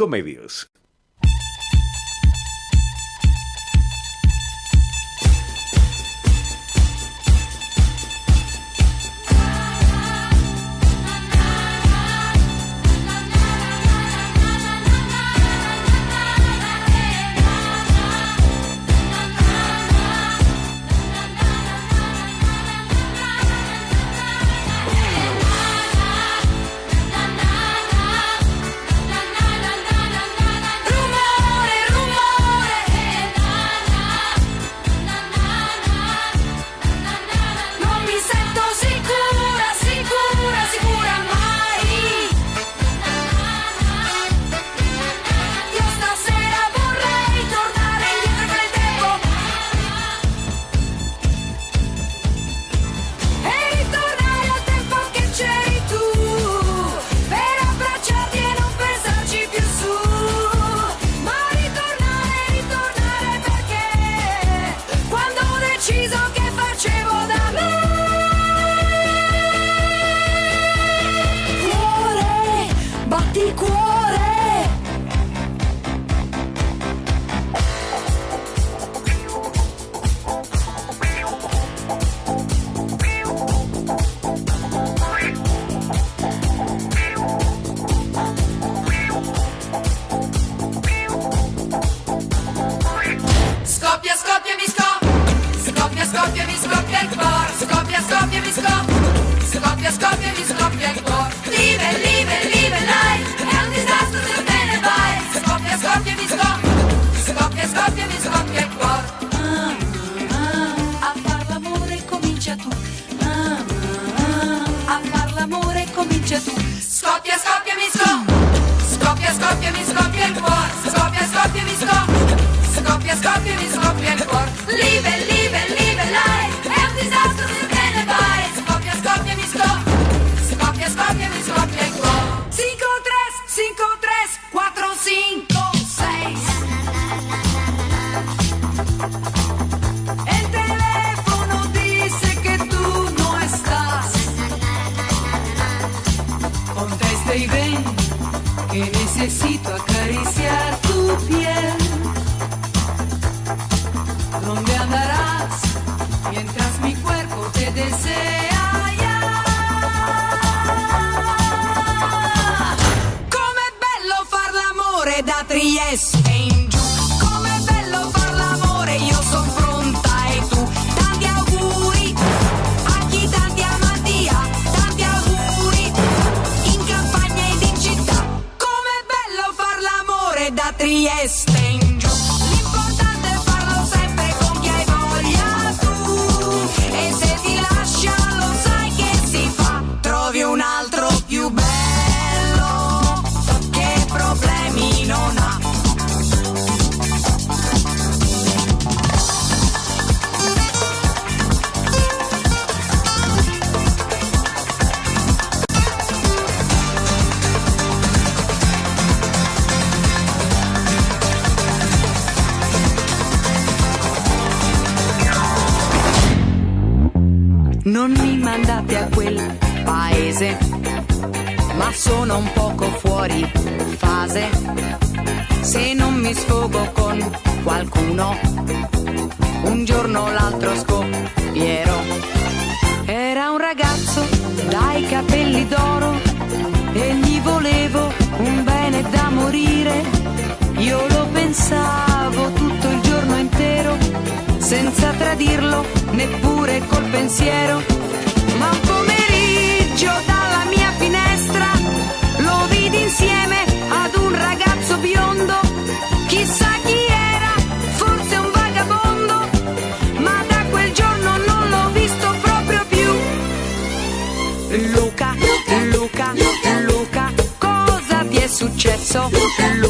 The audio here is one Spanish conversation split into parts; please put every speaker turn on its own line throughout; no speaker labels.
Ecomedios.
Si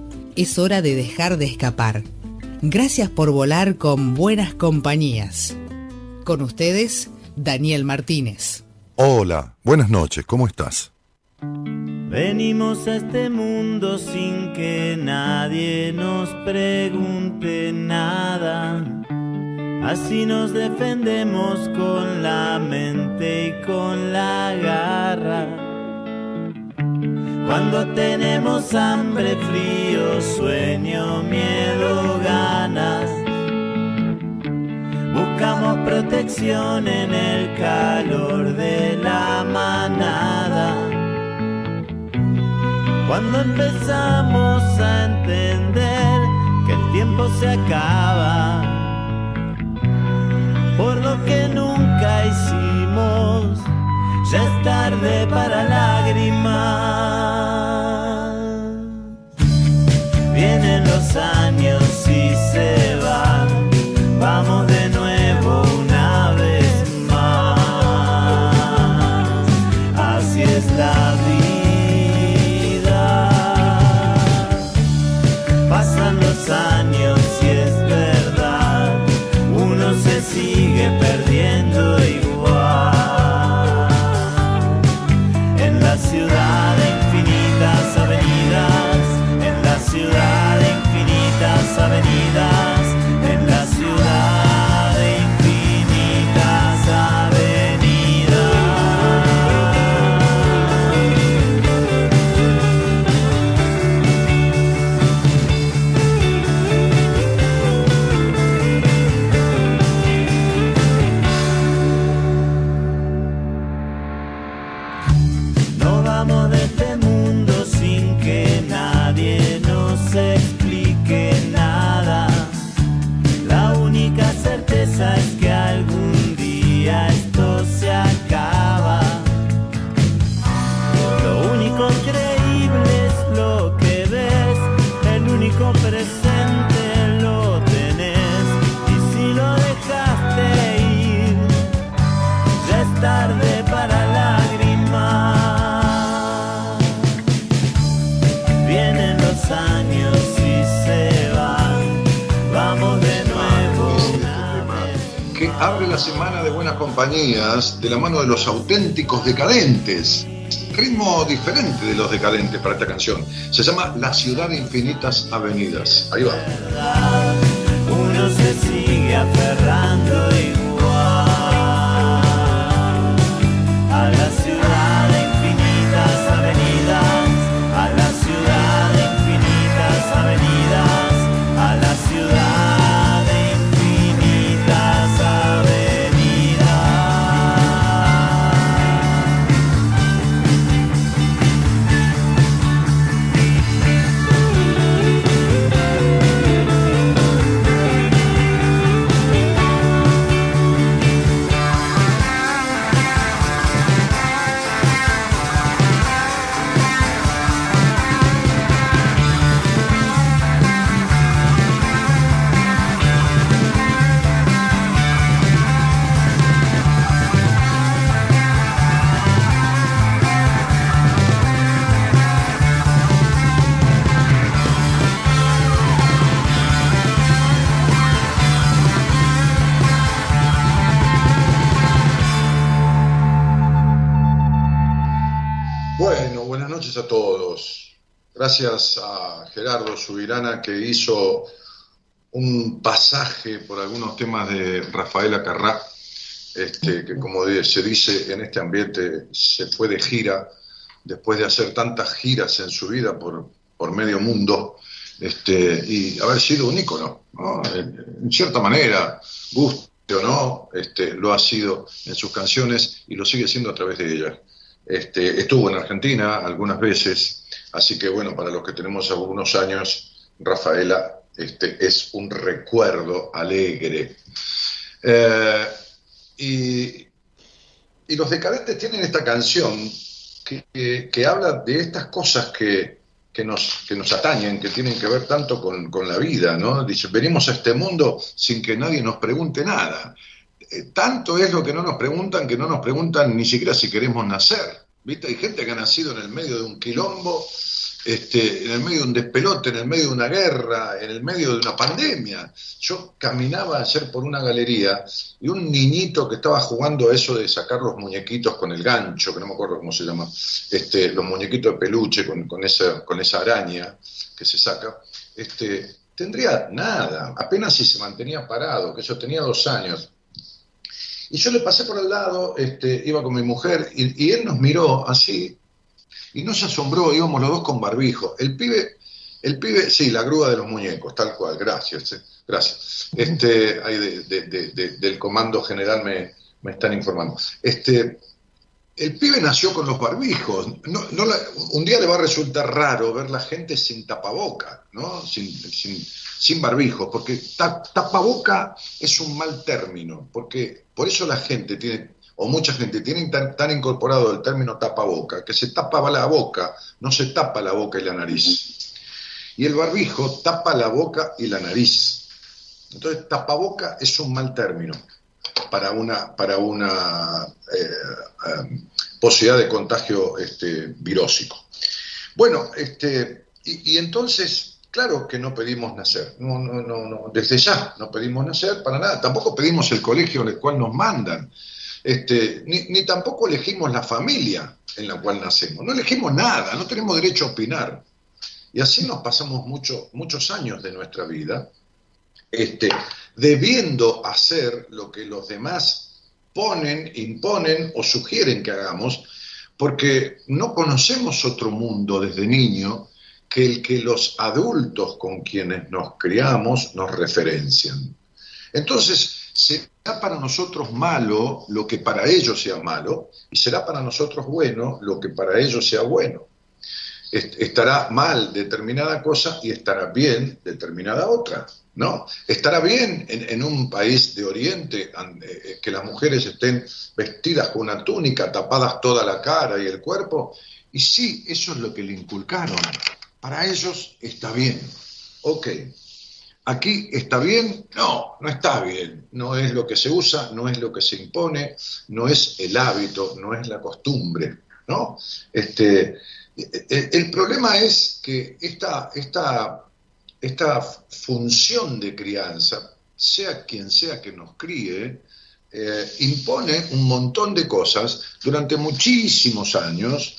Es hora de dejar de escapar. Gracias por volar con buenas compañías. Con ustedes, Daniel Martínez.
Hola, buenas noches, ¿cómo estás?
Venimos a este mundo sin que nadie nos pregunte nada. Así nos defendemos con la mente y con la garra. Cuando tenemos hambre, frío, sueño, miedo, ganas. Buscamos protección en el calor de la manada. Cuando empezamos a entender que el tiempo se acaba, por lo que nunca hicimos, ya es tarde para lágrimas. Vienen los años y se
semana de buenas compañías de la mano de los auténticos decadentes. Ritmo diferente de los decadentes para esta canción. Se llama La ciudad de infinitas avenidas. Ahí va. Gracias a Gerardo Subirana que hizo un pasaje por algunos temas de Rafaela Carrá, este, que como se dice en este ambiente se fue de gira después de hacer tantas giras en su vida por, por medio mundo este, y haber sido un ícono, ¿no? En, cierta manera, guste o no, este, lo ha sido en sus canciones y lo sigue siendo a través de ellas. Estuvo en Argentina algunas veces, así que bueno, para los que tenemos algunos años, Rafaela este, es un recuerdo alegre. Eh, y, los decadentes tienen esta canción que, que habla de estas cosas que, que nos, que nos atañen, que tienen que ver tanto con, con, la vida, ¿no? Dice, venimos a este mundo sin que nadie nos pregunte nada. Eh, tanto es lo que no nos preguntan que no nos preguntan ni siquiera si queremos nacer. ¿Viste? Hay gente que ha nacido en el medio de un quilombo este, en el medio de un despelote, en el medio de una guerra, en el medio de una pandemia. Yo caminaba ayer por una galería y un niñito que estaba jugando a eso de sacar los muñequitos con el gancho, que no me acuerdo cómo se llama, este, los muñequitos de peluche con, con, esa, con esa araña que se saca, este, tendría nada, apenas si se mantenía parado, que yo tenía dos años. Y yo le pasé por el lado, este, iba con mi mujer, y, y él nos miró así, y no se asombró, íbamos los dos con barbijo. El pibe, el pibe, sí, la grúa de los muñecos, tal cual, gracias, eh, gracias. Este, ahí del comando general me, me, están informando. Este, el pibe nació con los barbijos. No, no la, un día le va a resultar raro ver la gente sin tapaboca, ¿no? Sin, sin, sin barbijo, porque tapaboca es un mal término, porque por eso la gente tiene o mucha gente tiene tan, incorporado el término tapaboca, que se tapa la boca, no se tapa la boca y la nariz. Y el barbijo tapa la boca y la nariz. Entonces, tapaboca es un mal término para una, para una eh, eh, posibilidad de contagio este, virósico. Bueno, este, y, entonces, claro que no pedimos nacer, no, no, no, no, desde ya no pedimos nacer para nada, tampoco pedimos el colegio en cual nos mandan. Este, ni, ni, tampoco elegimos la familia en la cual nacemos, no elegimos nada, no tenemos derecho a opinar. Y así nos pasamos mucho, muchos años de nuestra vida, este, debiendo hacer lo que los demás ponen, imponen o sugieren que hagamos, porque no conocemos otro mundo desde niño que el que los adultos con quienes nos criamos nos referencian. Entonces, será para nosotros malo lo que para ellos sea malo y será para nosotros bueno lo que para ellos sea bueno. Estará mal determinada cosa y estará bien determinada otra, ¿no? Estará bien en, en un país de Oriente eh, que las mujeres estén vestidas con una túnica, tapadas toda la cara y el cuerpo, y sí, eso es lo que le inculcaron. Para ellos está bien. Ok, ¿Aquí está bien? No, no está bien. No es lo que se usa, no es lo que se impone, no es el hábito, no es la costumbre. ¿no? Este, el problema es que esta, esta, esta función de crianza, sea quien sea que nos críe, eh, impone un montón de cosas durante muchísimos años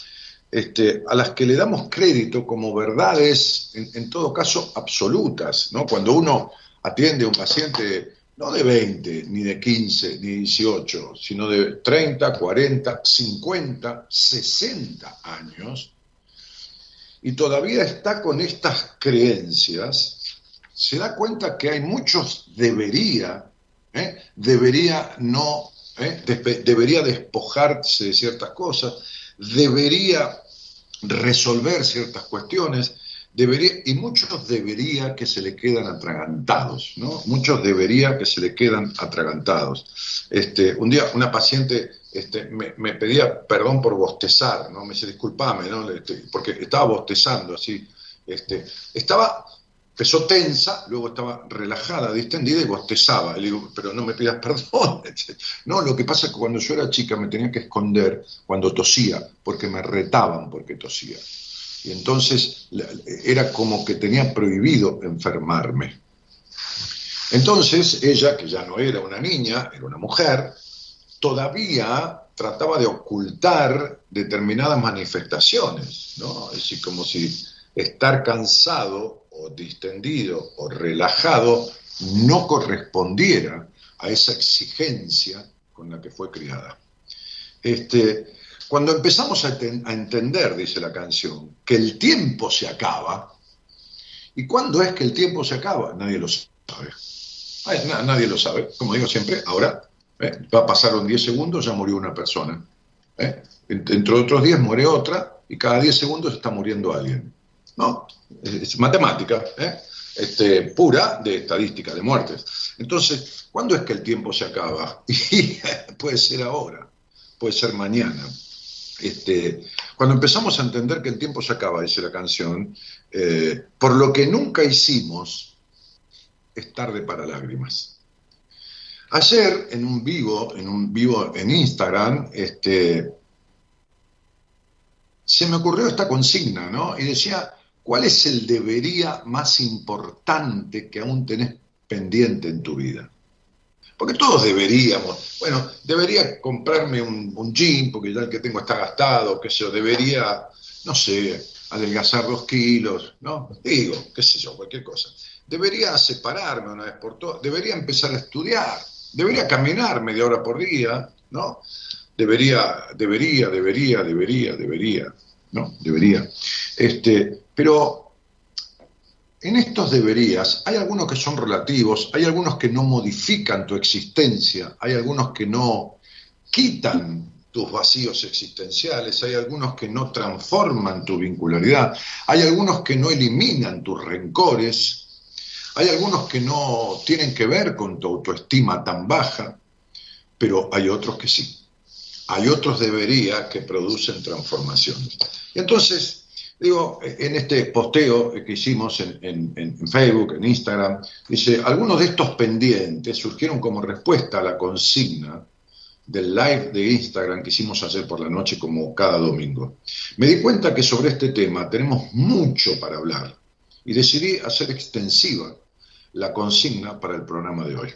este, a las que le damos crédito como verdades, en, todo caso, absolutas. ¿no? Cuando uno atiende a un paciente no de 20, ni de 15, ni de 18, sino de 30, 40, 50, 60 años, y todavía está con estas creencias, se da cuenta que hay muchos debería, ¿eh? debería no, ¿eh? debería despojarse de ciertas cosas, debería resolver ciertas cuestiones, debería, y muchos debería que se le quedan atragantados, ¿no? Muchos debería que se le quedan atragantados. Este, un día una paciente este, me, pedía perdón por bostezar, ¿no? Me dice, disculpame, ¿no? Porque estaba bostezando así. Este, estaba, empezó tensa, luego estaba relajada, distendida y bostezaba. Le digo, pero no me pidas perdón. No, lo que pasa es que cuando yo era chica me tenía que esconder cuando tosía, porque me retaban porque tosía. Y entonces era como que tenía prohibido enfermarme. Entonces ella, que ya no era una niña, era una mujer, todavía trataba de ocultar determinadas manifestaciones, ¿no? Es decir, como si estar cansado o distendido o relajado no correspondiera a esa exigencia con la que fue criada. Este, cuando empezamos a, entender, dice la canción, que el tiempo se acaba, ¿y cuándo es que el tiempo se acaba? Nadie lo sabe. Na, nadie lo sabe. Como digo siempre, ahora ¿eh? va a pasar en 10 segundos, ya murió una persona. ¿eh? Dentro de otros días muere otra y cada 10 segundos está muriendo alguien. ¿No? Es matemática, ¿eh? este, pura de estadística de muertes. Entonces, ¿cuándo es que el tiempo se acaba? Y puede ser ahora, puede ser mañana. Este, cuando empezamos a entender que el tiempo se acaba, dice la canción, eh, por lo que nunca hicimos, es tarde para lágrimas. Ayer en un vivo, en un vivo en Instagram, este, se me ocurrió esta consigna, ¿no? Y decía, ¿cuál es el debería más importante que aún tenés pendiente en tu vida? Porque todos deberíamos, bueno, debería comprarme un, un jean porque ya el que tengo está gastado, qué sé yo, debería, no sé, adelgazar dos kilos, ¿no? Digo, qué sé yo, cualquier cosa. Debería separarme una vez por todas, debería empezar a estudiar, debería caminar media hora por día, ¿no? Debería, debería, debería, debería, debería, ¿no? Debería. Este, pero en estos deberías hay algunos que son relativos, hay algunos que no modifican tu existencia, hay algunos que no quitan tus vacíos existenciales, hay algunos que no transforman tu vincularidad, hay algunos que no eliminan tus rencores, hay algunos que no tienen que ver con tu autoestima tan baja, pero hay otros que sí. Hay otros deberías que producen transformaciones. Y entonces, Digo, en este posteo que hicimos en, Facebook, en Instagram, dice, algunos de estos pendientes surgieron como respuesta a la consigna del live de Instagram que hicimos ayer por la noche como cada domingo. Me di cuenta que sobre este tema tenemos mucho para hablar y decidí hacer extensiva la consigna para el programa de hoy.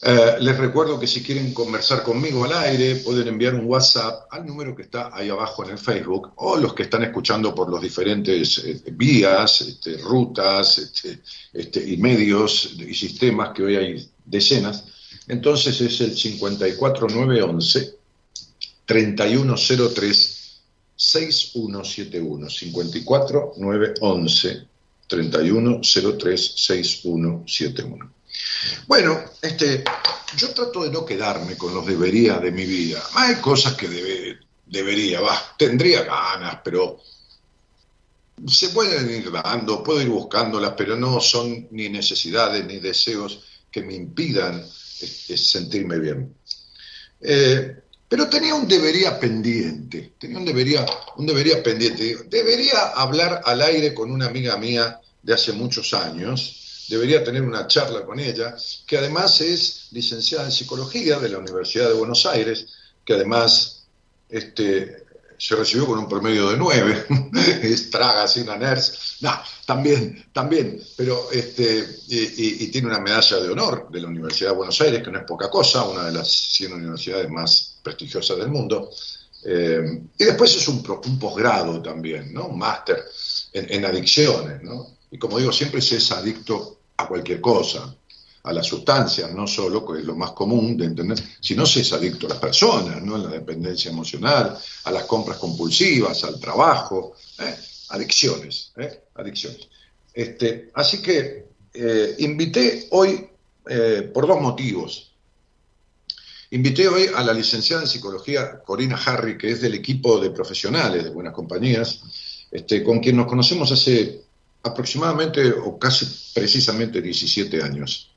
Eh, les recuerdo que si quieren conversar conmigo al aire, pueden enviar un WhatsApp al número que está ahí abajo en el Facebook, o los que están escuchando por los diferentes eh, vías, este, rutas este, este, y medios y sistemas, que hoy hay decenas. Entonces es el 54911 3103 6171. 54911 3103 6171. Bueno, este, yo trato de no quedarme con los debería de mi vida. Hay cosas que debería, va, tendría ganas, pero se pueden ir dando, puedo ir buscándolas, pero no son ni necesidades ni deseos que me impidan este, sentirme bien. Eh, pero tenía un debería pendiente, tenía un debería, un debería pendiente. Debería hablar al aire con una amiga mía de hace muchos años, debería tener una charla con ella, que además es licenciada en psicología de la Universidad de Buenos Aires, que además este, se recibió con un promedio de nueve, es traga sin NERS, no, también, también, pero este, y, tiene una medalla de honor de la Universidad de Buenos Aires, que no es poca cosa, una de las 100 universidades más prestigiosas del mundo, eh, y después es un, un posgrado también, ¿no? un máster en, en adicciones, ¿no? y como digo siempre, se es adicto a cualquier cosa, a las sustancias, no solo, que es lo más común de entender, sino se es adicto a las personas, ¿no? a la dependencia emocional, a las compras compulsivas, al trabajo, ¿eh? adicciones, ¿eh? adicciones. Este, así que eh, invité hoy, por dos motivos, invité hoy a la licenciada en psicología Corina Harry, que es del equipo de profesionales de Buenas Compañías, este, con quien nos conocemos hace aproximadamente o casi precisamente 17 años.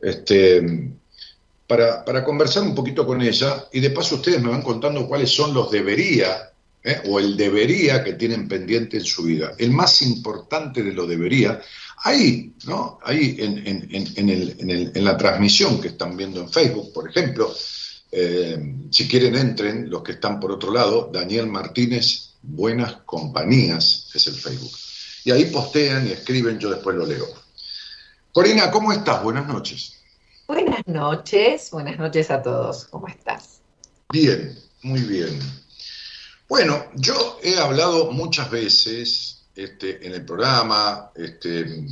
Este, para, para, conversar un poquito con ella y de paso ustedes me van contando cuáles son los debería ¿eh? o el debería que tienen pendiente en su vida. El más importante de lo debería, ahí, ¿no? Ahí en, en, en, la transmisión que están viendo en Facebook, por ejemplo, eh, si quieren entren los que están por otro lado, Daniel Martínez, Buenas Compañías es el Facebook y ahí postean y escriben, yo después lo leo. Corina, ¿cómo estás? Buenas noches.
Buenas noches, buenas noches a todos. ¿Cómo estás?
Bien, muy bien. Bueno, yo he hablado muchas veces este, en el programa, este,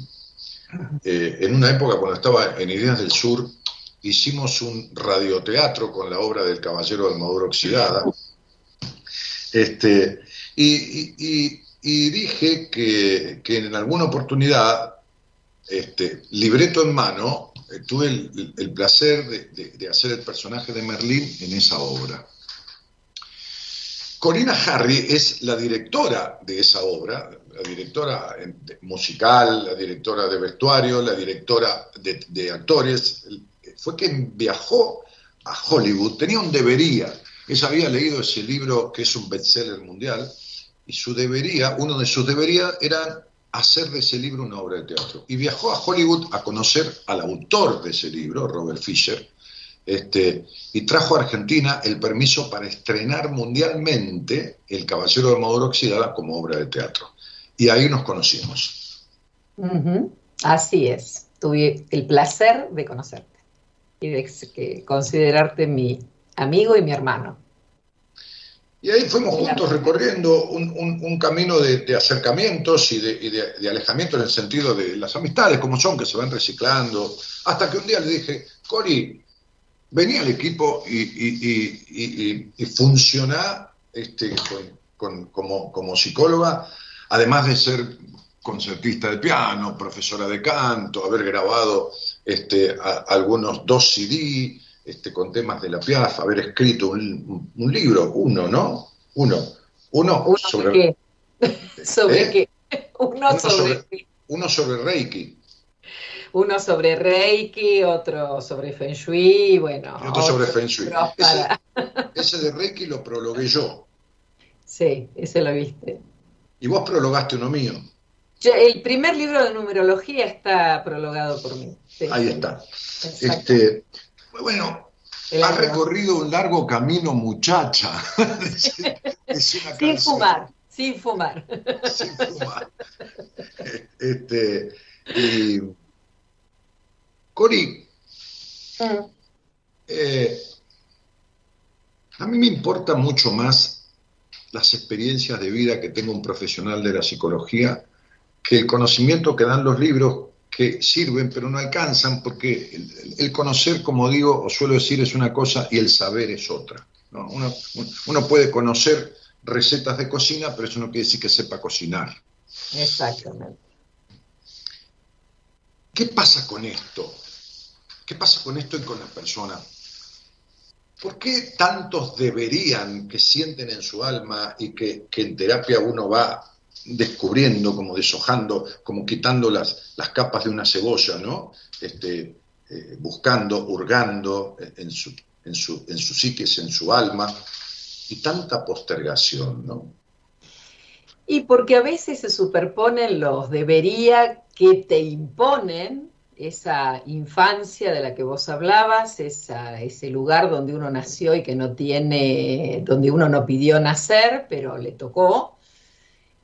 eh, en una época cuando estaba en Ideas del Sur, hicimos un radioteatro con la obra del Caballero de Armadura Oxidada. Este, y, y dije que, en alguna oportunidad, este, libreto en mano, eh, tuve el, placer de, hacer el personaje de Merlín en esa obra. Corina Harry es la directora de esa obra, la directora musical, la directora de vestuario, la directora de, de actores. Fue quien viajó a Hollywood, tenía un debería. Ella había leído ese libro que es un bestseller mundial y su debería, uno de sus deberías era hacer de ese libro una obra de teatro. Y viajó a Hollywood a conocer al autor de ese libro, Robert Fisher, este, y trajo a Argentina el permiso para estrenar mundialmente El Caballero de Maduro Oxidada como obra de teatro. Y ahí nos conocimos.
Así es. Tuve el placer de conocerte y de considerarte mi amigo y mi hermano.
Y ahí fuimos juntos recorriendo un, camino de, acercamientos y, de, de, alejamiento en el sentido de las amistades, como son, que se van reciclando. Hasta que un día le dije, Cori, venía al equipo y, y, y, funciona este, como, psicóloga, además de ser concertista de piano, profesora de canto, haber grabado este, algunos dos CD este, con temas de la Piaf, haber escrito un, libro, uno, ¿no? Uno. Uno,
sobre qué? ¿Sobre ¿Eh? qué?
Uno, sobre, uno sobre Reiki
uno sobre Reiki, otro sobre Feng Shui, bueno.
otro, sobre Feng Shui. Ese, de Reiki lo prologué yo.
Sí, ese lo viste.
Y vos prologaste uno mío.
el primer libro de numerología está prologado por mí.
Ahí está. Este, bueno, ha recorrido un largo camino, muchacha.
sin fumar, sin fumar.
Sin fumar. Este, y Cori, mm. eh, a mí me importa mucho más las experiencias de vida que tengo un profesional de la psicología que el conocimiento que dan los libros que sirven pero no alcanzan porque el, conocer, como digo o suelo decir, es una cosa y el saber es otra. Uno, uno, puede conocer recetas de cocina, pero eso no quiere decir que sepa cocinar.
Exactamente.
¿Qué pasa con esto? ¿Qué pasa con esto y con las personas? ¿Por qué tantos deberían que sienten en su alma y que, en terapia uno va descubriendo, como deshojando, como quitando las, capas de una cebolla, ¿no? Este, eh, buscando, hurgando en su, en, su, en su en su alma, y tanta postergación, ¿no?
Y porque a veces se superponen los debería que te imponen esa infancia de la que vos hablabas, ese lugar donde uno nació y que no tiene, donde uno no pidió nacer, pero le tocó.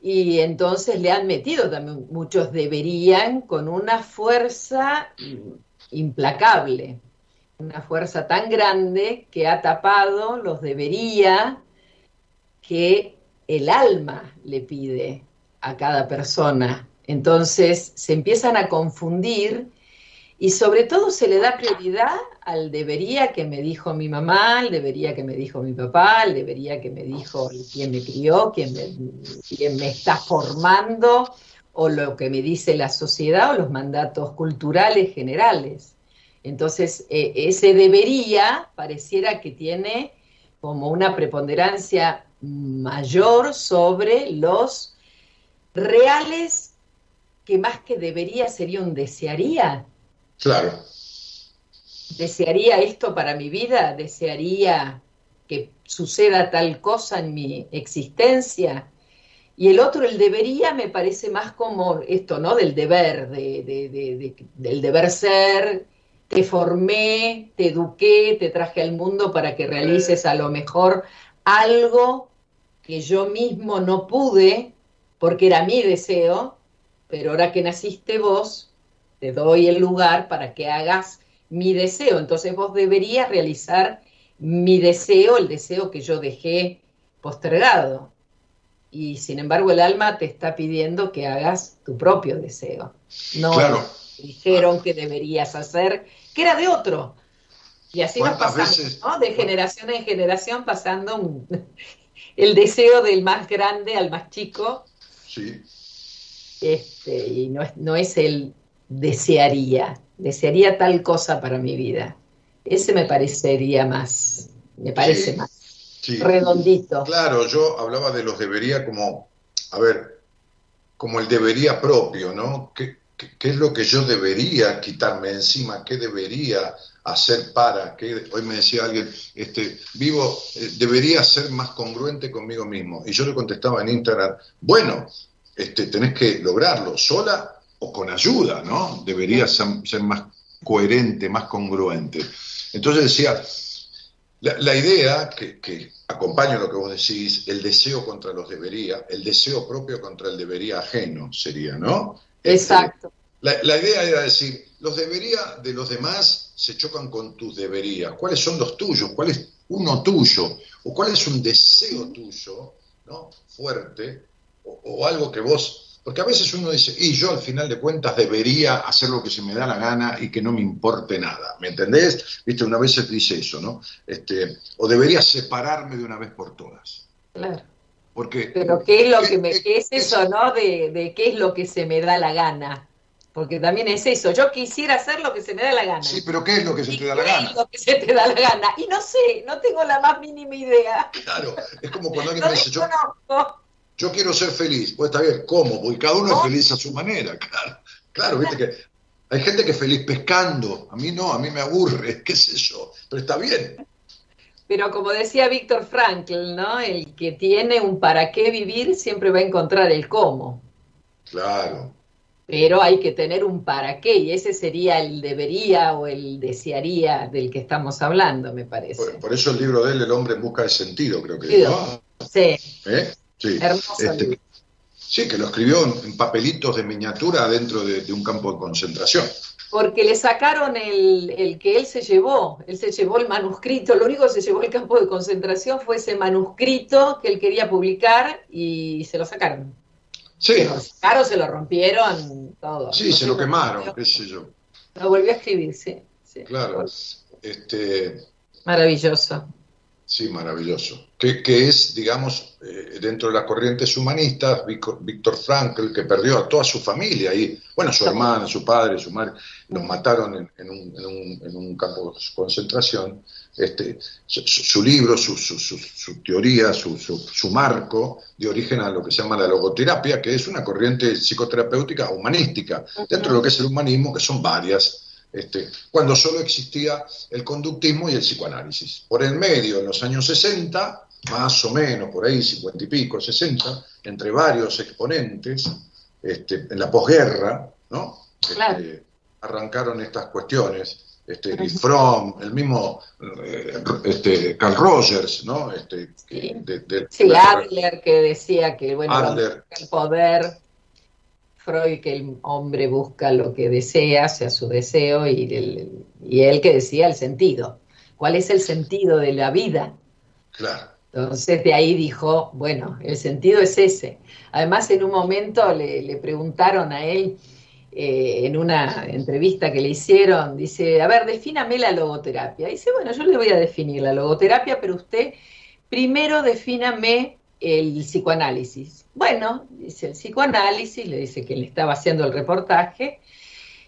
Y entonces le han metido también, muchos deberían, con una fuerza implacable, una fuerza tan grande que ha tapado los debería que el alma le pide a cada persona. Entonces se empiezan a confundir y sobre todo se le da prioridad al debería que me dijo mi mamá, al debería que me dijo mi papá, al debería que me dijo quien me crió, quien me, está formando, o lo que me dice la sociedad o los mandatos culturales generales. Entonces, e, ese debería pareciera que tiene como una preponderancia mayor sobre los reales, que más que debería sería un desearía,
Claro.
¿Desearía esto para mi vida? ¿Desearía que suceda tal cosa en mi existencia? Y el otro, el debería, me parece más como esto, ¿no? Del deber, de, del deber ser. Te formé, te eduqué, te traje al mundo para que realices a lo mejor algo que yo mismo no pude, porque era mi deseo, pero ahora que naciste vos, te doy el lugar para que hagas mi deseo. Entonces vos deberías realizar mi deseo, el deseo que yo dejé postergado. Y sin embargo el alma te está pidiendo que hagas tu propio deseo. No dijeron que deberías hacer, que era de otro. Y así nos pasamos, ¿no? De generación en generación pasando el deseo del más grande al más chico.
Sí.
Este, y no es, no es el desearía, desearía tal cosa para mi vida. Ese me parecería más, me parece más.
Sí.
redondito.
Claro, yo hablaba de los debería como, a ver, como el debería propio, ¿no? ¿Qué, qué, qué es lo que yo debería quitarme encima? ¿Qué debería hacer para? ¿Qué- hoy me decía alguien, este, vivo, eh, debería ser más congruente conmigo mismo. Y yo le contestaba en Instagram, bueno, este, tenés que lograrlo, sola o con ayuda, ¿no? Debería ser, más coherente, más congruente. Entonces decía, la, la idea que, que acompaña lo que vos decís, el deseo contra los debería, el deseo propio contra el debería ajeno sería, ¿no?
Exacto.
La, la idea era decir, los debería de los demás se chocan con tus deberías. ¿Cuáles son los tuyos? ¿Cuál es uno tuyo? ¿O cuál es un deseo tuyo, ¿no? Fuerte, o, o algo que vos... Porque a veces uno dice, y yo al final de cuentas debería hacer lo que se me da la gana y que no me importe nada, ¿me entendés? Viste, una vez se dice eso, ¿no? Este, o debería separarme de una vez por todas.
Claro.
Porque,
Pero qué es lo que me,
¿qué-
es eso, ¿no? De, de qué es lo que se me da la gana. Porque también es eso, yo quisiera hacer lo que se me da la gana.
Sí, pero ¿qué es lo que se
¿Y
te da la
qué
gana?
es lo que se te da la gana? Y no sé, no tengo la más mínima idea.
Claro, es como cuando alguien
No
me dice, yo. Yo quiero ser feliz. Pues está bien, ¿cómo? Porque cada uno
¿No?
es feliz a su manera, claro. Claro, viste que hay gente que es feliz pescando. A mí no, a mí me aburre, qué sé yo. Pero está bien.
Pero como decía Víctor Frankl, ¿no? El que tiene un para qué vivir siempre va a encontrar el cómo.
Claro.
Pero hay que tener un para qué, y ese sería el debería o el desearía del que estamos hablando, me parece.
Por, por eso el libro de él, El hombre en busca de sentido, creo que
Sí,
¿no?
Sí,
¿Eh? Sí. Este, sí, que lo escribió en, papelitos de miniatura dentro de, de un campo de concentración.
Porque le sacaron el, el que él se llevó, él se llevó el manuscrito, lo único que se llevó el campo de concentración fue ese manuscrito que él quería publicar y se lo sacaron.
Sí,
Se lo sacaron, se lo rompieron, todo.
sí, se lo quemaron, qué sé yo.
lo volvió a escribir, sí. sí.
Claro. Este,
Maravilloso.
Sí, maravilloso. Que, que es, digamos, eh, dentro de las corrientes humanistas, Víctor Frankl, que perdió a toda su familia y, bueno, su hermana, su padre, su madre, los mataron en, en un, en un- en un campo de concentración. Este, su, libro, su, su- su- su teoría, su, su- su marco, dio origen a lo que se llama la logoterapia, que es una corriente psicoterapéutica humanística, dentro de lo que es el humanismo, que son varias, este, cuando solo existía el conductismo y el psicoanálisis. Por el medio, en los años 60, más o menos, por ahí, 50 y pico, 60, entre varios exponentes, este, en la posguerra, ¿no? Este, arrancaron estas cuestiones. Este, Erich Fromm, el mismo eh, este, Carl Rogers, ¿no? Este,
Sí.
de- de-
Sí,
la-
Adler que decía que, bueno,
Adler.
el poder, Freud que el hombre busca lo que desea, sea su deseo, y, el- y él que decía el sentido. ¿Cuál es el sentido de la vida?
Claro.
Entonces de ahí dijo, bueno, el sentido es ese. Además, en un momento le, le preguntaron a él, eh, en una entrevista que le hicieron, dice, a ver, defíname la logoterapia. Dice, bueno, yo le voy a definir la logoterapia, pero usted primero defíname el psicoanálisis. Bueno, dice el psicoanálisis, le dice que le estaba haciendo el reportaje,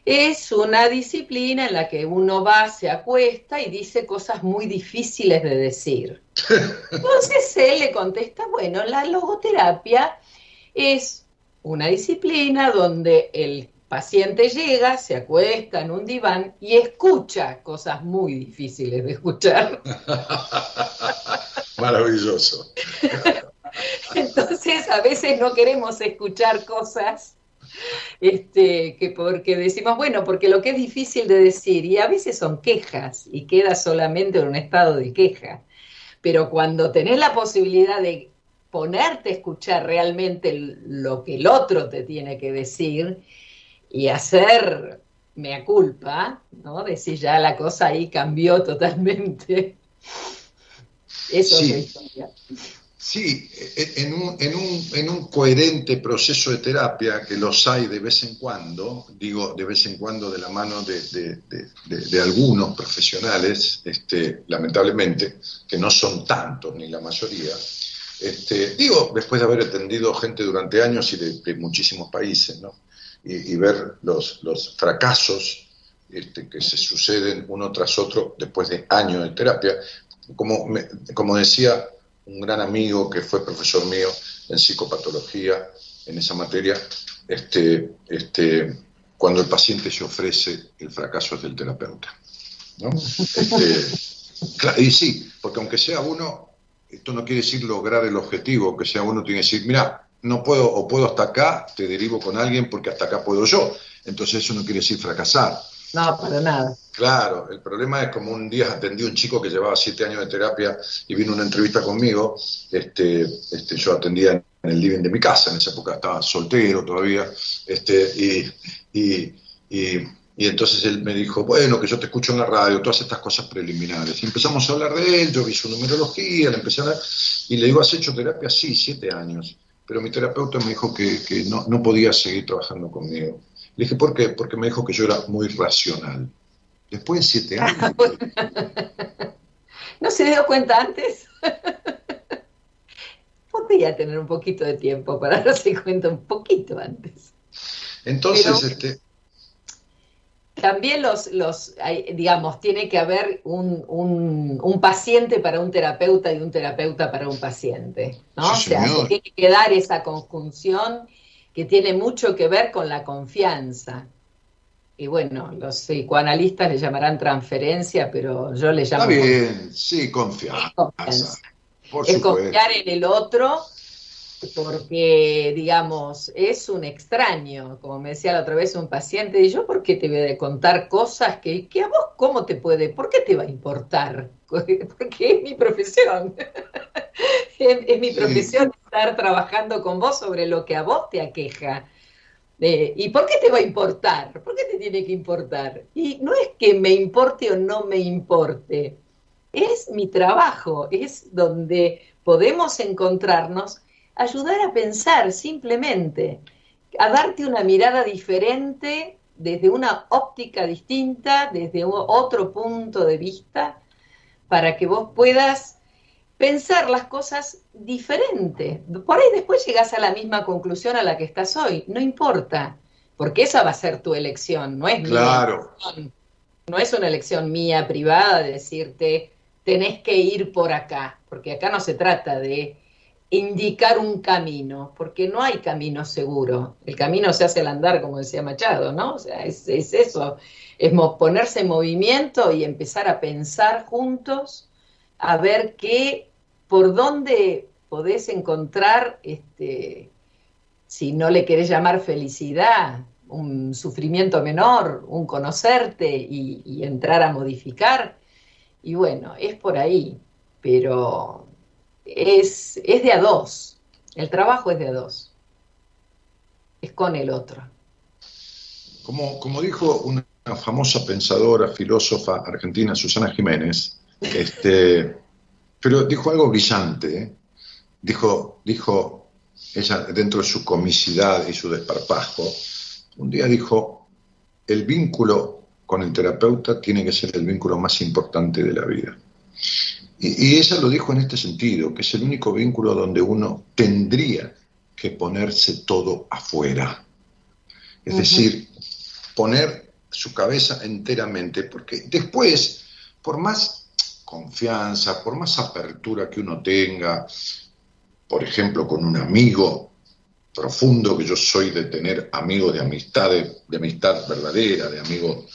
es una disciplina en la que uno va, se acuesta y dice cosas muy difíciles de decir. Entonces él le contesta, bueno, la logoterapia es una disciplina donde el paciente llega, se acuesta en un diván y escucha cosas muy difíciles de escuchar.
Maravilloso.
Entonces a veces no queremos escuchar cosas este, que porque decimos, bueno, porque lo que es difícil de decir, y a veces son quejas, y queda solamente en un estado de queja. Pero cuando tenés la posibilidad de ponerte a escuchar realmente lo que el otro te tiene que decir y hacer mea culpa, ¿no? Decir ya la cosa ahí cambió totalmente. Eso
Sí.
es la historia.
Sí, en un, en, un, en un coherente proceso de terapia, que los hay de vez en cuando, digo de vez en cuando de la mano de, algunos profesionales, este, lamentablemente, que no son tantos ni la mayoría, este, digo, después de haber atendido gente durante años y de muchísimos países, ¿no? y, y ver los, los fracasos este, que se suceden uno tras otro después de años de terapia, como, me- como decía un gran amigo que fue profesor mío en psicopatología, en esa materia, este, este, cuando el paciente se ofrece, el fracaso es del terapeuta. ¿no? Este, y sí, porque aunque sea uno, esto no quiere decir lograr el objetivo, que sea uno tiene que decir, mira, no puedo o puedo hasta acá, te derivo con alguien porque hasta acá puedo yo. Entonces eso no quiere decir fracasar.
No, para nada.
Claro, el problema es como un día atendí a un chico que llevaba siete años de terapia y vino una entrevista conmigo. Este, este, yo atendía en el living de mi casa, en esa época estaba soltero todavía. Este, y, y, y, y entonces él me dijo, bueno, que yo te escucho en la radio, todas estas cosas preliminares. Y empezamos a hablar de él, yo vi su numerología, le empecé a hablar, y le digo, ¿has hecho terapia? Sí, siete años. Pero mi terapeuta me dijo que, que no, no podía seguir trabajando conmigo. Le dije, ¿por qué? Porque me dijo que yo era muy racional. Después de siete años.
¿No se dio cuenta antes? Podría tener un poquito de tiempo para darse cuenta un poquito antes.
Entonces,
Pero-
este,
También los, los digamos, tiene que haber un, un- un paciente para un terapeuta y un terapeuta para un paciente, ¿no?
Sí,
o sea, se tiene que dar esa conjunción que tiene mucho que ver con la confianza. Y bueno, los psicoanalistas le llamarán transferencia, pero yo le llamo
está bien, sí, confianza.
confianza.
Por
Es
supuesto.
confiar en el otro porque, digamos, es un extraño, como me decía la otra vez un paciente, y yo, ¿por qué te voy a contar cosas que, que a vos, cómo te puede, por qué te va a importar? Porque es mi profesión. es, es mi
Sí.
profesión estar trabajando con vos sobre lo que a vos te aqueja. ¿Y por qué te va a importar? ¿Por qué te tiene que importar? Y no es que me importe o no me importe, es mi trabajo, es donde podemos encontrarnos, ayudar a pensar simplemente, a darte una mirada diferente, desde una óptica distinta, desde otro punto de vista, para que vos puedas pensar las cosas diferente. Por ahí después llegas a la misma conclusión a la que estás hoy, no importa, porque esa va a ser tu elección, no es mía
Claro.
elección. No es una elección mía privada de decirte tenés que ir por acá, porque acá no se trata de indicar un camino, porque no hay camino seguro. El camino se hace al andar, como decía Machado, ¿no? O sea, es, es eso, es ponerse en movimiento y empezar a pensar juntos, a ver qué, por dónde podés encontrar, este, si no le querés llamar felicidad, un sufrimiento menor, un conocerte y, y entrar a modificar. Y bueno, es por ahí, pero es, es de a dos. El trabajo es de a dos. Es con el otro.
Como, como dijo una famosa pensadora, filósofa argentina, Susana Jiménez, este, pero dijo algo brillante. ¿eh? Dijo, dijo ella, dentro de su comicidad y su desparpajo, un día dijo, el vínculo con el terapeuta tiene que ser el vínculo más importante de la vida. Y, y ella lo dijo en este sentido, que es el único vínculo donde uno tendría que ponerse todo afuera. Es decir, poner su cabeza enteramente, porque después, por más confianza, por más apertura que uno tenga, por ejemplo, con un amigo profundo, que yo soy de tener amigos de amistad, de, amistad verdadera, de amigo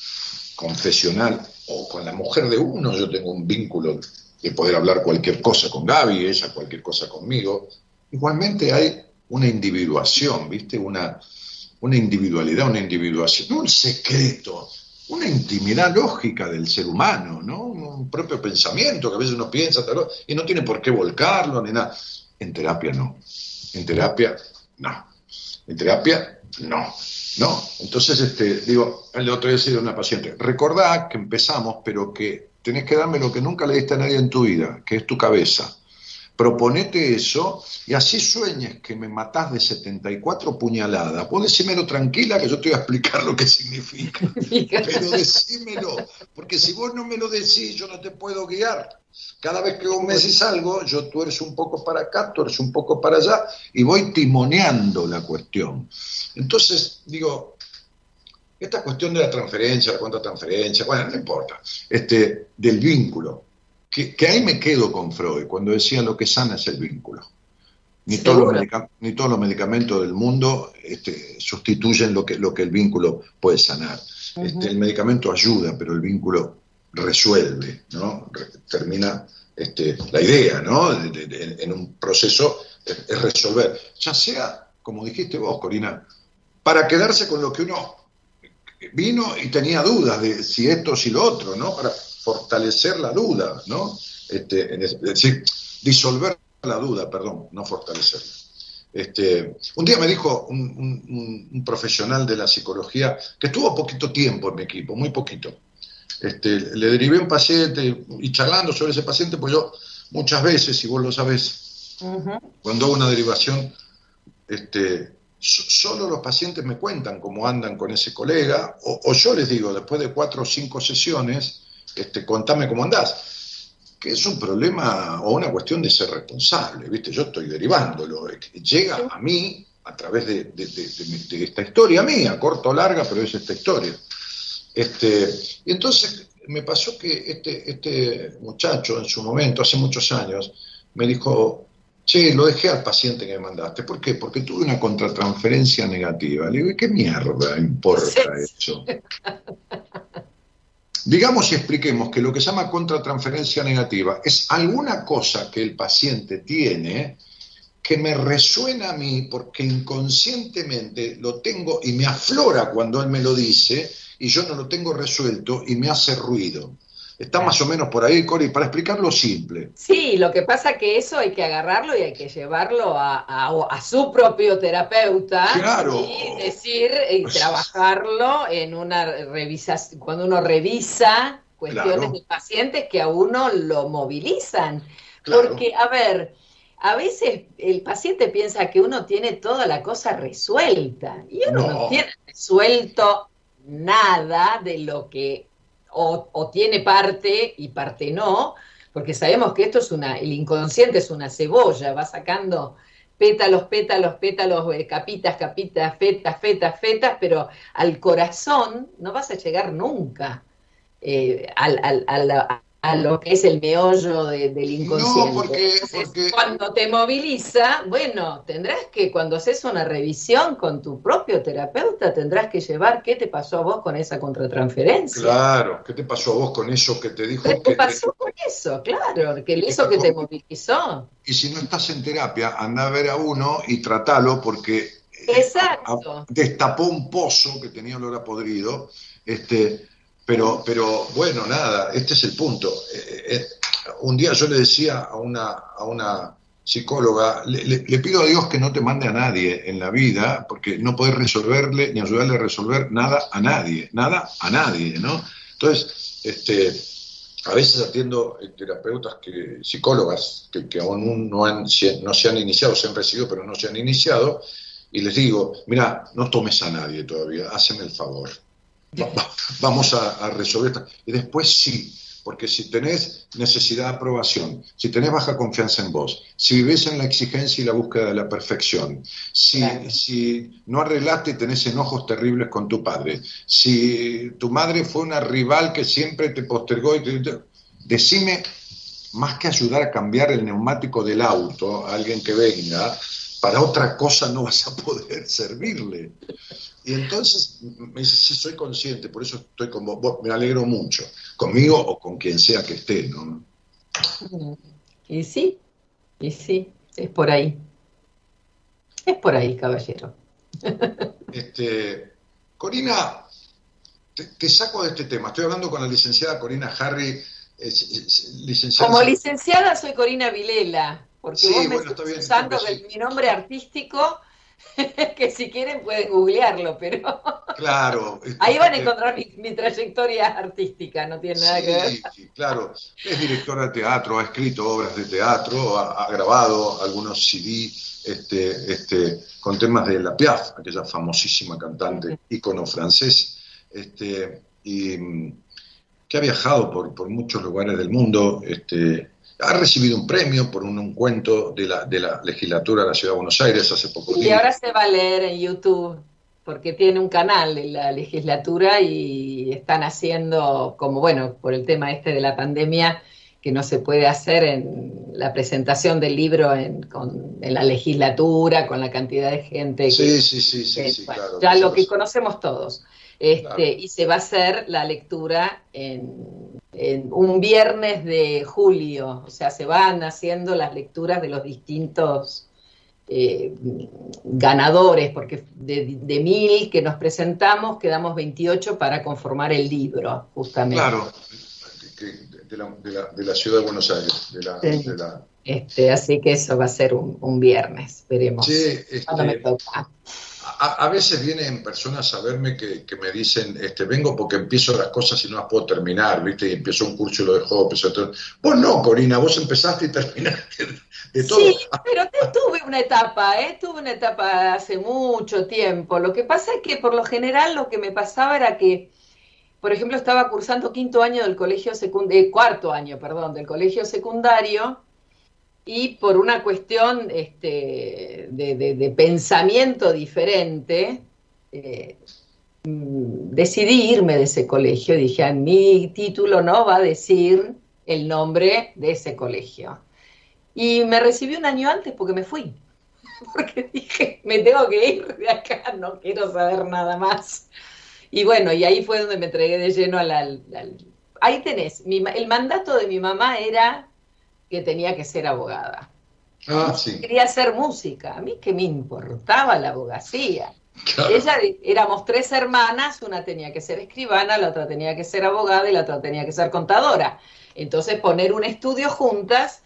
confesional, o con la mujer de uno, yo tengo un vínculo de poder hablar cualquier cosa con Gaby, ella cualquier cosa conmigo. Igualmente hay una individuación, ¿viste? Una, una individualidad, una individuación, no un secreto, una intimidad lógica del ser humano, ¿no? Un propio pensamiento que a veces uno piensa y no tiene por qué volcarlo ni nada. En terapia no. En terapia no. En terapia no. No. Entonces, este, digo, el otro día a una paciente, recordá que empezamos, pero que tenés que darme lo que nunca le diste a nadie en tu vida, que es tu cabeza. Proponete eso y así sueñes que me matás de 74 puñaladas. Vos decímelo tranquila que yo te voy a explicar lo que significa. Pero decímelo, porque si vos no me lo decís, yo no te puedo guiar. Cada vez que vos me decís algo, yo tú eres un poco para acá, tú eres un poco para allá, y voy timoneando la cuestión. Entonces, digo, esta cuestión de la transferencia, la cuenta transferencia, bueno, no importa, este, del vínculo. Que, que ahí me quedo con Freud, cuando decía lo que sana es el vínculo. Ni todos, los
Seguro.
medica- ni todos los medicamentos del mundo este, sustituyen lo que, lo que el vínculo puede sanar. Este, el medicamento ayuda, pero el vínculo resuelve, ¿no? Re- termina este, la idea, ¿no? De- de- de- en un proceso es, es resolver. Ya sea, como dijiste vos, Corina, para quedarse con lo que uno vino y tenía dudas de si esto o si lo otro, ¿no? Para fortalecer la duda, ¿no? Este, es, decir, disolver la duda, perdón, no fortalecerla. Este, un día me dijo un, un- un- un profesional de la psicología que estuvo poquito tiempo en mi equipo, muy poquito. Este, le derivé un paciente y charlando sobre ese paciente, pues yo muchas veces, y vos lo sabés, cuando hago una derivación, este, so- solo los pacientes me cuentan cómo andan con ese colega, o, o yo les digo, después de cuatro o cinco sesiones, este, contame cómo andás. Que es un problema o una cuestión de ser responsable, ¿viste? Yo estoy derivándolo. Llega a mí a través de, de- de- de esta historia mía, corta o larga, pero es esta historia. Este, y entonces me pasó que este, este muchacho en su momento, hace muchos años, me dijo, che, lo dejé al paciente que me mandaste. ¿Por qué? Porque tuve una contratransferencia negativa. Le digo, ¿y qué mierda importa eso? Digamos y expliquemos que lo que se llama contratransferencia negativa es alguna cosa que el paciente tiene que me resuena a mí porque inconscientemente lo tengo y me aflora cuando él me lo dice y yo no lo tengo resuelto y me hace ruido. Está más o menos por ahí, Cori, para explicarlo simple.
Sí, lo que pasa que eso hay que agarrarlo y hay que llevarlo a, a- a su propio terapeuta
Claro.
y decir y
Pues-
trabajarlo en una revisación, cuando uno revisa cuestiones
Claro.
de pacientes que a uno lo movilizan.
Claro.
Porque, a ver, a veces el paciente piensa que uno tiene toda la cosa resuelta y uno no,
No.
tiene resuelto nada de lo que o, tiene parte y parte no, porque sabemos que esto es una, el inconsciente es una cebolla, va sacando pétalos, pétalos, pétalos, eh, capitas, capitas, fetas, fetas, fetas, pero al corazón no vas a llegar nunca eh, al, al- a lo que es el meollo de- del inconsciente.
No, porque-
Entonces,
porque-
cuando te moviliza, bueno, tendrás que, cuando haces una revisión con tu propio terapeuta, tendrás que llevar qué te pasó a vos con esa contratransferencia.
Claro, ¿qué te pasó a vos con eso que te dijo
¿Qué
que
te pasó con eso? Claro, que
que
eso
te
que te movilizó.
Y si no estás en terapia, anda a ver a uno y tratalo porque eh,
Exacto.
destapó un pozo que tenía olor a podrido. Este, pero, pero bueno, nada, este es el punto. Eh, eh, un día yo le decía a una, a una psicóloga, le, pido a Dios que no te mande a nadie en la vida, porque no podés resolverle ni ayudarle a resolver nada a nadie, nada a nadie, ¿no? Entonces, este, a veces atiendo eh, terapeutas, que, psicólogas, que, que aún no, han, no se han iniciado, se han recibido, pero no se han iniciado, y les digo, mira, no tomes a nadie todavía, haceme el favor. Va- va- vamos a, a resolver esto. Y después sí, porque si tenés necesidad de aprobación, si tenés baja confianza en vos, si vivís en la exigencia y la búsqueda de la perfección, si,
Claro.
si no arreglaste y tenés enojos terribles con tu padre, si tu madre fue una rival que siempre te postergó, y te- te- decime, más que ayudar a cambiar el neumático del auto a alguien que venga, para otra cosa no vas a poder servirle. Y entonces me dice, sí, soy consciente, por eso estoy con vos, Vos, me alegro mucho, conmigo o con quien sea que esté, ¿no?
Y sí, y sí, es por ahí. Es por ahí, caballero.
Este, Corina, te, te saco de este tema, estoy hablando con la licenciada Corina Harry, es- es- licenciada...
Como licenciada soy Corina Vilela, porque
Sí,
vos me
bueno, está
estás usando
sí.
mi nombre artístico, que si quieren pueden googlearlo, pero
Claro.
ahí van a encontrar mi, mi trayectoria artística, no tiene nada que ver.
Sí, sí, claro. Es directora de teatro, ha escrito obras de teatro, ha, ha grabado algunos CD este, este, con temas de La Piaf, aquella famosísima cantante, ícono francés, este, y mm, que ha viajado por, por muchos lugares del mundo. Este, ha recibido un premio por un, un cuento de la, de la legislatura de la Ciudad de Buenos Aires hace poco
Y
tiempo.
ahora se va a leer en YouTube, porque tiene un canal de la legislatura y están haciendo, como bueno, por el tema este de la pandemia, que no se puede hacer en la presentación del libro en, con- en la legislatura, con la cantidad de gente. que-
Sí, sí, sí, sí,
que,
sí,
bueno,
claro.
ya lo que conocemos todos. Este,
Claro.
Y se va a hacer la lectura en, en un viernes de julio, o sea, se van haciendo las lecturas de los distintos eh, ganadores, porque de, de mil que nos presentamos quedamos 28 para conformar el libro, justamente.
Claro, de, la, de la- de la ciudad de Buenos Aires. De la,
Sí. Este, así que eso va a ser un, un viernes, veremos.
Che, este,
cuándo me toca.
A, a veces vienen personas a verme que, me dicen, este, vengo porque empiezo las cosas y no las puedo terminar, ¿viste? Y empiezo un curso y lo dejó, empezó otro. Vos no, Corina, vos empezaste y terminaste de todo.
Sí, pero tuve una etapa, ¿eh? Tuve una etapa hace mucho tiempo. Lo que pasa es que por lo general lo que me pasaba era que, por ejemplo, estaba cursando quinto año del colegio secundario, cuarto año, perdón, del colegio secundario y por una cuestión este, de, de- pensamiento diferente, eh, decidí irme de ese colegio. Dije, "Ah, mi título no va a decir el nombre de ese colegio. Y me recibí un año antes porque me fui. Porque dije, me tengo que ir de acá, no quiero saber nada más. Y bueno, y ahí fue donde me entregué de lleno al- al- Ahí tenés, el mandato de mi mamá era que tenía que ser abogada.
Ah, sí.
Quería hacer música, a mí que me importaba la abogacía.
claro.
Ella, éramos tres hermanas, una tenía que ser escribana, la otra tenía que ser abogada y la otra tenía que ser contadora. Entonces poner un estudio juntas,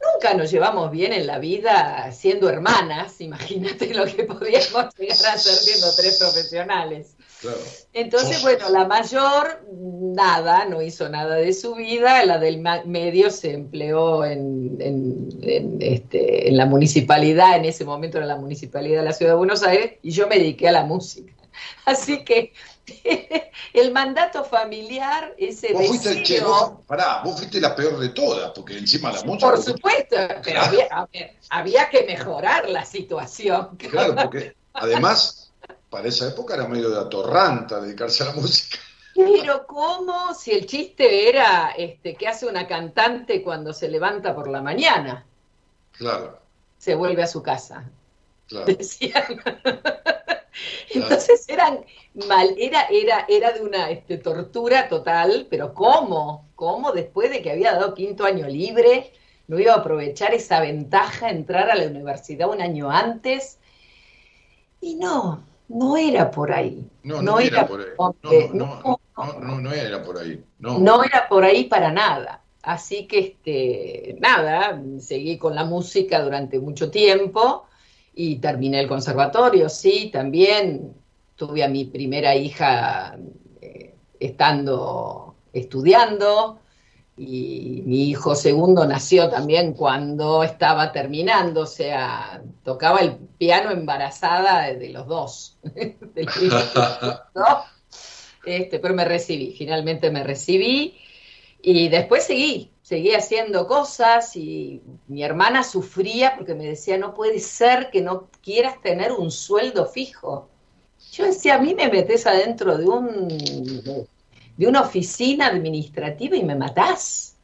nunca nos llevamos bien en la vida siendo hermanas, imagínate lo que podíamos llegar a hacer siendo tres profesionales.
Claro.
Entonces, bueno, la mayor nada, no hizo nada de su vida, la del ma- medio se empleó en, en- en, este, en la municipalidad, en ese momento era la municipalidad de la Ciudad de Buenos Aires, y yo me dediqué a la música. Así que el mandato familiar, ese
Vos fuiste, che,
deseo,
vos, pará, vos fuiste la peor de todas, porque encima la música.
por supuesto, pero
Claro.
había, a ver, había que mejorar la situación.
Claro, porque además, para esa época era medio de atorranta dedicarse a la música.
Pero ¿cómo si el chiste era este, que hace una cantante cuando se levanta por la mañana?
Claro,
Se vuelve a su casa.
claro.
Decían. Entonces eran mal, era, era, era de una este, tortura total, pero ¿cómo? ¿Cómo después de que había dado quinto año libre, no iba a aprovechar esa ventaja, entrar a la universidad un año antes? Y no, no era por ahí.
No, no,
No
era
era
por ahí. No, no,
no,
no, era por ahí. No.
No era por ahí para nada. Así que, este, nada, seguí con la música durante mucho tiempo y terminé el conservatorio, sí, también tuve a mi primera hija eh, estando estudiando y mi hijo segundo nació también cuando estaba terminando, o sea, tocaba el piano embarazada de, los dos, ¿no? Este, pero me recibí, finalmente me recibí y después seguí, seguí haciendo cosas y mi hermana sufría porque me decía, no puede ser que no quieras tener un sueldo fijo. Yo decía, a mí me metes adentro de, un, de una oficina administrativa y me matás,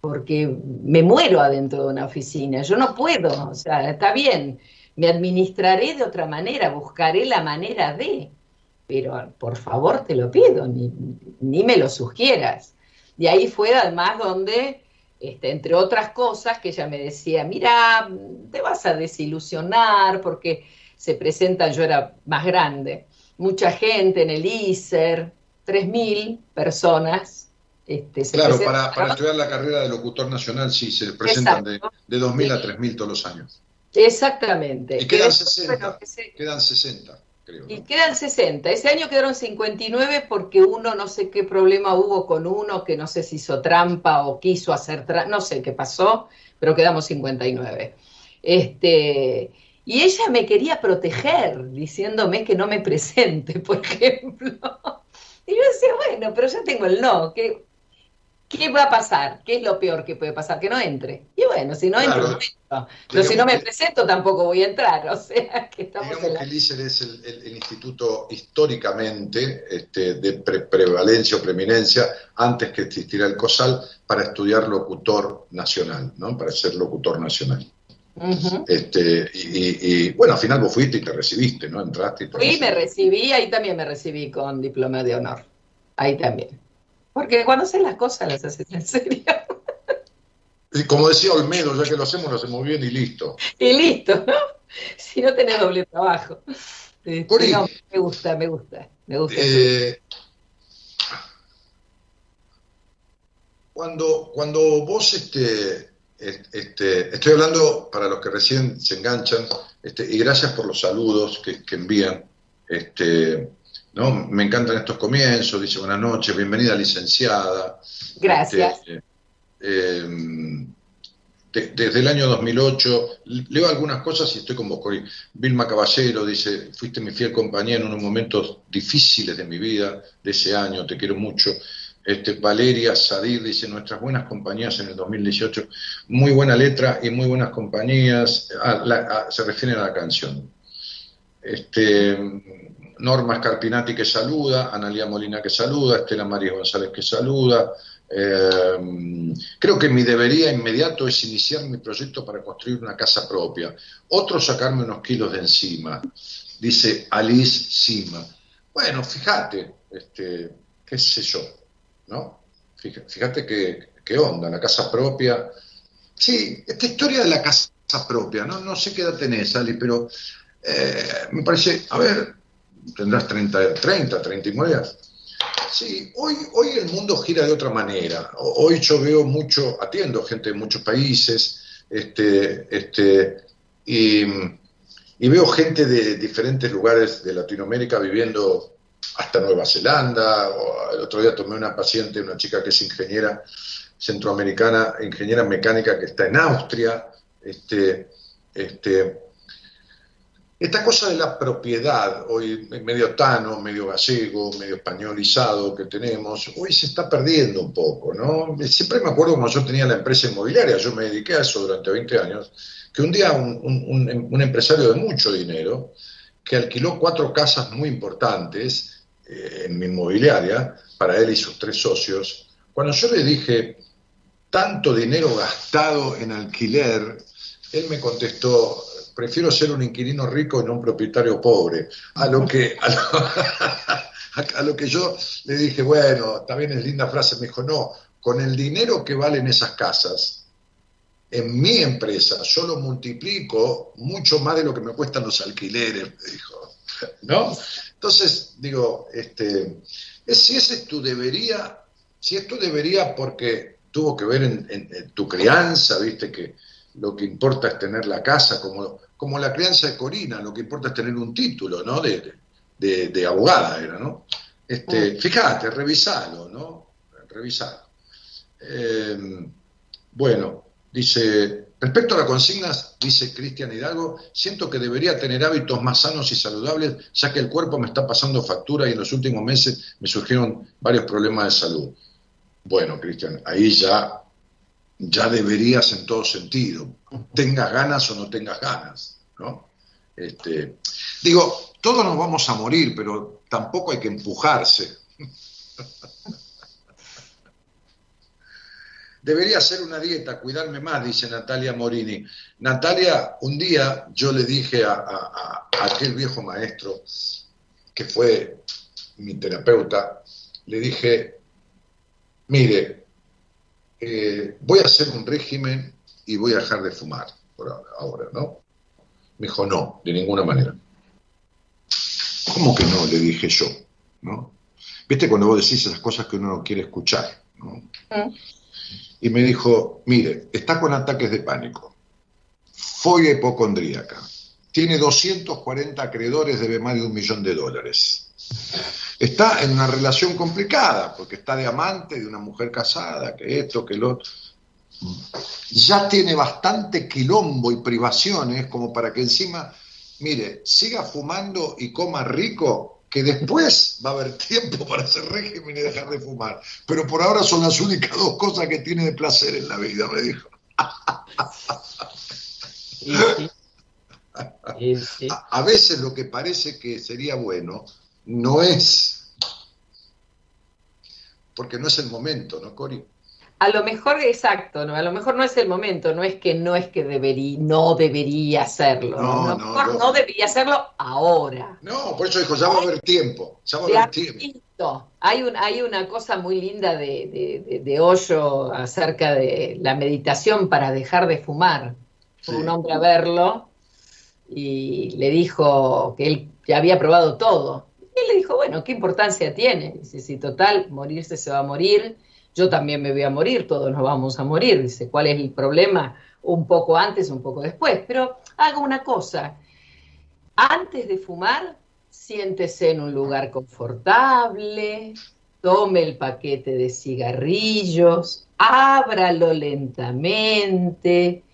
porque me muero adentro de una oficina, yo no puedo, o sea, está bien, me administraré de otra manera, buscaré la manera de, pero por favor te lo pido, ni, ni me lo sugieras. Y ahí fue además donde, este, entre otras cosas, que ella me decía, mira, te vas a desilusionar porque se presentan, yo era más grande, mucha gente en el ISER, 3.000 personas. Este, se
Claro, para, para estudiar la carrera de locutor nacional, sí, se presentan de,
Exacto.
de 2.000 a 3.000 todos los años.
Exactamente.
Y quedan
Que-
60.
bueno, que se-
Quedan 60, creo. ¿no?
Y quedan 60. Ese año quedaron 59 porque uno no sé qué problema hubo con uno que no sé si hizo trampa o quiso hacer trampa, no sé qué pasó, pero quedamos 59. Este, y ella me quería proteger diciéndome que no me presente, por ejemplo. Y yo decía, bueno, pero ya tengo el no, que ¿Qué va a pasar? ¿Qué es lo peor que puede pasar? Que no entre. Y bueno, si no
Claro.
entro, no entro. Pero si no me
que-
presento, tampoco voy a entrar. O sea, que estamos en
Digamos
la...
que el ISER es el, el- el instituto históricamente este, de pre- prevalencia o preeminencia antes que existiera el COSAL para estudiar locutor nacional, ¿no? Para ser locutor nacional. Este, y, y- y, bueno, al final vos fuiste y te recibiste, ¿no? Entraste y todo.
Fui, me recibí, ahí también me recibí con diploma de honor. Ahí también. Porque cuando haces las cosas las haces en serio.
Y como decía Olmedo, ya que lo hacemos, lo hacemos bien y listo.
Y listo, ¿no? Si no tenés doble trabajo. Este,
Cori.
no, me gusta, me gusta, me gusta.
Eh, cuando, cuando vos, este, est- este, estoy hablando para los que recién se enganchan, este, y gracias por los saludos que, que envían. Este, ¿no? Me encantan estos comienzos, dice buenas noches, bienvenida licenciada.
Gracias.
Este, eh, de- desde el año 2008, leo algunas cosas y estoy con vos. Vilma Caballero dice, fuiste mi fiel compañera en unos momentos difíciles de mi vida, de ese año, te quiero mucho. Este, Valeria Sadir dice, nuestras buenas compañías en el 2018, muy buena letra y muy buenas compañías, Ah, ah, se refieren a la canción. Este, Norma Scarpinati que saluda, Analia Molina que saluda, Estela María González que saluda. Eh, creo que mi debería inmediato es iniciar mi proyecto para construir una casa propia. Otro sacarme unos kilos de encima, dice Alice Sima. Bueno, fíjate, este, qué sé yo, ¿no? Fíjate, qué, qué onda, la casa propia. Sí, esta historia de la casa propia, no, no sé qué edad tenés, Ali, pero eh, me parece, a ver, tendrás 30, 30 39 años. Sí, hoy, hoy el mundo gira de otra manera. Hoy yo veo mucho, atiendo gente de muchos países, este, este, y veo gente de diferentes lugares de Latinoamérica viviendo hasta Nueva Zelanda. O el otro día tomé una paciente, una chica que es ingeniera centroamericana, ingeniera mecánica que está en Austria. Este, este, esta cosa de la propiedad, hoy medio tano, medio gallego, medio españolizado que tenemos, hoy se está perdiendo un poco. Siempre me acuerdo cuando yo tenía la empresa inmobiliaria, yo me dediqué a eso durante 20 años, que un día un- un empresario de mucho dinero, que alquiló cuatro casas muy importantes eh, en mi inmobiliaria, para él y sus tres socios, cuando yo le dije, tanto dinero gastado en alquiler, él me contestó, prefiero ser un inquilino rico y no un propietario pobre. A lo que, a lo, a lo que yo le dije, bueno, también es linda frase, me dijo, no, con el dinero que valen esas casas, en mi empresa yo lo multiplico mucho más de lo que me cuestan los alquileres, me dijo. ¿No? Entonces, digo, este, es, si ese es tu debería, si esto debería porque tuvo que ver en, en- en tu crianza, viste que lo que importa es tener la casa, como, como la crianza de Corina, lo que importa es tener un título, ¿no? De, de, de abogada era, ¿no? Este, Fíjate, revisalo, ¿no? Revisalo. Eh, bueno, dice, respecto a las consignas, dice Cristian Hidalgo, siento que debería tener hábitos más sanos y saludables, ya que el cuerpo me está pasando factura y en los últimos meses me surgieron varios problemas de salud. Bueno, Cristian, ahí ya, ya deberías en todo sentido, tengas ganas o no tengas ganas, ¿no? Este, digo, todos nos vamos a morir, pero tampoco hay que empujarse. Debería hacer una dieta, cuidarme más, dice Natalia Morini. Natalia, un día yo le dije a, aquel viejo maestro, que fue mi terapeuta, le dije, mire, eh, voy a hacer un régimen y voy a dejar de fumar por ahora, ahora, ¿no? Me dijo, no, de ninguna manera. ¿Cómo que no? Le dije yo, ¿no? Viste cuando vos decís esas cosas que uno no quiere escuchar, ¿no?
Mm.
Y me dijo, mire, está con ataques de pánico, fobia hipocondríaca, tiene 240 acreedores, debe más de un millón de dólares. Está en una relación complicada, porque está de amante de una mujer casada, que esto, que lo otro. Ya tiene bastante quilombo y privaciones como para que encima, mire, siga fumando y coma rico que después va a haber tiempo para hacer régimen y dejar de fumar. Pero por ahora son las únicas dos cosas que tiene de placer en la vida, me dijo.
Sí. Sí.
A, a veces lo que parece que sería bueno no es. Porque no es el momento, ¿no, Cori?
A lo mejor, exacto, ¿no? A lo mejor no es el momento, no es que no es que debería, no debería hacerlo.
No,
a lo
no,
mejor
no.
no debería hacerlo ahora.
No, por eso dijo, ya va a haber tiempo, ya va a haber tiempo.
Hay, un, hay una cosa muy linda de, de, de- de Hoyo acerca de la meditación para dejar de fumar. Fue
Sí.
un hombre a verlo y le dijo que él ya había probado todo. Y él le dijo, bueno, ¿qué importancia tiene? Dice, si total, morirse se va a morir, yo también me voy a morir, todos nos vamos a morir. Dice, ¿cuál es el problema? Un poco antes, un poco después. Pero haga una cosa, antes de fumar, siéntese en un lugar confortable, tome el paquete de cigarrillos, ábralo lentamente,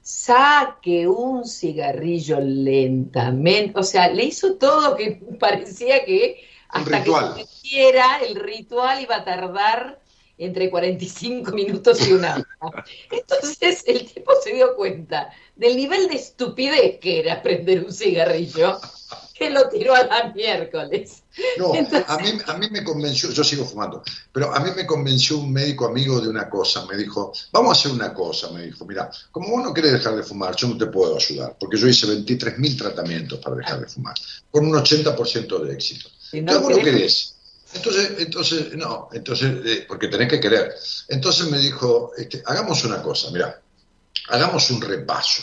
saque un cigarrillo lentamente, o sea, le hizo todo que parecía que hasta que metiera el ritual iba a tardar entre 45 minutos y una hora. Entonces el tipo se dio cuenta del nivel de estupidez que era prender un cigarrillo, que lo tiró a la miércoles.
No,
Entonces-
a mí, a mí me convenció, yo sigo fumando, pero a mí me convenció un médico amigo de una cosa, me dijo, vamos a hacer una cosa, me dijo, mira, como vos no querés dejar de fumar, yo no te puedo ayudar, porque yo hice 23.000 tratamientos para dejar de fumar, con un 80% de éxito.
Si no
Entonces vos no
querés-
querés. Entonces, entonces, no, entonces, eh, porque tenés que querer. Entonces me dijo, este, hagamos una cosa, mira, hagamos un repaso.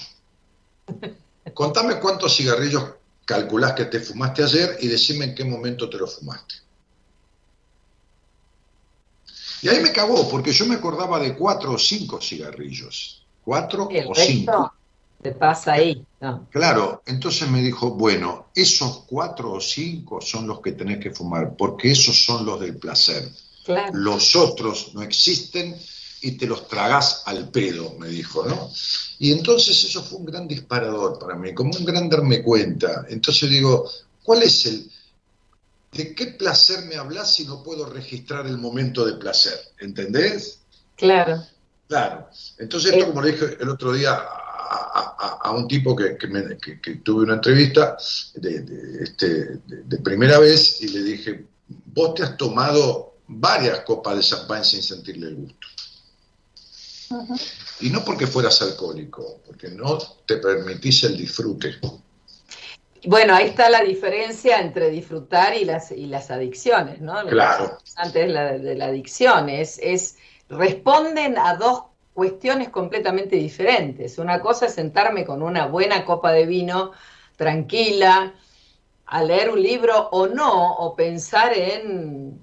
Contame cuántos cigarrillos calculás que te fumaste ayer y decime en qué momento te lo fumaste. Y ahí me cagó, porque yo me acordaba de cuatro o cinco cigarrillos. Cuatro o cinco.
Te pasa ahí. No.
Claro, entonces me dijo, bueno, esos cuatro o cinco son los que tenés que fumar, porque esos son los del placer.
Claro.
Los otros no existen y te los tragás al pedo, me dijo, ¿no? Y entonces eso fue un gran disparador para mí, como un gran darme cuenta. Entonces digo, ¿cuál es el... ¿De qué placer me hablas si no puedo registrar el momento de placer? ¿Entendés?
Claro.
Claro. Entonces, esto,
Eh.
como le dije el otro día a, a- a un tipo que, que me- que- que tuve una entrevista de, de- este, de- de primera vez y le dije, vos te has tomado varias copas de champán sin sentirle el gusto. Y no porque fueras alcohólico, porque no te permitís el disfrute.
Bueno, ahí está la diferencia entre disfrutar y las, y las adicciones, ¿no? Lo
Claro.
Antes la- de la adicción es, es- responden a dos cuestiones completamente diferentes. Una cosa es sentarme con una buena copa de vino, tranquila, a leer un libro o no, o pensar en...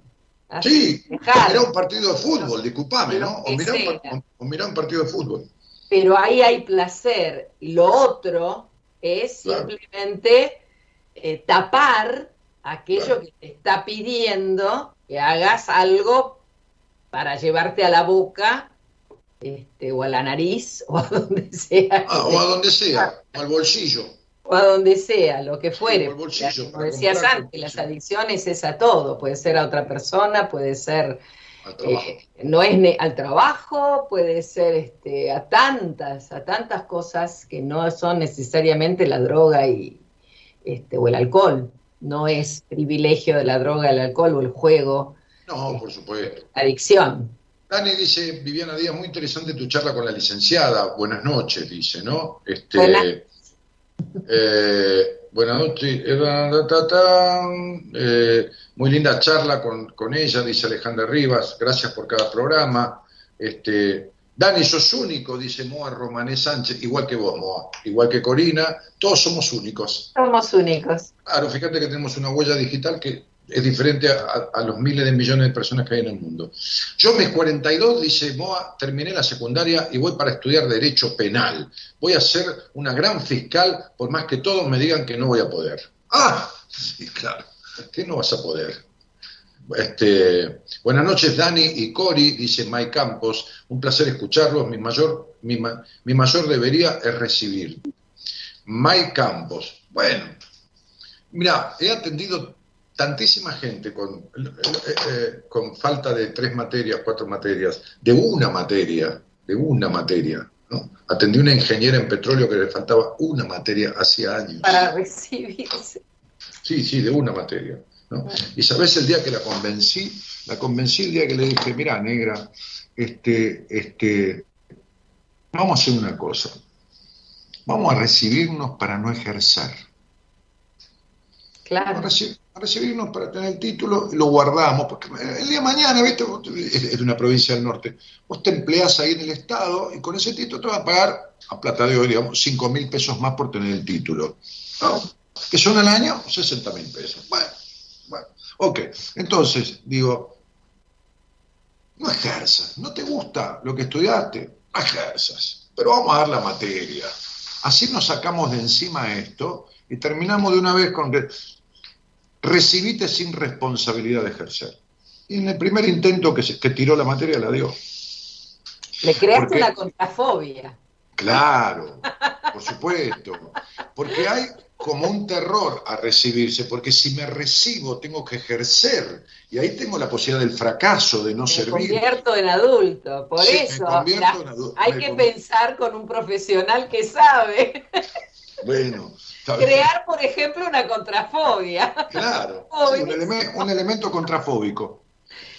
Sí, o mirá un partido de fútbol, disculpame, ¿no? O mirá, un, o- partido de fútbol.
pero ahí hay placer. Lo otro es
Claro.
simplemente eh, tapar aquello
Claro.
que te está pidiendo que hagas algo para llevarte a la boca este, o a la nariz o a donde sea.
Ah, o a donde sea, o al bolsillo.
o a donde sea, lo que fuere.
bolsillo,
Como decías antes, las adicciones es a todo. Puede ser a otra persona, puede ser
Al trabajo.
eh, no es ne- al trabajo, puede ser este, a tantas, a tantas cosas que no son necesariamente la droga y, este, o el alcohol. No es privilegio de la droga, el alcohol o el juego,
No, por supuesto.
la adicción.
Dani dice, Viviana Díaz, muy interesante tu charla con la licenciada. Buenas noches, dice, ¿no? Este,
Buenas.
eh, buenas noches. eh, muy linda charla con, con ella, dice Alejandra Rivas. Gracias por cada programa. Este, Dani, sos único, dice Moa Romané Sánchez, igual que vos, Moa, igual que Corina, todos somos únicos.
Somos únicos.
Claro, fíjate que tenemos una huella digital que es diferente a, los miles de millones de personas que hay en el mundo. Yo, a mis 42, dice Moa, terminé la secundaria y voy para estudiar Derecho Penal. Voy a ser una gran fiscal, por más que todos me digan que no voy a poder. ¡Ah! Sí, claro, que no vas a poder. Este, buenas noches, Dani y Cori, dice Mike Campos. Un placer escucharlos. Mi mayor, mi, mi mayor debería es recibir. Mike Campos. Bueno, mira, he atendido tantísima gente con, eh, eh, con falta de tres materias, cuatro materias, de una materia, de una materia. ¿no? Atendí una ingeniera en petróleo que le faltaba una materia hacía años.
Para recibirse.
Sí, sí, de una materia. ¿no? Y sabes el día que la convencí, la convencí el día que le dije, mira, negra, este, este, vamos a hacer una cosa, vamos a recibirnos para no ejercer.
Claro.
A, reci- a recibirnos para tener el título lo guardamos, porque el día de mañana, ¿viste? Es de una provincia del norte. Vos te empleás ahí en el Estado y con ese título te van a pagar, a plata de hoy, digamos, 5 mil pesos más por tener el título. ¿no? Que son al año 60 mil pesos. Bueno, bueno. Ok, entonces, digo, no ejerzas. ¿No te gusta lo que estudiaste? No ejerzas. Pero vamos a dar la materia. Así nos sacamos de encima esto y terminamos de una vez con que recibite sin responsabilidad de ejercer. Y en el primer intento que, se- que tiró la materia la dio.
Le creaste
¿Por qué?
una contrafobia.
Claro, por supuesto. Porque hay como un terror a recibirse, porque si me recibo tengo que ejercer y ahí tengo la posibilidad del fracaso, de no
Me
servir.
convierto en adulto. Por
Sí, me
eso
convierto
la-
en adulto.
hay
Me
que pensar con un profesional que sabe.
Bueno,
Crear, por ejemplo, una contrafobia.
Claro, sí, un,
buenísimo.
eleme- un elemento contrafóbico.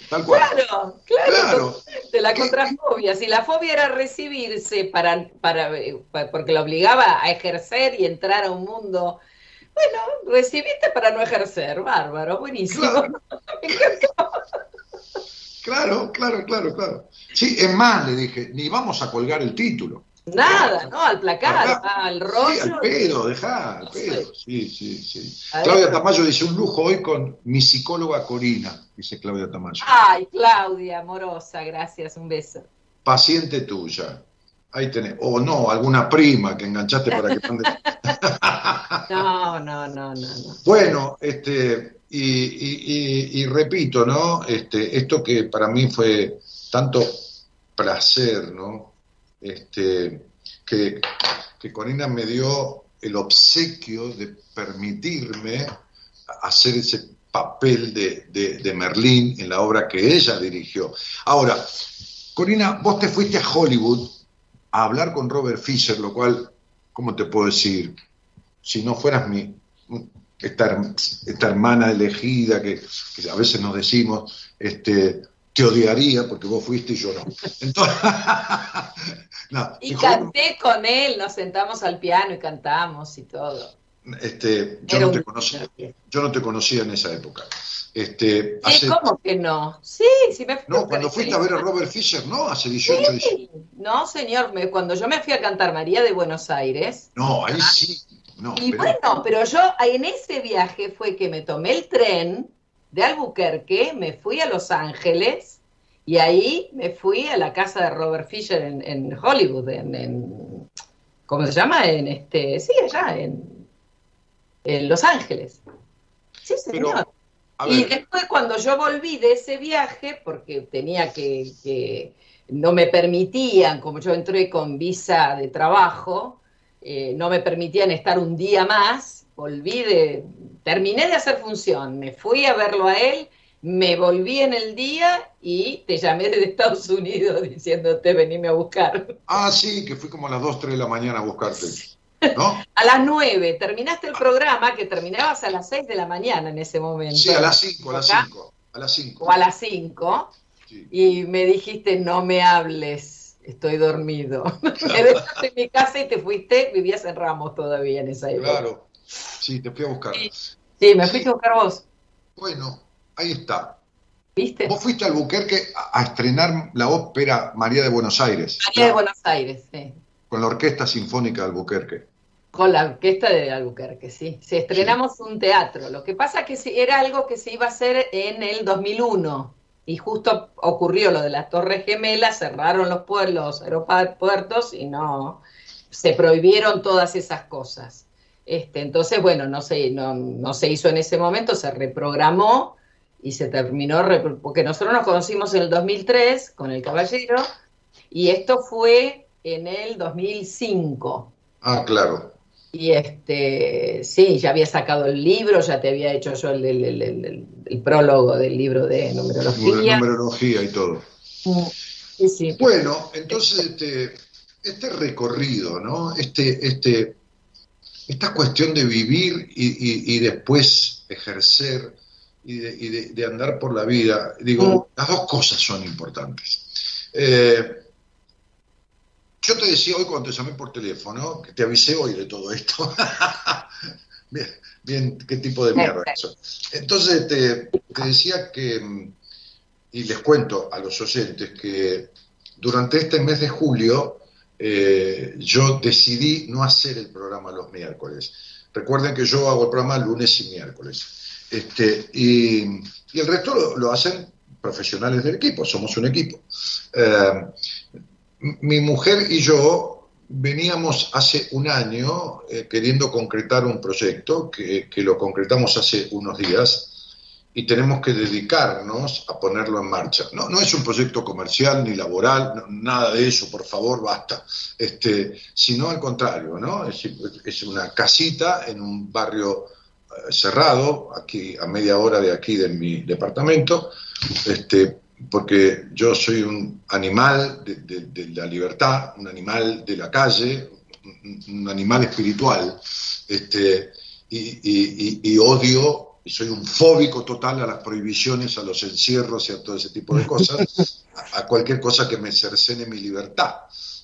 Tal cual.
Claro, claro.
Claro.
totalmente, la
¿Qué-
contrafobia. Si la fobia era recibirse para, para, pa- porque lo obligaba a ejercer y entrar a un mundo. Bueno, recibiste para no ejercer. Bárbaro, buenísimo.
Claro.
Me encantó.
Claro, claro, claro, claro. Sí, es más, le dije, ni vamos a colgar el título.
Nada, ¿no? Al placar,
Ajá.
al
Sí,
rollo.
al pedo, dejá, al pedo. Sí, sí, sí. Claudia. Tamayo dice, un lujo hoy con mi psicóloga Corina, dice Claudia Tamayo.
Ay, Claudia, amorosa, gracias, un beso.
Paciente tuya. Ahí tenés. O no, alguna prima que enganchaste para que mande.
No, no, no, no, no.
Bueno, este, y, y- y- y repito, ¿no? Este, esto que para mí fue tanto placer, ¿no? Este, que, Corina me dio el obsequio de permitirme hacer ese papel de, de, Merlín en la obra que ella dirigió. Ahora, Corina, vos te fuiste a Hollywood a hablar con Robert Fisher, lo cual, ¿cómo te puedo decir? Si no fueras mi, esta hermana elegida que, que a veces nos decimos, este, te odiaría porque vos fuiste y yo no. Entonces, no,
Y canté con él, nos sentamos al piano y cantamos y todo.
este, yo,
Era
no te conocía, yo no te conocía en esa época. Este, hace-
Sí, ¿cómo que no? Sí, sí me fui
no, cuando fuiste a ver a Robert Fisher, no, hace 18, 18.
Sí, No, señor, me- cuando yo me fui a cantar María de Buenos Aires,
No, ahí sí. No,
y
pero-
bueno, pero yo en ese viaje fue que me tomé el tren de Albuquerque, me fui a Los Ángeles y ahí me fui a la casa de Robert Fisher en, en Hollywood, en, en- ¿cómo se llama? En este, sí, allá en, en Los Ángeles. Sí, señor.
Pero,
Y después cuando yo volví de ese viaje, porque tenía que, que- no me permitían, como yo entré con visa de trabajo, eh, no me permitían estar un día más, volví de, terminé de hacer función, me fui a verlo a él, me volví en el día y te llamé desde Estados Unidos diciéndote venime a buscar.
ah, sí, que fui como a las 2, 3 de la mañana a buscarte. ¿No?
A las nueve, terminaste el programa que terminabas a las seis de la mañana en ese momento.
Sí, a las 5, a las
¿Acá?
5. A las 5.
O a las cinco.
Sí.
y me dijiste, no me hables, estoy dormido. me dejaste en mi casa y te fuiste, vivías en Ramos todavía en esa época.
Claro. Sí, te fui a buscar.
Sí. Sí, me fuiste a buscar vos,
Bueno, ahí está.
¿viste?
Vos fuiste a Albuquerque a, a estrenar la ópera María de Buenos Aires.
María de
¿no?
Buenos Aires, sí.
Con la Orquesta Sinfónica de Albuquerque.
Con la orquesta de Albuquerque, sí. Sí, estrenamos un teatro. Lo que pasa que sí, era algo que se iba a hacer en el 2001 y justo ocurrió lo de las Torres Gemelas, cerraron los pueblos, aeropuertos y no, se prohibieron todas esas cosas. Este, entonces, bueno, no se, no, no se hizo en ese momento, se reprogramó y se terminó, porque nosotros nos conocimos en el 2003 con El Caballero y esto fue en el 2005.
Ah, claro.
Y este, sí, ya había sacado el libro, ya te había hecho yo el, el- el- el- el prólogo del libro de numerología.
Numerología y todo.
Sí, sí.
Bueno, entonces este, este recorrido, ¿no? Este, este, esta cuestión de vivir y, y- y después ejercer y, de, y de- de andar por la vida, digo, las dos cosas son importantes. Eh, yo te decía hoy cuando te llamé por teléfono, que te avisé hoy de todo esto. bien, bien, qué tipo de mierda eso. Entonces te, te decía que, mm, y les cuento a los oyentes, que durante este mes de julio eh, yo decidí no hacer el programa los miércoles. Recuerden que yo hago el programa lunes y miércoles. Este, y, el resto lo, hacen profesionales del equipo, somos un equipo. Eh, mi mujer y yo veníamos hace un año eh, queriendo concretar un proyecto que lo concretamos hace unos días y tenemos que dedicarnos a ponerlo en marcha. No, no es un proyecto comercial ni laboral, nada de eso, por favor, basta. Este, sino al contrario, ¿no? Es, una casita en un barrio eh, cerrado, aquí a media hora de aquí de mi departamento, este, porque yo soy un animal de, de- la libertad, un animal de la calle, un, animal espiritual, este, y, odio, soy un fóbico total a las prohibiciones, a los encierros y a todo ese tipo de cosas, a, cualquier cosa que me cercene mi libertad,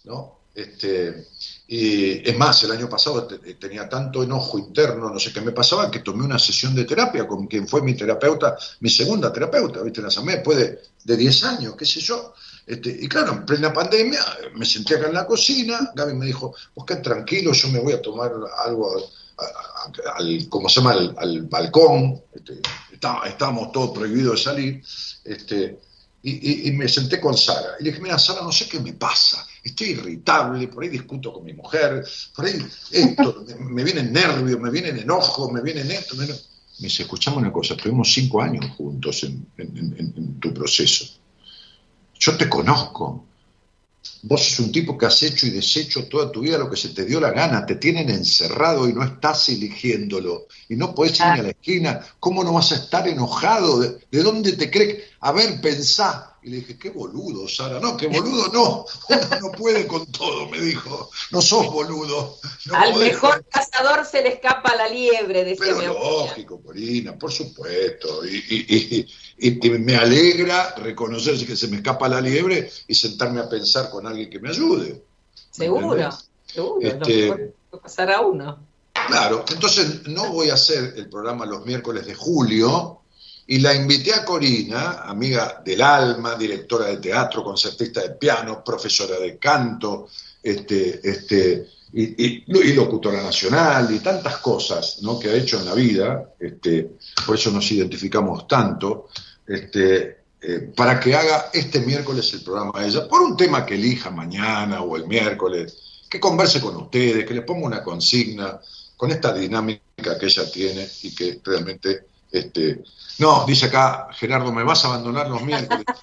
¿no? Este, y es más, el año pasado te- tenía tanto enojo interno, no sé qué me pasaba, que tomé una sesión de terapia con quien fue mi terapeuta, mi segunda terapeuta, ¿viste? La llamé después de, de 10 años, qué sé yo. Este, y claro, en plena pandemia me senté acá en la cocina, Gaby me dijo, vos quedate tranquilo, yo me voy a tomar algo a- a- al, ¿cómo se llama? Al, al balcón, este, está- estábamos todos prohibidos de salir, este, y, y- me senté con Sara. Y le dije, mira, Sara, no sé qué me pasa, estoy irritable, por ahí discuto con mi mujer, por ahí esto, me, vienen nervios, me vienen enojos, me vienen esto. Me, vienen-". me dice, escuchame una cosa, estuvimos cinco años juntos en- en tu proceso. Yo te conozco. Vos sos un tipo que has hecho y deshecho toda tu vida lo que se te dio la gana, te tienen encerrado y no estás eligiéndolo, y no podés ir ni a la esquina, ¿cómo no vas a estar enojado? ¿De, de dónde te crees? A ver, pensá. Y le dije, qué boludo, Sara, no, qué boludo no, uno no puede con todo, me dijo, no sos boludo. no
Al
podés
mejor cazador se le escapa la liebre, decía
pero lógico, Corina, por supuesto. Y, y- y- y- y me alegra reconocer que se me escapa la liebre y sentarme a pensar con alguien que me ayude.
Seguro,
¿Entendés?
seguro, lo
Este-
mejor que puede pasar a uno.
Claro, entonces no voy a hacer el programa los miércoles de julio y la invité a Corina, amiga del alma, directora de teatro, concertista de piano, profesora de canto, este, este, y, y- y locutora nacional y tantas cosas ¿no? que ha hecho en la vida, este, por eso nos identificamos tanto, este, eh, para que haga este miércoles el programa de ella, por un tema que elija mañana o el miércoles, que converse con ustedes, que le ponga una consigna, con esta dinámica que ella tiene y que realmente, este, no, dice acá Gerardo, me vas a abandonar los miércoles.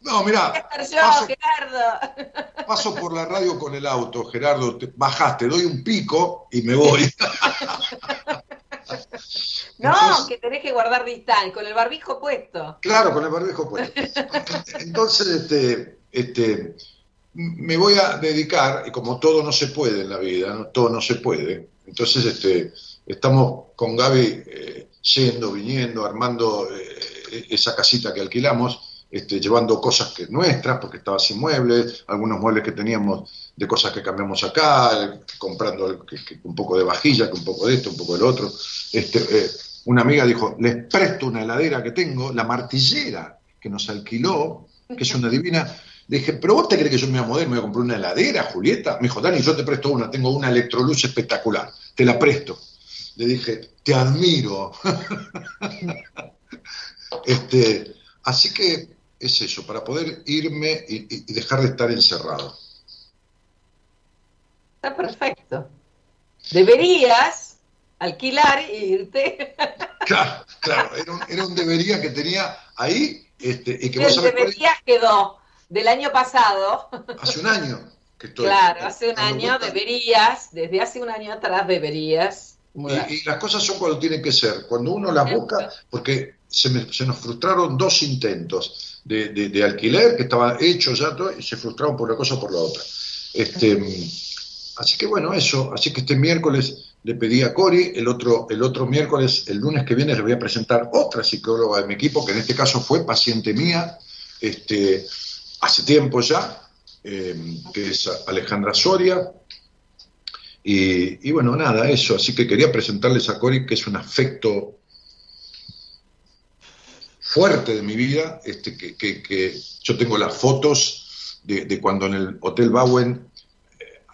No, mira, paso, paso por la radio con el auto, Gerardo, te, bajaste, doy un pico y me voy.
No,
Entonces-
que tenés que guardar distancia, con el barbijo puesto.
Claro, con el barbijo puesto. Entonces, este, este, me voy a dedicar, y como todo no se puede en la vida, ¿no? todo no se puede, entonces este, estamos con Gaby eh, yendo, viniendo, armando eh, esa casita que alquilamos, este, llevando cosas que nuestras, porque estaba sin muebles, algunos muebles que teníamos de cosas que cambiamos acá, comprando un poco de vajilla, que un poco de esto, un poco del otro. Este, eh, una amiga dijo, les presto una heladera que tengo, la martillera que nos alquiló, que es una divina. Le dije, pero vos te crees que yo me voy me voy a comprar una heladera, Julieta. Me dijo, Dani, yo te presto una, tengo una electroluz espectacular, te la presto. Le dije, te admiro. este, así que es eso, para poder irme y dejar de estar encerrado.
Está perfecto. Deberías alquilar e irte.
Claro, claro, era un, era un debería que tenía ahí, este, y que
El deberías quedó del año pasado.
hace un año. que estoy.
Claro, hace un año deberías, desde hace un año atrás deberías.
Y, y las cosas son cuando tienen que ser, cuando uno las busca, porque se, me- se nos frustraron dos intentos de, de- de alquiler que estaba hecho ya todo, y se frustraron por una cosa o por la otra. Este, así que bueno, eso, así que este miércoles le pedí a Cori, el otro, el otro miércoles, el lunes que viene, le voy a presentar otra psicóloga de mi equipo, que en este caso fue paciente mía, este, hace tiempo ya, eh, que es Alejandra Soria, y, y bueno, nada, eso. Así que quería presentarles a Cori, que es un afecto fuerte de mi vida, este, que, que- que yo tengo las fotos de, de cuando en el Hotel Bowen,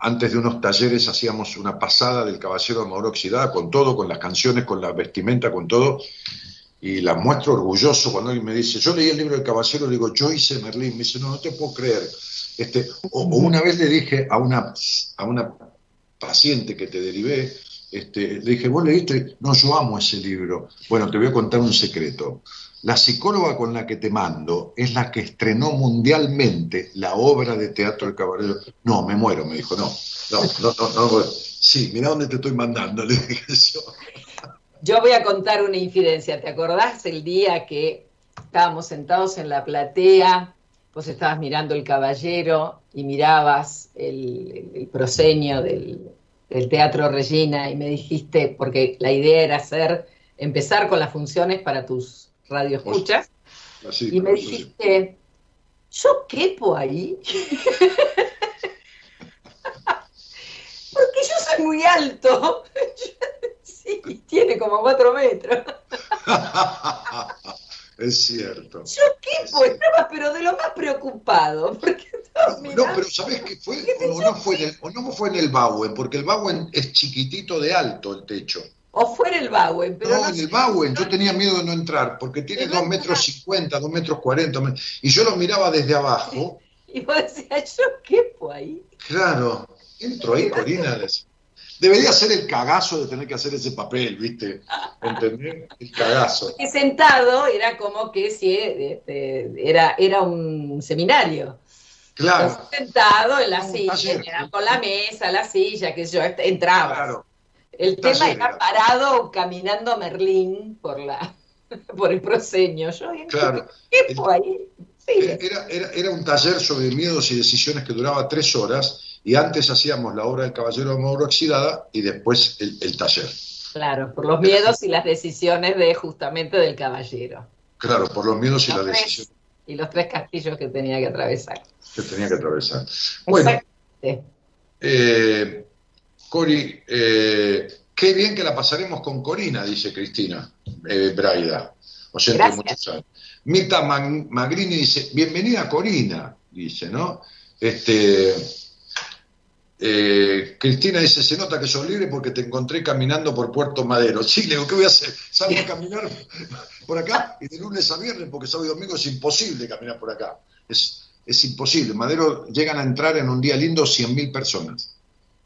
antes de unos talleres, hacíamos una pasada del Caballero de Maduro Oxidada, con todo, con las canciones, con la vestimenta, con todo, y la muestro orgulloso cuando alguien me dice, yo leí el libro del Caballero, le digo, yo hice Merlín, me dice, no, no te puedo creer. Este, o, o una vez le dije a una, a una paciente que te derivé, este, le dije, ¿vos leíste? No, yo amo ese libro. Bueno, te voy a contar un secreto. La psicóloga con la que te mando es la que estrenó mundialmente la obra de teatro del caballero. No, me muero, me dijo, no, no, no, no, no. Sí, mira dónde te estoy mandando, le dije yo.
Yo voy a contar una infidencia. ¿Te acordás el día que estábamos sentados en la platea? Vos estabas mirando el caballero y mirabas el, el- el del, del Teatro Regina y me dijiste, porque la idea era hacer, empezar con las funciones para tus radioescuchas,
Así,
y me
sí.
dijiste, ¿yo quepo ahí? Porque yo soy muy alto. Sí, tiene como cuatro metros.
es cierto.
Yo quepo, estaba pero de lo más preocupado. Porque
No,
mirando.
pero ¿sabés qué fue? O no fue, en el, o no fue en el Bowen, porque el Bowen es chiquitito de alto el techo.
O fuera el Bowen, pero
no,
no
en el Bowen, yo tenía miedo de no entrar, porque tiene 2 metros 50, 2 metros 40, me- y yo lo miraba desde abajo.
Y vos decías, yo quepo ahí.
Claro, entro ahí, Corina. Debería ser el cagazo de tener que hacer ese papel, ¿viste? ¿Entendés? El cagazo.
Que sentado era como que si este, era, era un seminario.
Claro,
sentado en la
Un
silla, con la mesa, la silla, que yo, este, entraba.
claro.
El tema era
era.
parado caminando Merlín por la por el proseño. Yo
Claro.
¿qué fue ahí? Sí,
Era, era, era un taller sobre miedos y decisiones que duraba tres horas, y antes hacíamos la obra del Caballero de Mauro Oxidada y después el, el taller.
claro, por los miedos y las decisiones de justamente del caballero.
Claro, por los miedos y
Los
las
tres.
decisiones
Y los tres castillos que tenía que atravesar.
que tenía que atravesar. Bueno, eh, Cori, eh, qué bien que la pasaremos con Corina, dice Cristina eh, Braida, oyente de muchos años. Mita Mag- Magrini dice, bienvenida Corina, dice, ¿no? Este, eh, Cristina dice, se nota que sos libre porque te encontré caminando por Puerto Madero. Sí, le digo, ¿qué voy a hacer? Salgo a caminar por acá y de lunes a viernes, porque sábado y domingo es imposible caminar por acá. Es, es imposible. Madero llegan a entrar en un día lindo 100.000 personas.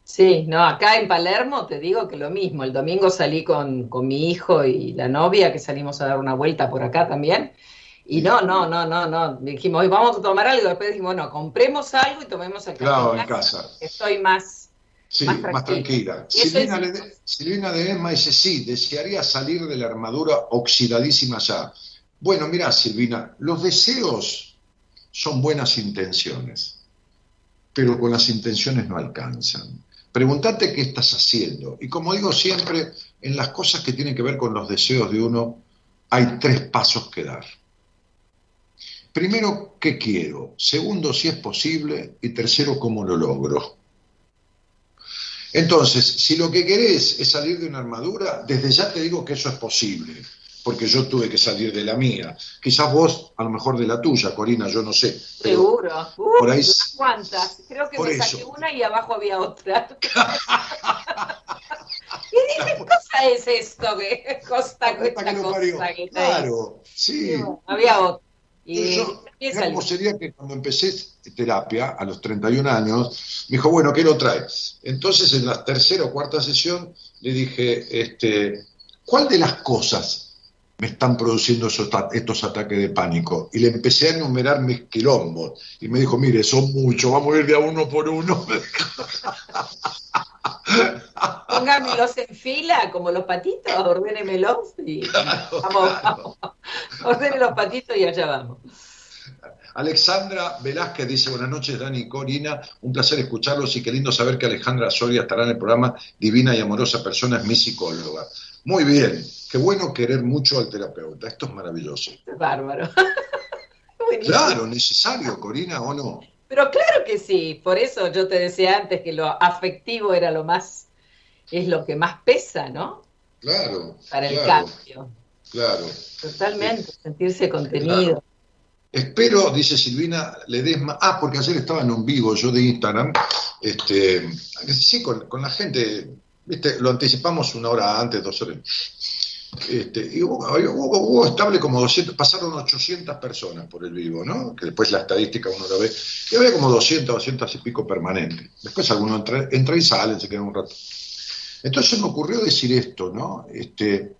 Sí, no, acá en Palermo te digo que lo mismo. El domingo salí con, con mi hijo y la novia, que salimos a dar una vuelta por acá también. Y no, no, no, no, no. Dijimos, "Hoy vamos a tomar algo. Después dijimos, no, compremos algo y tomemos acá.
Claro, en casa.
Estoy más.
Sí,
Más
más,
tranquila.
Silvina,
es-
Lede- Silvina Ledesma dice, sí, desearía salir de la armadura oxidadísima ya. Bueno, mira, Silvina, los deseos son buenas intenciones, pero con las intenciones no alcanzan. Pregúntate qué estás haciendo. Y como digo siempre, en las cosas que tienen que ver con los deseos de uno, hay tres pasos que dar. Primero, ¿qué quiero? Segundo, si es posible. Y tercero, ¿cómo lo logro? Entonces, si lo que querés es salir de una armadura, desde ya te digo que eso es posible, porque yo tuve que salir de la mía. Quizás vos, a lo mejor de la tuya, Corina, yo no sé. pero-
Seguro. Uh,
por ahí-
unas cuantas. Creo que
por
me saqué
eso.
una y abajo había otra. ¿Qué dije, ¿qué cosa es esto? ¿Qué costa esta
que lo
cosa que?
Claro, sí.
Bueno, había otra. Y
yo, cómo sería que cuando empecé terapia, a los 31 años, me dijo, bueno, ¿qué lo traes? Entonces, en la tercera o cuarta sesión, le dije, este, ¿cuál de las cosas me están produciendo esos estos ataques de pánico. Y le empecé a enumerar mis quilombos. Y me dijo, mire, son muchos, vamos a ir de a uno por uno.
Póngamelos en fila como los patitos, ordénemelos y vamos, vamos. Ordene los patitos y allá vamos.
Alexandra Velázquez dice, buenas noches, Dani y Corina, un placer escucharlos y qué lindo saber que Alejandra Soria estará en el programa Divina y Amorosa Persona, es mi psicóloga. Muy bien, qué bueno querer mucho al terapeuta, esto es maravilloso.
Bárbaro.
Claro, necesario, Corina, ¿o no?
Pero claro que sí, por eso yo te decía antes que lo afectivo era lo más, es lo que más pesa, ¿no?
Claro.
Para el
claro,
cambio.
Claro.
Totalmente, sentirse contenido.
Espero, dice Silvina Ledesma, ah, porque ayer estaba en un vivo yo de Instagram, este, sí, con, con la gente, lo anticipamos una hora antes, dos horas. Este, y hubo, estable como 200, pasaron 800 personas por el vivo, ¿no? Que después la estadística uno la ve, y había como 200, 200 y pico permanentes. Después algunos entra, entra y salen, se quedan un rato. Entonces me ocurrió decir esto, ¿no? Este,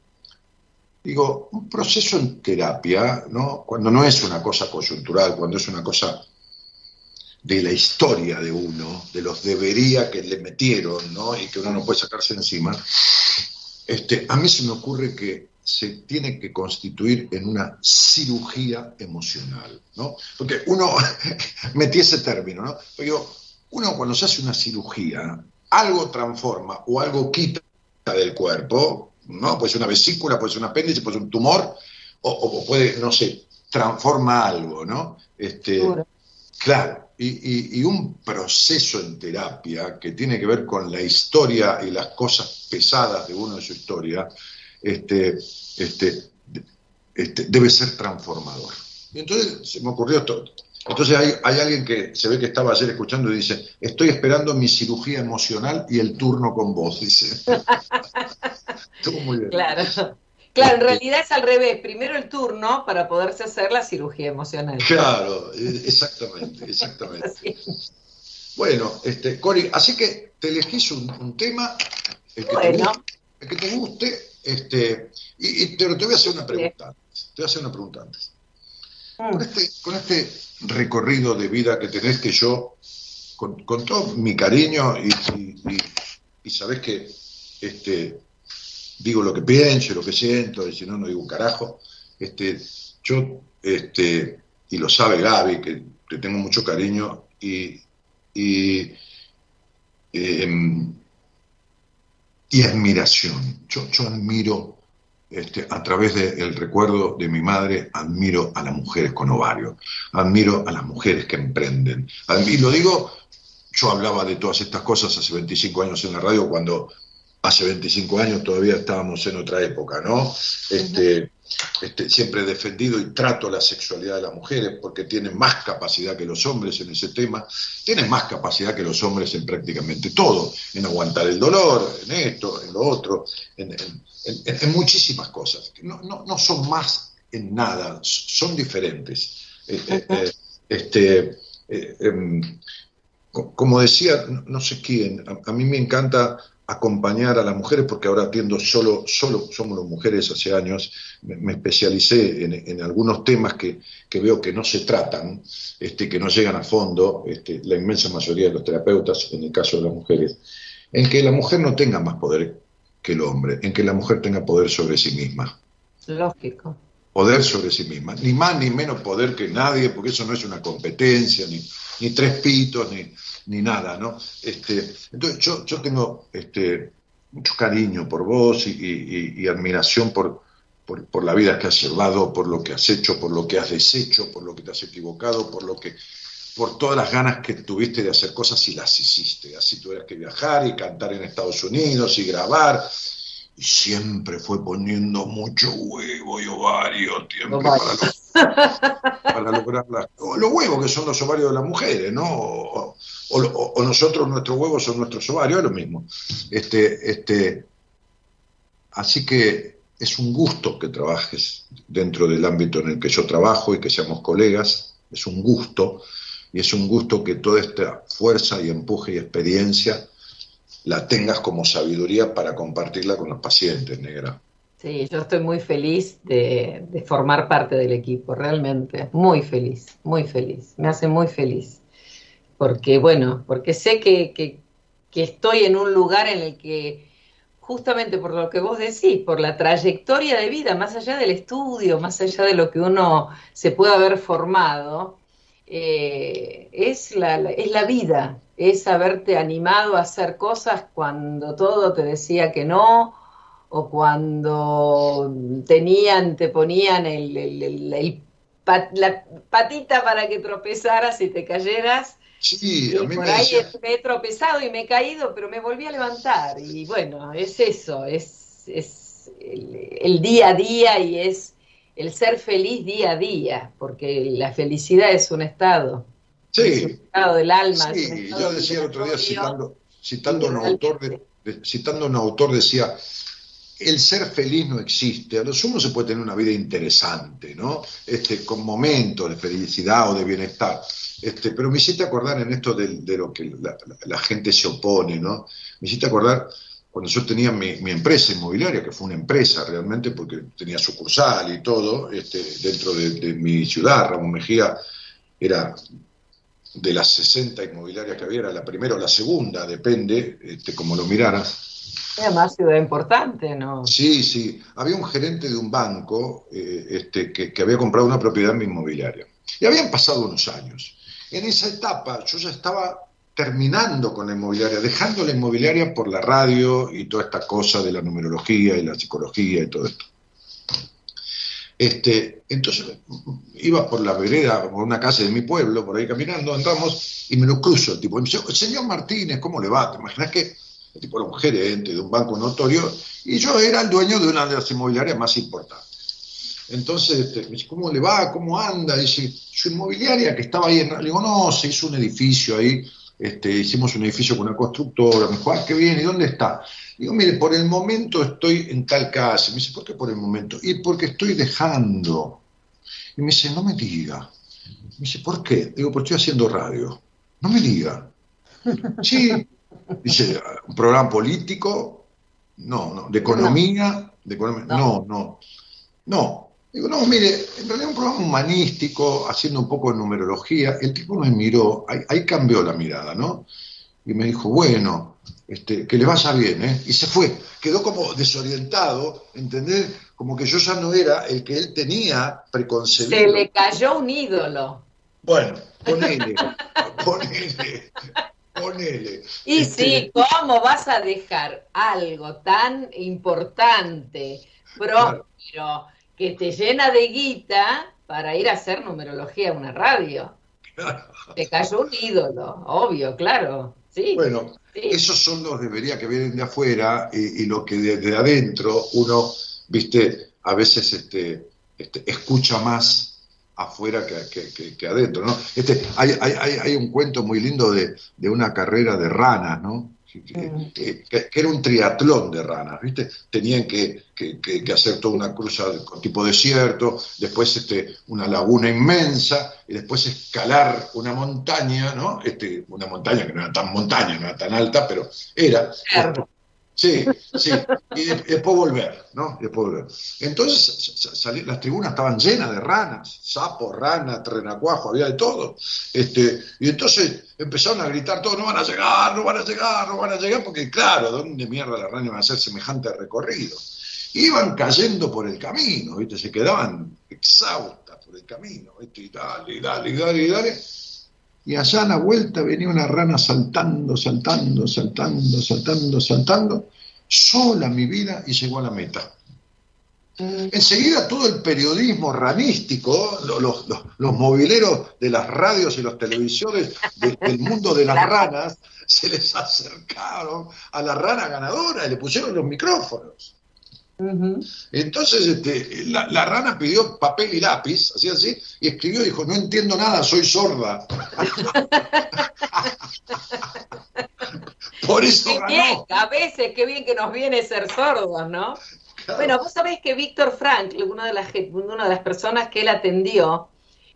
digo, un proceso en terapia, ¿no? Cuando no es una cosa coyuntural, cuando es una cosa de la historia de uno, de los debería que le metieron, ¿no? Y que uno no puede sacarse encima, este, a mí se me ocurre que se tiene que constituir en una cirugía emocional, ¿no? Porque uno, metí ese término, ¿no? Pero digo, uno cuando se hace una cirugía, algo transforma o algo quita del cuerpo, ¿no? Puede ser una vesícula, puede ser un apéndice, puede ser un tumor, o, o puede, no sé, transforma algo, ¿no? Este. Claro, y, y- y un proceso en terapia que tiene que ver con la historia y las cosas pesadas de uno de su historia, este, este, este, debe ser transformador. Y entonces se me ocurrió esto. Entonces hay, hay alguien que se ve que estaba ayer escuchando y dice, estoy esperando mi cirugía emocional y el turno con vos, dice. Estuvo muy bien.
Claro. Claro, en realidad es al revés. Primero el turno para poderse hacer la cirugía emocional.
Claro, eh, exactamente, exactamente. Bueno, este, Cori, así que te elegís un, un tema, el que, te
Bueno.
guste, el que te guste, este, y, y te, te voy a hacer una pregunta antes. Te voy a hacer una pregunta antes. Con este, con este recorrido de vida que tenés que yo, con, con todo mi cariño, y, y, y- y sabés que este, digo lo que pienso, lo que siento, y si no, no digo un carajo, este, yo, este, y lo sabe Gaby, que te tengo mucho cariño, y, y, em, admiración. Yo, yo admiro, este, a través del recuerdo de mi madre, admiro a las mujeres con ovario, admiro a las mujeres que emprenden. Y lo digo, yo hablaba de todas estas cosas hace 25 años en la radio, cuando hace 25 años todavía estábamos en otra época, ¿no? Este, este, siempre he defendido y trato la sexualidad de las mujeres porque tienen más capacidad que los hombres en ese tema, tienen más capacidad que los hombres en prácticamente todo, en aguantar el dolor, en esto, en lo otro, en, en- en- en muchísimas cosas. No, no- no son más en nada, son diferentes. Eh, eh, eh, este, eh, em, co- como decía, no, no sé quién, a, a mí me encanta acompañar a las mujeres porque ahora atiendo solo, solo somos las mujeres hace años, me, me especialicé en, en algunos temas que, que veo que no se tratan, este, que no llegan a fondo, este, la inmensa mayoría de los terapeutas, en el caso de las mujeres, en que la mujer no tenga más poder que el hombre, en que la mujer tenga poder sobre sí misma
Lógico.
poder sobre sí misma, ni más ni menos poder que nadie, porque eso no es una competencia, ni, ni tres pitos, ni, ni nada, ¿no? Este, entonces yo, yo tengo este, mucho cariño por vos y, admiración por, por, por la vida que has llevado, por lo que has hecho, por lo que has deshecho, por lo que te has equivocado, por lo que por todas las ganas que tuviste de hacer cosas y las hiciste. Así tuvieras que viajar y cantar en Estados Unidos y grabar. Y siempre fue poniendo mucho huevo y ovario, siempre para, lo- para lograr las- o los huevos que son los ovarios de las mujeres, ¿no? O- o nosotros, nuestros huevos son nuestros ovarios, es lo mismo. Este, este, así que es un gusto que trabajes dentro del ámbito en el que yo trabajo y que seamos colegas, es un gusto, y es un gusto que toda esta fuerza y empuje y experiencia la tengas como sabiduría para compartirla con los pacientes, negra.
Sí, yo estoy muy feliz de, formar parte del equipo, realmente. Muy feliz, muy feliz. Me hace muy feliz. Porque, bueno, porque sé que, que- estoy en un lugar en el que, justamente por lo que vos decís, por la trayectoria de vida, más allá del estudio, más allá de lo que uno se puede haber formado, eh, es la- es la vida, es haberte animado a hacer cosas cuando todo te decía que no, o cuando tenían, te ponían el, el- el- el pat- la patita para que tropezaras y te cayeras.
Sí, a mí
por
me
ahí me he tropezado y me he caído, pero me volví a levantar. Y bueno, es eso, es, es el, día a día y es el ser feliz día a día, porque la felicidad es un estado,
sí,
estado del alma.
sí, yo decía el otro día citando, citando a un autor, de- de- citando un autor decía, el ser feliz no existe, a lo sumo se puede tener una vida interesante, ¿no? Este, con momentos de felicidad o de bienestar. Este, pero me hiciste acordar en esto de, de lo que la, la- la gente se opone, ¿no? Me hiciste acordar cuando yo tenía mi, mi empresa inmobiliaria, que fue una empresa realmente, porque tenía sucursal y todo, este, dentro de, de mi ciudad, Ramón Mejía era de las 60 inmobiliarias que había, era la primera o la segunda, depende, este, como lo miraras.
Es más ciudad importante, ¿no?
Sí, sí. Había un gerente de un banco eh, este, que, que había comprado una propiedad en mi inmobiliaria. Y habían pasado unos años. En esa etapa yo ya estaba terminando con la inmobiliaria, dejando la inmobiliaria por la radio y toda esta cosa de la numerología y la psicología y todo esto. Este, entonces iba por la vereda, por una casa de mi pueblo, por ahí caminando, entramos y me lo cruzo el tipo. Y me dice, señor Martínez, ¿cómo le va? ¿Te imaginas que el tipo era un gerente de un banco notorio y yo era el dueño de una de las inmobiliarias más importantes. Entonces, este, me dice, ¿cómo le va? ¿Cómo anda? Dice, su inmobiliaria que estaba ahí en... Le digo, no, se hizo un edificio ahí, este, hicimos un edificio con una constructora. Me dijo, ah, qué bien, ¿y dónde está? Digo, mire, por el momento estoy en tal casa. Me dice, ¿por qué por el momento? Y porque estoy dejando. Y me dice, no me diga. Me dice, ¿por qué? Digo, porque estoy haciendo radio. No me diga. Sí. Dice, ¿un programa político? No, no. ¿De economía? ¿De economía? No, no. No. Digo, no, mire, en realidad un programa humanístico, haciendo un poco de numerología. El tipo me miró, ahí, ahí cambió la mirada, ¿no? Y me dijo, bueno, este, que le vaya bien, ¿eh? Y se fue. Quedó como desorientado, ¿entendés? Como que yo ya no era el que él tenía preconcebido.
Se le cayó un ídolo.
Bueno, ponele, ponele, ponele.
Y
Este,
sí, ¿cómo vas a dejar algo tan importante, próspero, que te llena de guita para ir a hacer numerología a una radio?
claro.
Te cayó un ídolo, obvio, claro. Sí,
Bueno,
sí.
esos son los debería que vienen de afuera y, y lo que desde adentro uno, viste, a veces este, este, escucha más afuera que, que- que- que adentro, ¿no? Este, hay, hay, hay, hay un cuento muy lindo de, de una carrera de ranas, ¿no? Que,
Mm.
que- que- era un triatlón de ranas, ¿viste? Tenían que, que- hacer toda una cruza con tipo desierto, después este, una laguna inmensa, y después escalar una montaña, ¿no? Este, una montaña que no era tan montaña, no era tan alta, pero era. Sí, sí. Y de- después volver, ¿no? Después volver. Entonces las tribunas estaban llenas de ranas, sapos, ranas, renacuajo, había de todo. Este, y entonces empezaron a gritar todos, no van a llegar, no van a llegar, no van a llegar, porque claro, ¿dónde mierda las ranas iban a hacer semejante recorrido? Iban cayendo por el camino, ¿viste? Se quedaban exhaustas por el camino, ¿viste? Y dale, dale, dale, dale. Y allá a la vuelta venía una rana saltando, saltando, saltando, saltando, saltando, sola mi vida y llegó a la meta.
Mm,
Enseguida todo el periodismo ranístico, lo- los, los- los mobileros de las radios y los televisores de- del mundo de las ranas, se les acercaron a la rana ganadora y le pusieron los micrófonos. Entonces este, la, la rana pidió papel y lápiz, así así, y escribió y dijo, no entiendo nada, soy sorda. Por eso
Qué bien,
ganó.
a veces qué bien que nos viene ser sordos, ¿no? Bueno, vos sabés que Víctor Frank, una de las, ge- una de las personas que él atendió,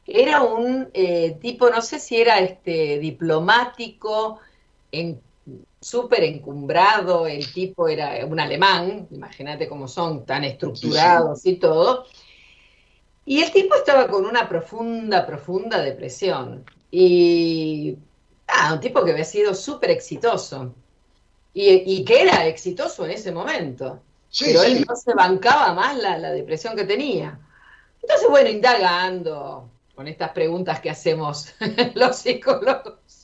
era un eh, tipo, no sé si era este diplomático, en, súper encumbrado, el tipo era un alemán, imagínate cómo son, tan estructurados y todo. Y el tipo estaba con una profunda, profunda depresión. Y ah, un tipo que había sido súper exitoso. Y, y que era exitoso en ese momento.
Sí,
pero él no se bancaba más la, la depresión que tenía. Entonces, bueno, indagando con estas preguntas que hacemos los psicólogos.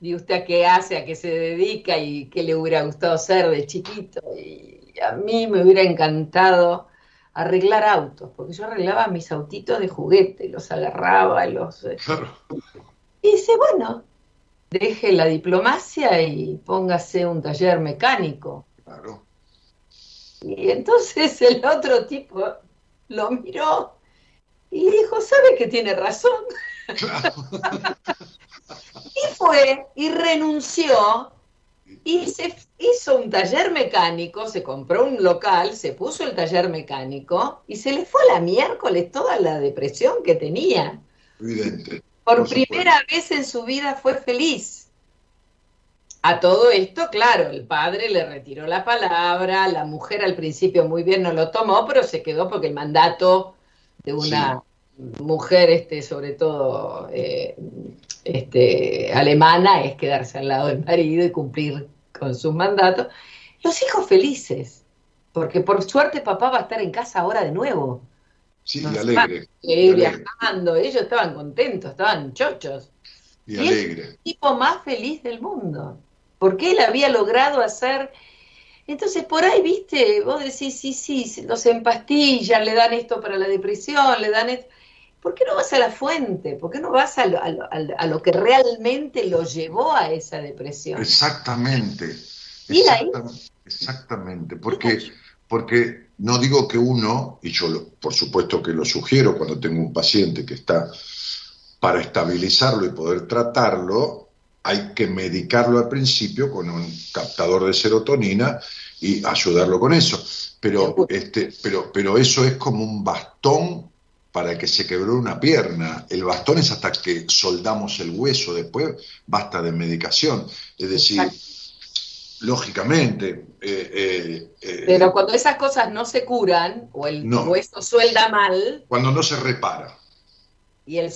¿Y usted a qué hace, a qué se dedica y qué le hubiera gustado ser de chiquito? Y a mí me hubiera encantado arreglar autos, porque yo arreglaba mis autitos de juguete, los agarraba, los... eh,
Claro.
Y dice, bueno, deje la diplomacia y póngase un taller mecánico.
Claro.
Y entonces el otro tipo lo miró y dijo, ¿sabe que tiene razón?
Claro.
Y fue y renunció y se hizo un taller mecánico, se compró un local, se puso el taller mecánico y se le fue a la miércoles toda la depresión que tenía.
Evidente.
Por primera vez en su vida fue feliz. A todo esto, claro, el padre le retiró la palabra, la mujer al principio muy bien no lo tomó, pero se quedó porque el mandato de una mujer, este, sobre todo eh, este, alemana, es quedarse al lado del marido y cumplir con sus mandatos. Los hijos felices, porque por suerte papá va a estar en casa ahora de nuevo.
Sí, y alegre.
eh,
y alegre.
viajando, ellos estaban contentos, estaban chochos
Y
Y es-
alegre.
tipo más feliz del mundo, porque él había logrado hacer... Entonces, por ahí, viste, vos decís, sí, sí, los empastillan, le dan esto para la depresión, le dan esto... ¿Por qué no vas a la fuente? ¿Por qué no vas a lo, a lo- a lo- que realmente lo llevó a esa depresión?
Exactamente.
Ahí.
Exactamente. Exactamente. Porque, porque no digo que uno, y yo lo- por supuesto que lo sugiero cuando tengo un paciente que está para estabilizarlo y poder tratarlo, hay que medicarlo al principio con un captador de serotonina y ayudarlo con eso. Pero, este, pero, pero eso es como un bastón para que se quebró una pierna. El bastón es hasta que soldamos el hueso, después basta de medicación. Es decir,
Exacto.
lógicamente, eh, eh, eh,
Pero cuando esas cosas no se curan, o el
No.
hueso suelda mal,
cuando no se repara.
y el,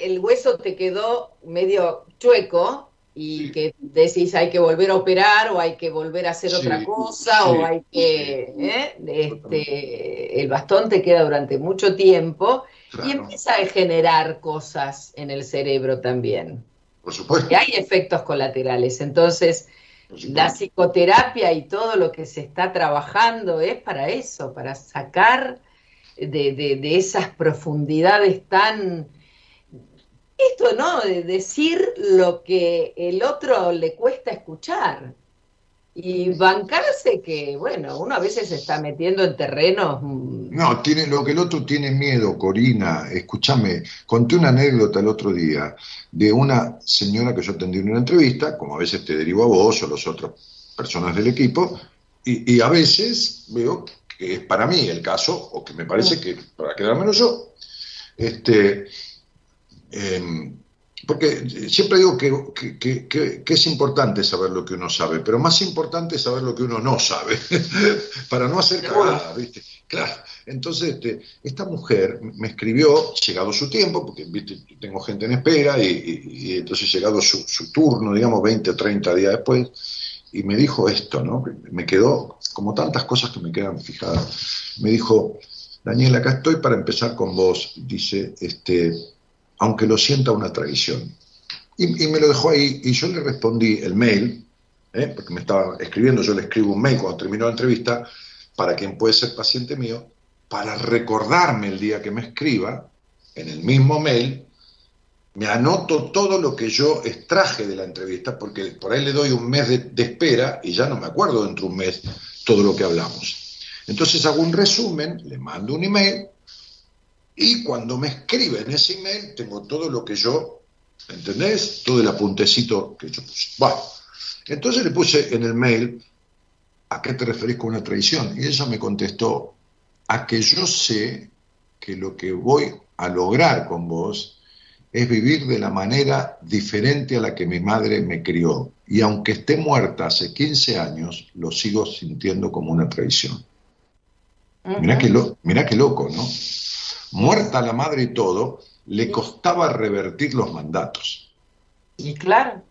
el hueso te quedó medio chueco y
Sí.
que decís hay que volver a operar o hay que volver a hacer
Sí,
otra cosa
sí,
o hay que... ¿eh? Este, el bastón te queda durante mucho tiempo y empieza a generar cosas en el cerebro también.
por supuesto.
Y hay efectos colaterales. Entonces, la psicoterapia y todo lo que se está trabajando es para eso, para sacar de, de- de esas profundidades tan... Esto, ¿no? De decir lo que el otro le cuesta escuchar. Y bancarse que, bueno, uno a veces se está metiendo en terrenos... mm,
No, tiene lo que el otro tiene miedo, Corina. Escúchame, conté una anécdota el otro día de una señora que yo atendí en una entrevista, como a veces te derivo a vos o las otras personas del equipo, y, y a veces veo que es para mí el caso, o que me parece que para quedármelo yo. Este, em, porque siempre digo que, que- que- que- que es importante saber lo que uno sabe, pero más importante es saber lo que uno no sabe, para no hacer cagada, ¿viste? Claro. Entonces, este, esta mujer me escribió, llegado su tiempo, porque ¿viste? tengo gente en espera, y, y- y entonces llegado su, su turno, digamos, 20 o 30 días después, y me dijo esto, ¿no? Me quedó, como tantas cosas que me quedan fijadas, me dijo, Daniel, acá estoy para empezar con vos, dice, este, aunque lo sienta una traición. Y, me lo dejó ahí, y yo le respondí el mail, ¿eh? porque me estaba escribiendo, yo le escribo un mail cuando terminó la entrevista, para quien puede ser paciente mío, para recordarme el día que me escriba, en el mismo mail, me anoto todo lo que yo extraje de la entrevista, porque por ahí le doy un mes de, de espera y ya no me acuerdo dentro de un mes todo lo que hablamos. Entonces hago un resumen, le mando un email y cuando me escribe en ese email tengo todo lo que yo, ¿entendés? Todo el apuntecito que yo puse. Bueno, entonces le puse en el mail, ¿a qué te referís con una traición? Y ella me contestó, a que yo sé que lo que voy a lograr con vos es vivir de la manera diferente a la que mi madre me crió. Y aunque esté muerta hace 15 años, lo sigo sintiendo como una traición. Mirá qué, lo, mirá qué loco, ¿no? Muerta la madre y todo, le costaba revertir los mandatos.
Y claro.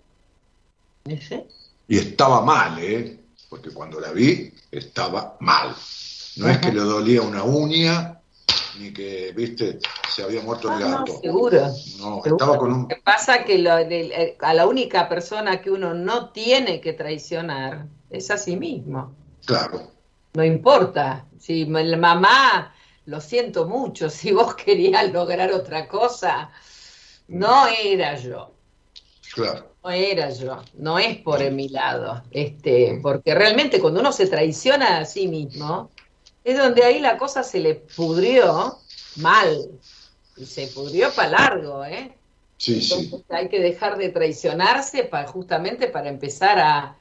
¿Ese?
Y estaba mal, ¿eh? Porque cuando la vi, estaba mal. No es que le dolía una uña, ni que, viste, se había muerto el
Ah, no,
gato.
seguro.
No,
Seguro.
estaba con
Lo
un...
que pasa que lo- el- el- a la única persona que uno no tiene que traicionar es a sí mismo.
Claro,
No importa. Si la mamá, lo siento mucho, si vos querías lograr otra cosa, no era yo.
claro.
No era yo, no es por mi lado, este, porque realmente cuando uno se traiciona a sí mismo, es donde ahí la cosa se le pudrió mal, y se pudrió para largo, ¿eh?
Sí, sí.
Entonces hay que dejar de traicionarse para, justamente para empezar a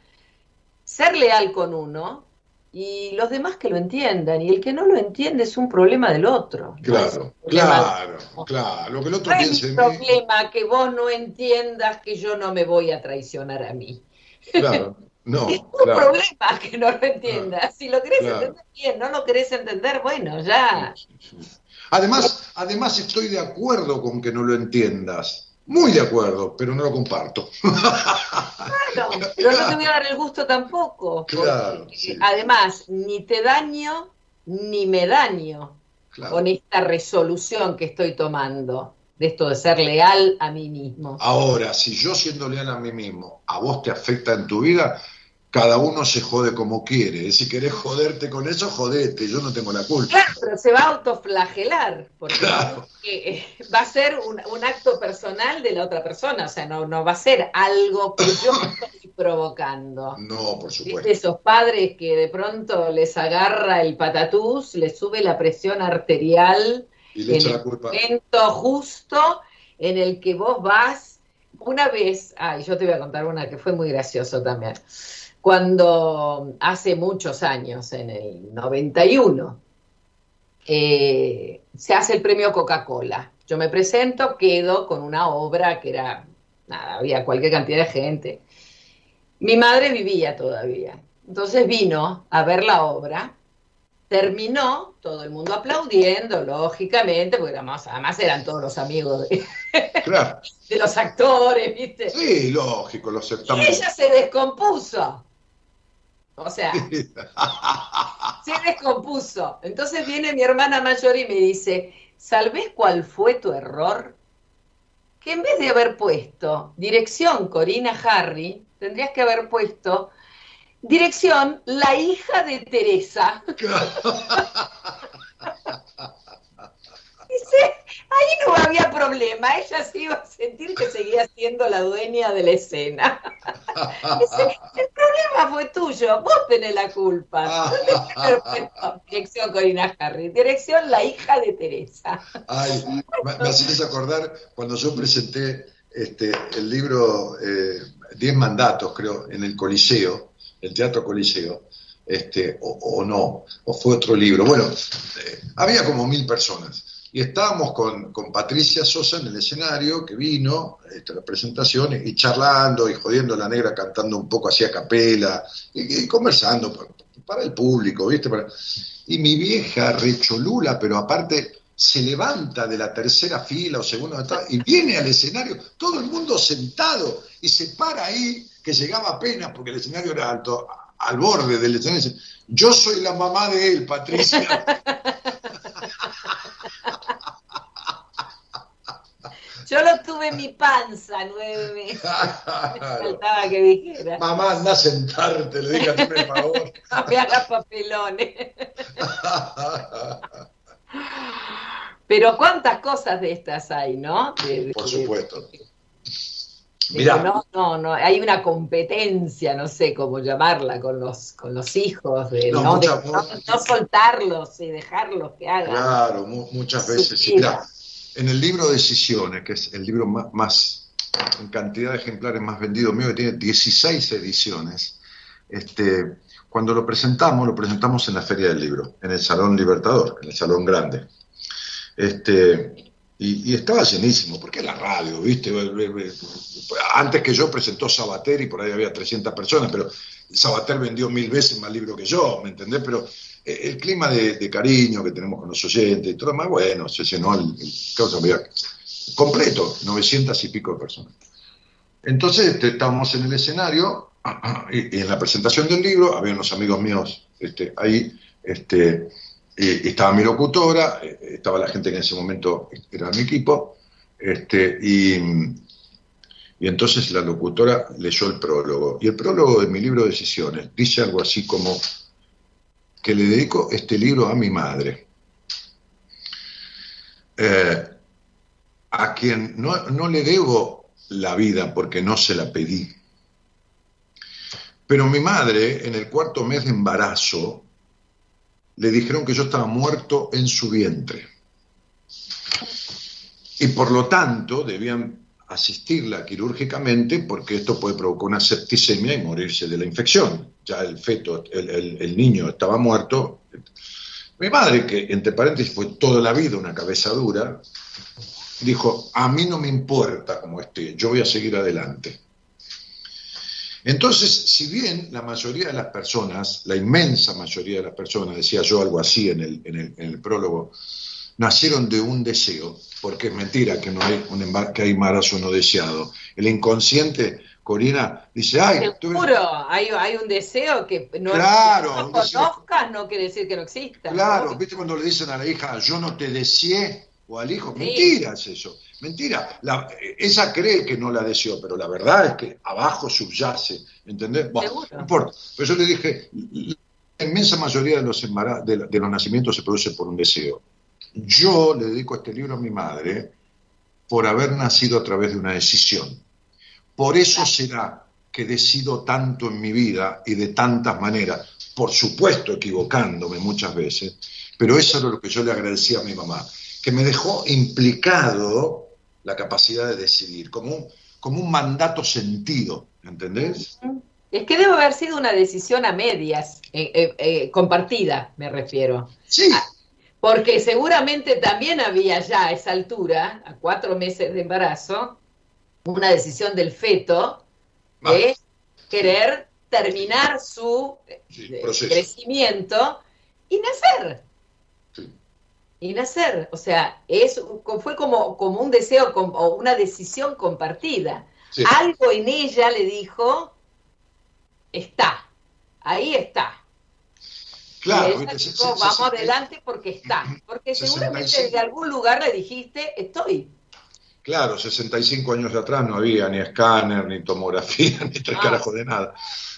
ser leal con uno y los demás que lo entiendan. Y el que no lo entiende es un problema del otro. no
Claro,
un
claro, claro. Lo que el otro
no es
piense
mi
mí.
problema que vos no entiendas que yo no me voy a traicionar a mí.
Claro, no,
es
claro.
problema que no lo entiendas. Si lo querés
Claro.
entender bien, no lo querés entender, bueno, ya.
Sí, sí, sí. Además, además estoy de acuerdo con que no lo entiendas. Muy de acuerdo, pero no lo comparto.
Claro, pero no te voy a dar el gusto tampoco.
Claro, sí.
Además, ni te daño, ni me daño
Claro.
con esta resolución que estoy tomando de esto de ser leal a mí mismo.
Ahora, si yo siendo leal a mí mismo, a vos te afecta en tu vida, cada uno se jode como quiere. Si querés joderte con eso, jodete, yo no tengo la culpa.
Claro, pero se va a autoflagelar, porque
Claro.
eh, va a ser un, un acto personal de la otra persona, o sea, no, no va a ser algo que yo estoy provocando.
No, por
¿Viste
supuesto.
esos padres que de pronto les agarra el patatús, les sube la presión arterial
Y le
en
echa
el
la culpa.
momento justo en el que vos vas, una vez, ay, yo te voy a contar una que fue muy gracioso también, cuando hace muchos años, en el 91, eh, se hace el premio Coca-Cola. Yo me presento, quedo con una obra que era, nada, había cualquier cantidad de gente. Mi madre vivía todavía. Entonces vino a ver la obra, terminó, todo el mundo aplaudiendo, lógicamente, porque además, además eran todos los amigos de,
Claro.
de los actores, ¿viste?
Sí, lógico, lo
Y
aceptamos.
ella se descompuso. O sea, se descompuso. Entonces viene mi hermana mayor y me dice, ¿sabés cuál fue tu error? Que en vez de haber puesto dirección Corina Harry, tendrías que haber puesto dirección la hija de Teresa. Dice, ahí no había problema, ella se iba a sentir que seguía siendo la dueña de la escena. El problema fue tuyo, vos tenés la culpa. Dirección Corina Harry, dirección la hija de Teresa.
Ay, me, me haces acordar cuando yo presenté este, el libro eh, Diez Mandatos, creo, en el Coliseo, el Teatro Coliseo, este, o, o no, o fue otro libro. Bueno, eh, había como mil personas. Y estábamos con, con Patricia Sosa en el escenario, que vino este, a la presentación, y charlando y jodiendo la negra, cantando un poco así a capela, y, conversando para, el público, ¿viste? Y mi vieja recholula, pero aparte se levanta de la tercera fila o segunda y viene al escenario, todo el mundo sentado y se para ahí, que llegaba apenas porque el escenario era alto, al borde del escenario. Yo soy la mamá de él, Patricia.
Yo lo tuve en mi panza nueve meses. Faltaba que dijera.
mamá, anda a sentarte, le dije, hazme el favor.
No me hagas papelones. Pero cuántas cosas de estas hay, ¿no? De- de-
Por supuesto.
de- que no, no, no, hay una competencia, no sé cómo llamarla, con los, con los hijos, de
No,
no, de- no- no soltarlos y dejarlos que hagan.
Claro, mu- muchas veces. sí. En el libro Decisiones, que es el libro más, más en cantidad de ejemplares más vendido mío, que tiene 16 ediciones, este, cuando lo presentamos, lo presentamos en la Feria del Libro, en el Salón Libertador, en el Salón Grande. Este, Y, y estaba llenísimo, porque la radio, ¿viste? Antes que yo presentó Sabater y por ahí había 300 personas, pero Sabater vendió mil veces más libros que yo, ¿me entendés? Pero el clima de, cariño que tenemos con los oyentes y todo más, bueno, se llenó el, el causa, completo, 900 y pico de personas. Entonces este, estábamos en el escenario y, en la presentación del libro, había unos amigos míos este, ahí, este, estaba mi locutora, eh, estaba la gente que en ese momento era mi equipo, este, y, y entonces la locutora leyó el prólogo. Y el prólogo de mi libro Decisiones dice algo así como que le dedico este libro a mi madre, eh, a quien no, no le debo la vida porque no se la pedí. Pero mi madre, en el cuarto mes de embarazo, le dijeron que yo estaba muerto en su vientre. Y por lo tanto debían asistirla quirúrgicamente porque esto puede provocar una septicemia y morirse de la infección. Ya el feto, el, el, niño estaba muerto. Mi madre, que entre paréntesis fue toda la vida una cabeza dura, dijo, a mí no me importa cómo esté, yo voy a seguir adelante. Entonces, si bien la mayoría de las personas, la inmensa mayoría de las personas, decía yo algo así en el, en el prólogo, nacieron de un deseo, porque es mentira que no hay un embar que hay embarazo no deseado. El inconsciente, Corina, dice, ay,
seguro, hay, hay un deseo que no,
claro,
no conozcas, no quiere decir que no exista.
Claro,
¿no?
viste cuando le dicen a la hija, yo no te deseé, o al hijo, sí. mentira es eso, mentira. La, esa cree que no la deseó, pero la verdad es que abajo subyace, ¿entendés? Bueno, no importa. Pero yo le dije, la inmensa mayoría de los, de, de los nacimientos se produce por un deseo. Yo le dedico este libro a mi madre por haber nacido a través de una decisión. Por eso será que decido tanto en mi vida y de tantas maneras, por supuesto equivocándome muchas veces, pero eso era lo que yo le agradecía a mi mamá, que me dejó implicado la capacidad de decidir, como un, como un mandato sentido, ¿entendés?
Es que debe haber sido una decisión a medias, eh, eh, eh, compartida, me refiero.
Sí.
Ah, porque seguramente también había ya a esa altura, a cuatro meses de embarazo, una decisión del feto de ah. querer terminar su
sí,
crecimiento y nacer.
Sí.
Y nacer. O sea, es, fue como, como un deseo o una decisión compartida. Sí. Algo en ella le dijo, está, ahí está.
Claro,
y ella dijo, vamos adelante porque está. Porque seguramente de algún lugar le dijiste, estoy.
Claro, 65 años atrás no había ni escáner, ni tomografía, ni tres ah. carajos de nada.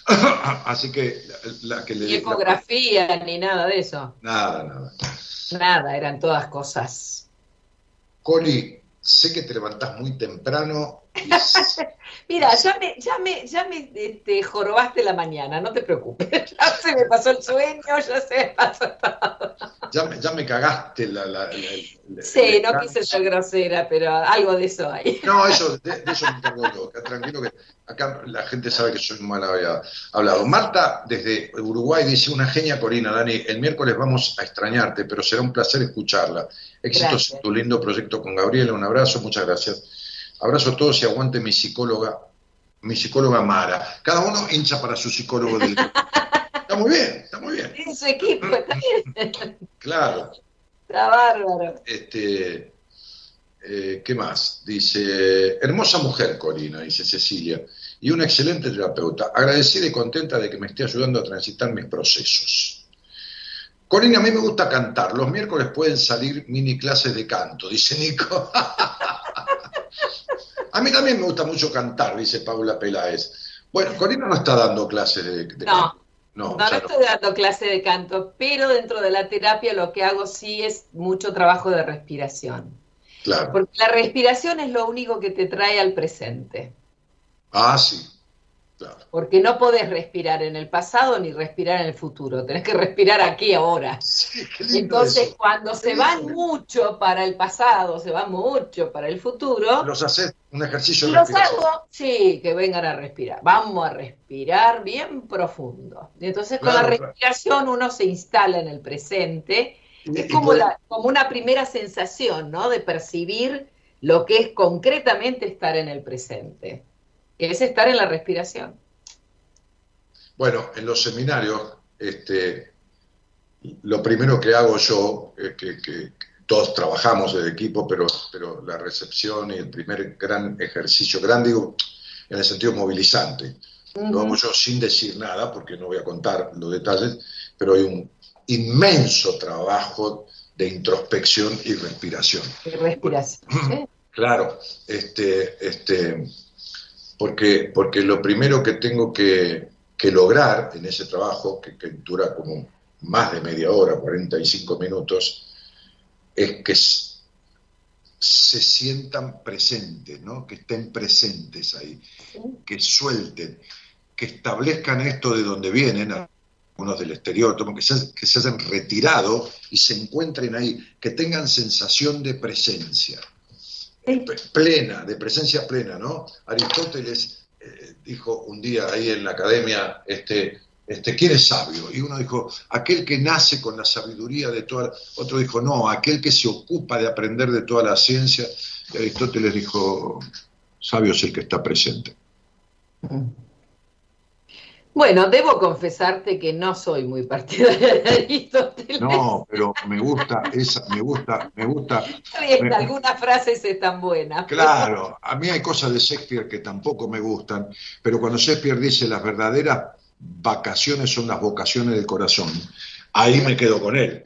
Así que la, que le
Ni ecografía, la... ni nada de eso.
Nada, nada.
Nada, eran todas cosas.
Coli, sé que te levantás muy temprano.
Mira, ya me, ya me, ya me este, jorobaste la mañana, no te preocupes. Ya se me pasó el sueño, ya se me pasó todo.
Ya me, ya me cagaste la... la, la, la
sí, no quise ser grosera, pero algo de eso hay.
No, eso, de, de eso me encargo yo. Tranquilo que acá la gente sabe que soy mal hablado. Marta, desde Uruguay, dice una genia Corina, Dani, el miércoles vamos a extrañarte, pero será un placer escucharla. Éxitos en tu lindo proyecto con Gabriela, un abrazo, muchas gracias. Abrazo a todos y aguante mi psicóloga, mi psicóloga Mara. Cada uno hincha para su psicólogo del Está muy bien, está muy bien.
En su equipo, está bien.
Claro.
Está bárbaro.
Este, eh, ¿Qué más? Dice, hermosa mujer, Corina, dice Cecilia, y una excelente terapeuta. Agradecida y contenta de que me esté ayudando a transitar mis procesos. Corina, a mí me gusta cantar. Los miércoles pueden salir mini clases de canto, dice Nico. A mí también me gusta mucho cantar, dice Paula Peláez. Bueno, Corina no está dando clases de, de
no, canto. No, no, no estoy dando clase de canto, pero dentro de la terapia lo que hago sí es mucho trabajo de respiración.
Claro.
Porque la respiración es lo único que te trae al presente.
Ah, sí.
Claro. Porque no podés respirar en el pasado ni respirar en el futuro, tenés que respirar aquí ahora.
Sí,
Entonces,
eso.
cuando se van mucho para el pasado, se van mucho para el futuro.
Los haces un ejercicio de
Los hago, sí, que vengan a respirar. Vamos a respirar bien profundo. Entonces, con la respiración uno se instala en el presente
Y-
Es como, la- como una primera sensación, ¿no? De percibir lo que es concretamente estar en el presente, que es estar en la respiración.
Bueno, en los seminarios, este, lo primero que hago yo, es que, que todos trabajamos de equipo, pero, pero la recepción y el primer gran ejercicio, gran digo, en el sentido movilizante, lo hago yo sin decir nada, porque no voy a contar los detalles, pero hay un inmenso trabajo de introspección y respiración.
De respiración. ¿sí?
Claro, este, este, porque, porque lo primero que tengo que, que lograr en ese trabajo, que, que dura como más de media hora, 45 minutos, es que se sientan presentes, ¿no? que estén presentes ahí, que suelten, que establezcan esto de donde vienen, algunos del exterior, que se, que se hayan retirado y se encuentren ahí, que tengan sensación de presencia plena, de presencia plena, ¿no? Aristóteles eh, dijo un día ahí en la academia, este, este, ¿quién es sabio? Y uno dijo, aquel que nace con la sabiduría de toda, otro dijo, no, aquel que se ocupa de aprender de toda la ciencia. Y Aristóteles dijo, sabio es el que está presente.
Bueno, debo confesarte que no soy muy partidaria de Aristóteles.
No, pero me gusta esa, me gusta, me gusta.
Está bien,
me-
algunas frases están buenas.
Claro, a mí hay cosas de Shakespeare que tampoco me gustan, pero cuando Shakespeare dice las verdaderas vacaciones son las vocaciones del corazón, ahí me quedo con él.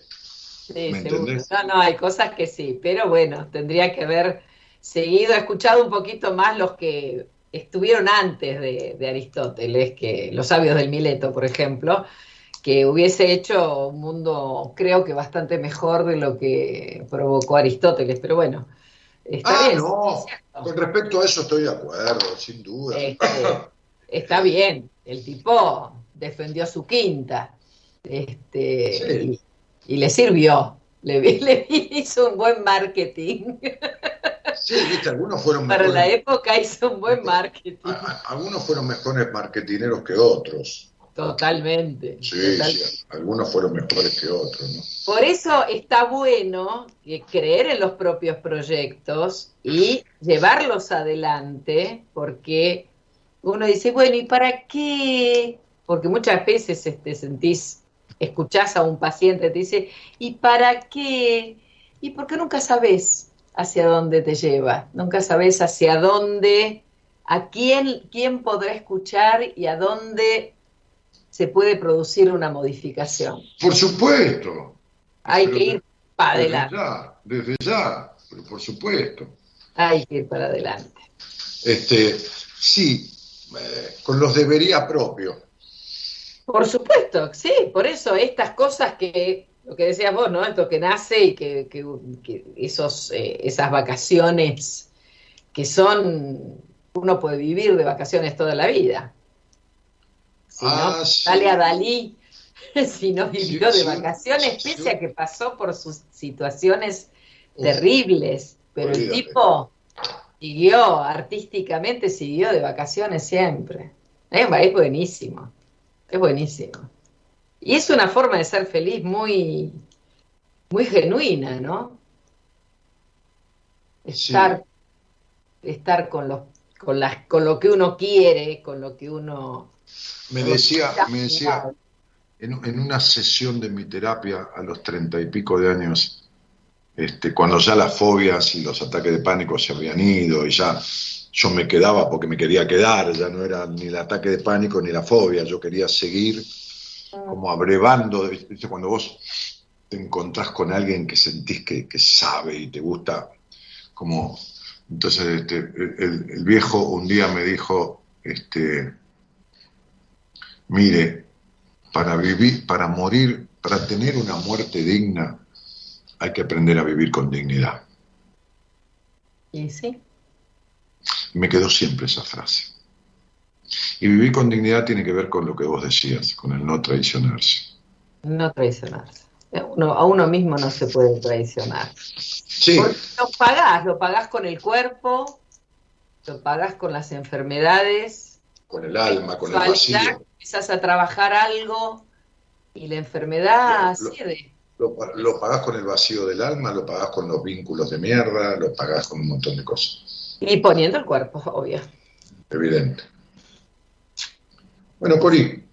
Sí,
¿Me entendés?
No, no, hay cosas que sí, pero bueno, tendría que haber seguido, escuchado un poquito más los que estuvieron antes de, de Aristóteles, que los sabios del Mileto, por ejemplo, que hubiese hecho un mundo, creo que bastante mejor de lo que provocó Aristóteles, pero bueno, está
Ah,
bien.
no,
es
con respecto a eso estoy de acuerdo, sin duda.
Este, está bien, el tipo defendió su quinta este,
Sí.
y, y le sirvió, le, le hizo un buen marketing.
Sí, viste, algunos fueron
Para la época hizo un buen marketing,
a- a- algunos fueron mejores marketineros que otros.
totalmente.
Sí,
total-
sí, algunos fueron mejores que otros, ¿no?
Por eso está bueno que creer en los propios proyectos y llevarlos adelante, porque uno dice, bueno, ¿y para qué? Porque muchas veces este, sentís, escuchás a un paciente, te dice, ¿y para qué? Y porque nunca sabes hacia dónde te lleva, nunca sabes hacia dónde, a quién, quién podrá escuchar y a dónde se puede producir una modificación.
Por supuesto.
Hay
Pero
que ir para
desde
adelante.
ya, desde ya, pero por supuesto.
Hay que ir para adelante.
Este, sí, eh, con los debería propios.
Por supuesto, sí, por eso estas cosas que, lo que decías vos, ¿no? Esto que nace y que, que- que esos, eh, esas vacaciones que son, uno puede vivir de vacaciones toda la vida. Si
Ah,
no,
sí.
dale a Dalí, si no vivió
Sí,
de
sí,
vacaciones, pese a que pasó por sus situaciones terribles, pero el tipo siguió, artísticamente siguió de vacaciones siempre. Es, es buenísimo, es buenísimo. Y es una forma de ser feliz muy, muy genuina, ¿no?
Sí.
Estar, estar con, los, con, las, con lo que uno quiere, con lo que uno...
Me decía, me decía en, en una sesión de mi terapia a los treinta y pico de años, este, cuando ya las fobias y los ataques de pánico se habían ido y ya yo me quedaba porque me quería quedar, ya no era ni el ataque de pánico ni la fobia, yo quería seguir como abrevando, ¿viste? cuando vos te encontrás con alguien que sentís que, que sabe y te gusta, como, entonces este, el, el viejo un día me dijo, este, mire, para vivir, para morir, para tener una muerte digna, hay que aprender a vivir con dignidad.
Y sí,
Me quedó siempre esa frase. Y vivir con dignidad tiene que ver con lo que vos decías, con el no traicionarse.
no traicionarse. Uno- a uno mismo no se puede traicionar.
Sí,
Porque lo pagás, lo pagás con el cuerpo, lo pagás con las enfermedades,
con el alma, con el vacío.
empezás a trabajar algo y la enfermedad
Lo-
cede.
Lo pagás con el vacío del alma, lo pagás con los vínculos de mierda, lo pagás con un montón de cosas.
Y poniendo el cuerpo, obvio.
Evidente. Bueno, Cori,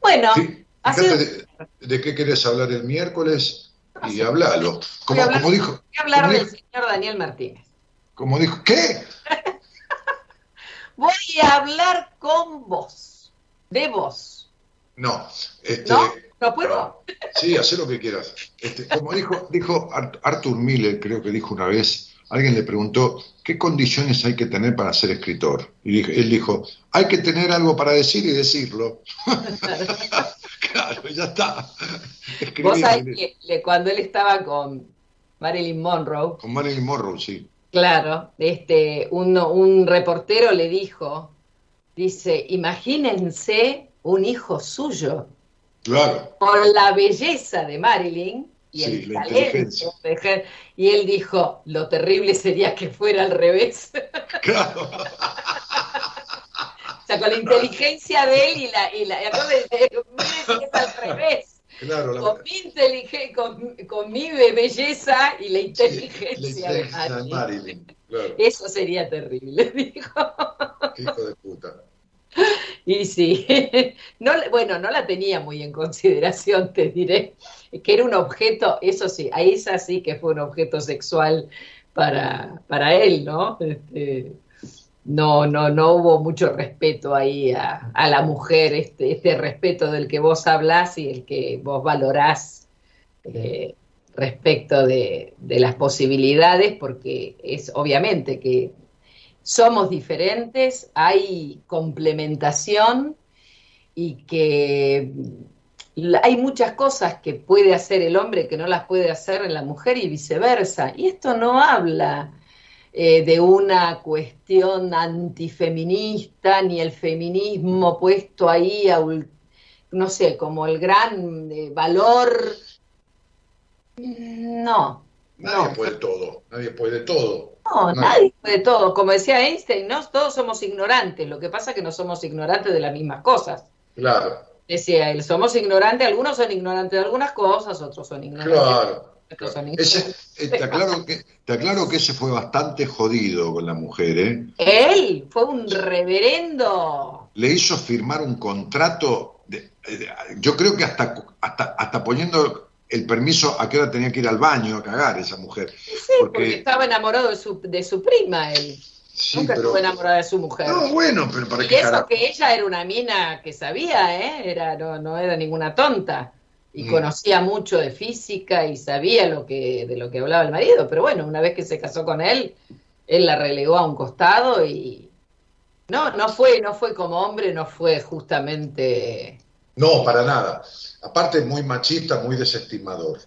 Bueno,
de, de qué querés hablar el miércoles
Ah,
y
sí.
hablalo.
voy
Como,
hablar,
como dijo,
voy a hablar
como
del
dijo-
señor Daniel Martínez.
como dijo, ¿qué?
Voy a hablar con vos. De vos.
No, este,
¿No? ¿No puedo?
Sí, haz lo que quieras. Este, como dijo, dijo Art- Arthur Miller, creo que dijo una vez, alguien le preguntó, ¿qué condiciones hay que tener para ser escritor? Y él dijo, hay que tener algo para decir y decirlo. claro, ya está. Escribí
Vos sabés que cuando él estaba con Marilyn Monroe,
Con Marilyn Monroe, sí.
claro, este, uno- un reportero le dijo, dice, imagínense un hijo suyo
Claro,
por la belleza de Marilyn y
Sí,
el
la
talento
inteligencia.
de Her- y él dijo, lo terrible sería que fuera al revés.
claro.
o sea, con la inteligencia de él y la... Y la que es al revés.
claro la-
Con mi, inteligen- con, con mi belleza y la
sí,
inteligencia,
la inteligencia
de Marilyn.
Marilyn. Claro,
Eso sería terrible, dijo.
hijo de puta.
Y sí, bueno, no la tenía muy en consideración, te diré, que era un objeto, eso sí, ahí esa sí que fue un objeto sexual para, para él, ¿no? Este, no, no, no hubo mucho respeto ahí a, a la mujer, este, este respeto del que vos hablás y el que vos valorás eh, respecto de las posibilidades, porque es obviamente que somos diferentes, hay complementación y que hay muchas cosas que puede hacer el hombre que no las puede hacer en la mujer y viceversa. Y esto no habla eh, de una cuestión antifeminista ni el feminismo puesto ahí a, no sé, como el gran eh, valor. No,
Nadie
No.
puede todo, nadie puede todo.
No,
No.
nadie puede todo. Como decía Einstein, ¿no? Todos somos ignorantes. Lo que pasa es que no somos ignorantes de las mismas cosas.
Claro,
Decía él, somos ignorantes, algunos son ignorantes de algunas cosas, otros son ignorantes.
claro.
otros son
Ese,
ignorantes.
eh, te, aclaro que, te aclaro que ese fue bastante jodido con la mujer, ¿eh?
Él fue un reverendo.
Le hizo firmar un contrato, de- de- yo creo que hasta, hasta, hasta poniendo el permiso a qué hora tenía que ir al baño a cagar esa mujer.
Sí, porque,
Porque-
estaba enamorado de su, de su prima, él.
Sí,
Nunca
pero-
estuvo enamorado de su mujer.
No, bueno, pero para
y
qué
eso
carajo.
que ella era una mina que sabía, ¿eh? Era, no, no era ninguna tonta. Y
Mm.
conocía mucho de física y sabía lo que, de lo que hablaba el marido. Pero bueno, una vez que se casó con él, él la relegó a un costado y no, no fue, no fue como hombre, no fue justamente.
No, para nada. Aparte, muy machista, muy desestimador.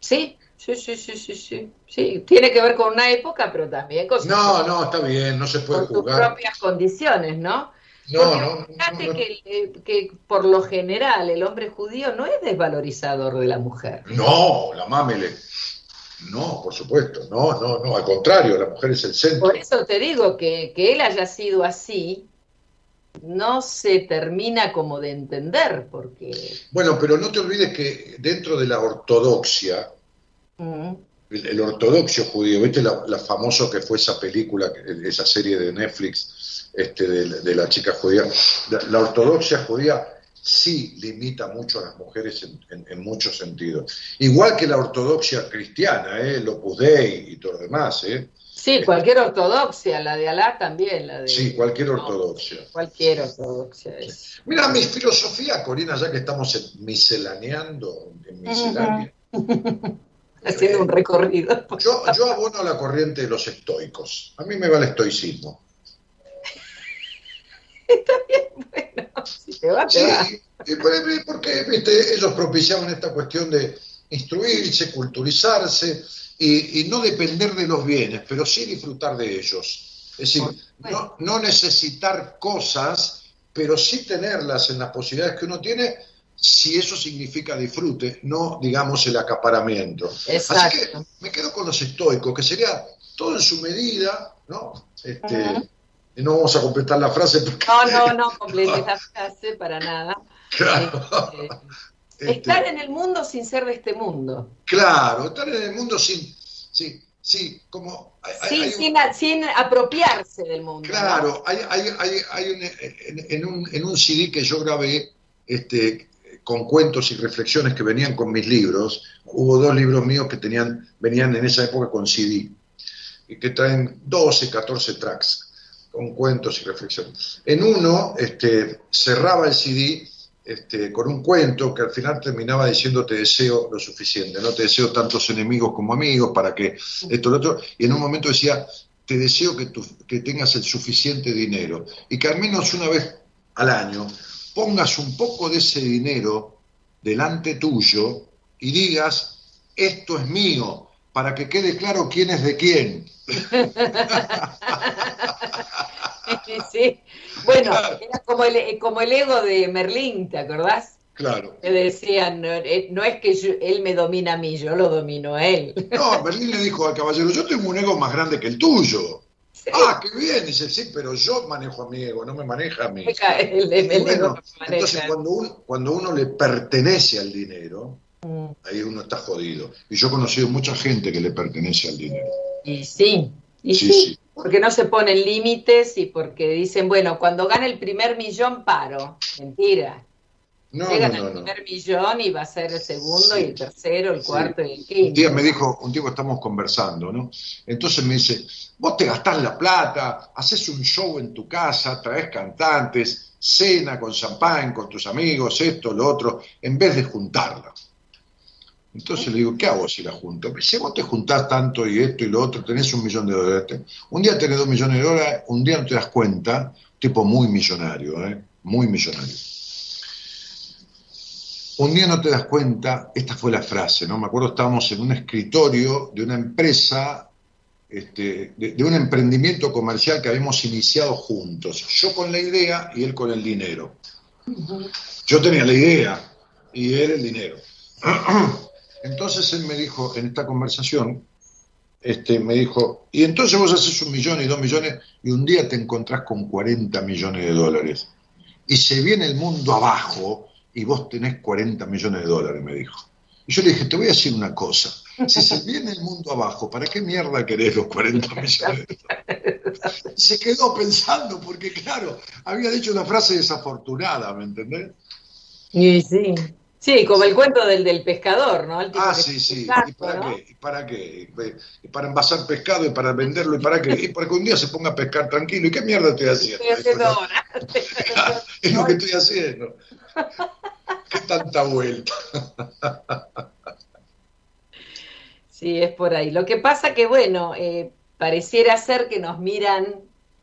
Sí, sí, sí, sí, sí, sí. Sí, tiene que ver con una época, pero también con, sus-
No, no, está bien, no se puede
con sus
juzgar.
propias condiciones, ¿no?
No, no,
fíjate
no, no.
Que, eh, que por lo general el hombre judío no es desvalorizador de la mujer.
No, la mámele. No, por supuesto. No, no, no. Al contrario, la mujer es el centro.
Por eso te digo que, que él haya sido así, no se termina como de entender, porque
Bueno, pero no te olvides que dentro de la ortodoxia,
mm,
el, el ortodoxio judío, ¿viste la, la famoso que fue esa película, esa serie de Netflix este, de, de la chica judía? La, la ortodoxia judía sí limita mucho a las mujeres en, en- en muchos sentidos. Igual que la ortodoxia cristiana, ¿eh? el Opus Dei y todo lo demás. ¿eh?
Sí, cualquier ortodoxia, la de Alá también, la de
Sí, cualquier ortodoxia.
cualquier ortodoxia es.
Mira, mi filosofía, Corina, ya que estamos en miscelaneando, en miscelánea,
Haciendo un recorrido.
yo, yo abono a la corriente de los estoicos. A mí me va el estoicismo.
Bueno, si te va, te
Sí,
va.
porque ¿viste? ellos propiciaban esta cuestión de instruirse, culturizarse y, y no depender de los bienes, pero sí disfrutar de ellos. Es decir, no, no necesitar cosas, pero sí tenerlas en las posibilidades que uno tiene, si eso significa disfrute, no digamos el acaparamiento. Así que
Exacto.
me quedo con los estoicos, que sería todo en su medida, ¿no? Este, no vamos a completar la frase porque...
No, no, no completes la frase para nada.
Claro.
Este,
Este,
Estar en el mundo sin ser de este mundo.
Claro, estar en el mundo sin. Sí, sí, como. hay- hay-
Sin,
un-
sin, sin apropiarse del mundo. ¿no?
Claro, hay, hay, hay, hay un- en, en un, en un CD que yo grabé este, con cuentos y reflexiones que venían con mis libros, hubo dos libros míos que tenían, venían en esa época con CD, y que traen 12, 14 tracks, con cuentos y reflexiones. En uno este, cerraba el CD este, con un cuento que al final terminaba diciendo te deseo lo suficiente, no te deseo tantos enemigos como amigos para que esto, lo otro, y en un momento decía, te deseo que, que tengas el suficiente dinero y que al menos una vez al año pongas un poco de ese dinero delante tuyo y digas, esto es mío, para que quede claro quién es de quién.
Sí. Bueno,
Claro.
era como el, como el ego de Merlín, ¿te acordás?
Claro.
Que decían, no, eh, no es que yo- él me domina a mí, yo lo domino a él.
No, Berlín le dijo al caballero, yo tengo un ego más grande que el tuyo. Ah, qué bien, dice, sí, pero yo manejo a mi ego, no me maneja a mí.
El, el ego
bueno,
maneja.
entonces cuando uno, cuando uno le pertenece al dinero,
Mm,
ahí uno está jodido. Y yo he conocido mucha gente que le pertenece al dinero.
Y sí, y
Sí,
sí,
sí.
Porque no se ponen límites y porque dicen, bueno, cuando gane el primer millón paro. Mentira.
No,
Llegan
no, no,
al primer millón y va a ser el segundo
Sí.
y el tercero, el
Sí.
cuarto y el
Un
quinto.
día me dijo, un día estamos conversando, ¿no? Entonces me dice, vos te gastás la plata, haces un show en tu casa, traes cantantes, cena con champán, con tus amigos, esto, lo otro, en vez de juntarla. Entonces le digo, ¿qué hago si la junto? Me dice, vos te juntás tanto y esto y lo otro, tenés un millón de dólares. Un día tenés dos millones de dólares, un día no te das cuenta, tipo muy millonario, ¿eh? Muy millonario. Un día no te das cuenta, esta fue la frase, ¿no? Me acuerdo estábamos en un escritorio de una empresa, este, de, de un emprendimiento comercial que habíamos iniciado juntos. Yo con la idea y él con el dinero. Yo tenía la idea y él el dinero. Entonces él me dijo en esta conversación, este, me dijo, y entonces vos haces un millón y dos millones y un día te encontrás con 40 millones de dólares. Y se viene el mundo abajo y vos tenés 40 millones de dólares, me dijo. Y yo le dije, te voy a decir una cosa. Si se viene el mundo abajo, ¿para qué mierda querés los 40 millones de dólares? Y se quedó pensando, porque claro, había dicho una frase desafortunada, ¿me entendés?
Y sí. Sí, como el cuento del, del pescador, ¿no? El tipo
Ah, sí, sí. ¿Y para
¿no?
qué? ¿Y para qué? ¿Y para envasar pescado y para venderlo y para qué? Y para que un día se ponga a pescar tranquilo. ¿Y qué mierda estoy haciendo?
Estoy haciendo ahora.
Es lo que estoy haciendo. ¿Qué tanta vuelta?
Sí, es por ahí. Lo que pasa que, bueno, eh, pareciera ser que nos miran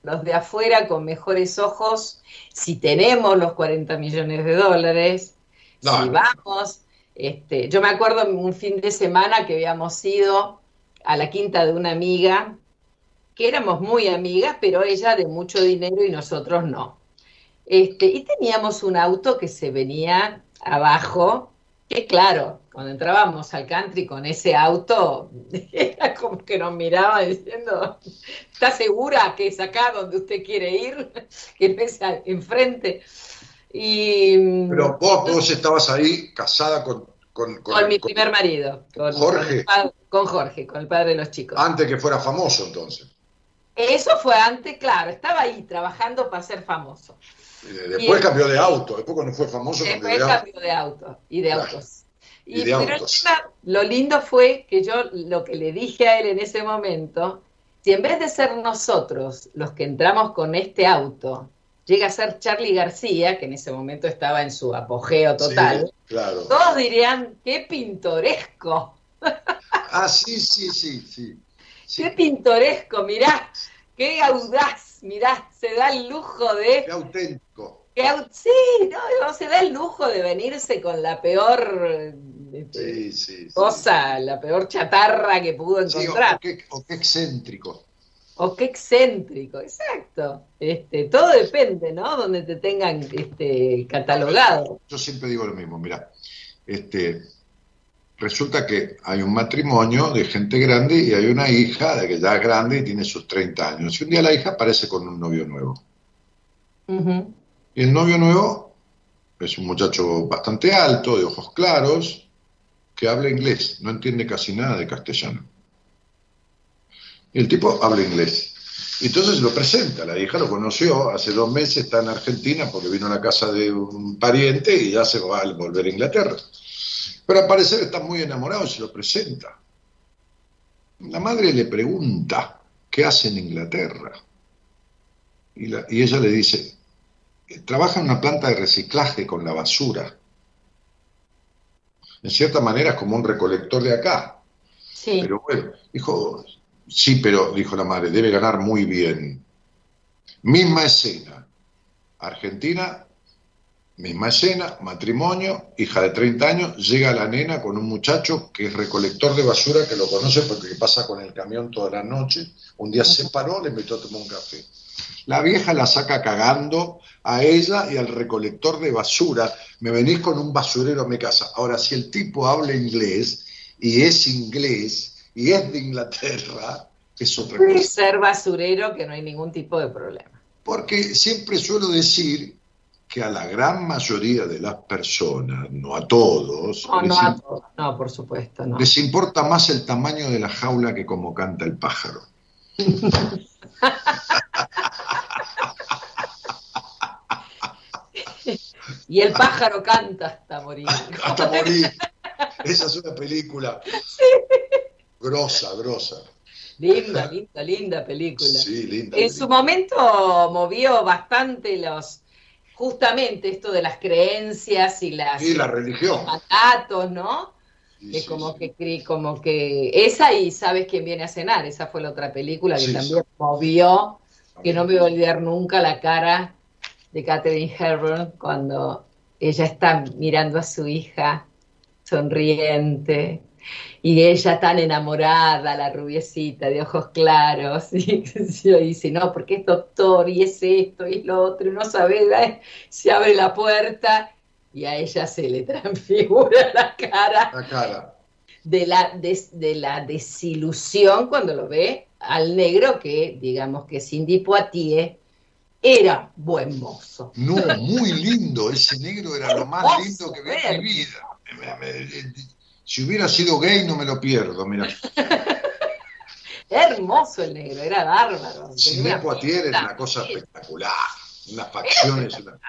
los de afuera con mejores ojos si tenemos los 40 millones de dólares,
No,
vamos. Este, yo me acuerdo un fin de semana que habíamos ido a la quinta de una amiga, que éramos muy amigas, pero ella de mucho dinero y nosotros no. Este, y teníamos un auto que se venía abajo, que claro, cuando entrábamos al country con ese auto, era como que nos miraba diciendo, ¿está segura que es acá donde usted quiere ir? Que no es enfrente. Y
Pero vos, vos estabas ahí casada con, con,
con mi
con-
primer marido, con
Jorge.
Con, Jorge, con el padre de los chicos.
antes que fuera famoso entonces.
Eso fue antes, claro, estaba ahí trabajando para ser famoso.
Eh, Después
Y-
cambió de auto, después cuando fue famoso cambió
Después
de
cambio de auto y de
Claro.
autos.
Y de
pero el
autos.
tema- lo lindo fue que yo lo que le dije a él en ese momento, si en vez de ser nosotros los que entramos con este auto, llega a ser Charlie García, que en ese momento estaba en su apogeo total,
Sí, claro.
todos dirían, qué pintoresco,
Ah, sí, sí, sí, sí. Sí,
qué pintoresco, mirá, qué audaz, mirá, se da el lujo de
qué auténtico.
Que sí, no, se da el lujo de venirse con la peor
Sí,
cosa, la peor chatarra que pudo encontrar.
o qué, o qué excéntrico.
O qué excéntrico, exacto. Este, todo depende, ¿no? Donde te tengan este, catalogado.
Yo siempre digo lo mismo, mira, este, resulta que hay un matrimonio de gente grande y hay una hija de que ya es grande y tiene sus 30 años. Y un día la hija aparece con un novio nuevo. Y el novio nuevo es un muchacho bastante alto, de ojos claros, que habla inglés, no entiende casi nada de castellano. Y el tipo habla inglés. Entonces lo presenta, la hija lo conoció hace dos meses, está en Argentina porque vino a la casa de un pariente y ya se va a volver a Inglaterra. Pero al parecer está muy enamorado y se lo presenta. La madre le pregunta, ¿qué hace en Inglaterra? Y, la- y ella le dice, trabaja en una planta de reciclaje con la basura. En cierta manera es como un recolector de acá.
Sí.
Pero bueno, dijo, sí, pero dijo la madre, debe ganar muy bien. Misma escena. Argentina, misma escena, matrimonio, hija de 30 años, llega la nena con un muchacho que es recolector de basura, que lo conoce porque pasa con el camión toda la noche. Un día se paró, le invitó a tomar un café. La vieja la saca cagando a ella y al recolector de basura. Me venís con un basurero a mi casa. Ahora, si el tipo habla inglés y es inglés y es de Inglaterra, es otra cosa.
ser basurero que no hay ningún tipo de problema.
Porque siempre suelo decir que a la gran mayoría de las personas, no a todos,
No, no, a todos. no, por supuesto, no.
les importa más el tamaño de la jaula que cómo canta el pájaro.
Y el pájaro canta hasta morir.
Hasta morir. Esa es una película grosa, grosa.
Linda, linda, linda película.
Sí, linda.
En su momento movió bastante los, justamente esto de las creencias y las
Y la religión.
mandatos, ¿no?
Sí,
como
sí.
que como que esa y sabes quién viene a cenar, esa fue la otra película que también movió, que no me voy a olvidar nunca la cara de Catherine Hepburn cuando ella está mirando a su hija sonriente y ella tan enamorada, la rubiecita de ojos claros, y, y dice, no, porque es doctor y es esto y lo otro, y no sabe, ¿eh? se abre la puerta y a ella se le transfigura la cara
La cara.
de la, de la desilusión cuando lo ve al negro que, digamos que Cindy Poitier era buen mozo.
No, muy lindo. Ese negro era lo más lindo que vi en mi vida. Si hubiera sido gay, no me lo pierdo. Mira,
Hermoso el negro, era bárbaro. Una
Poitier
pinta.
una cosa espectacular. Unas facciones. una-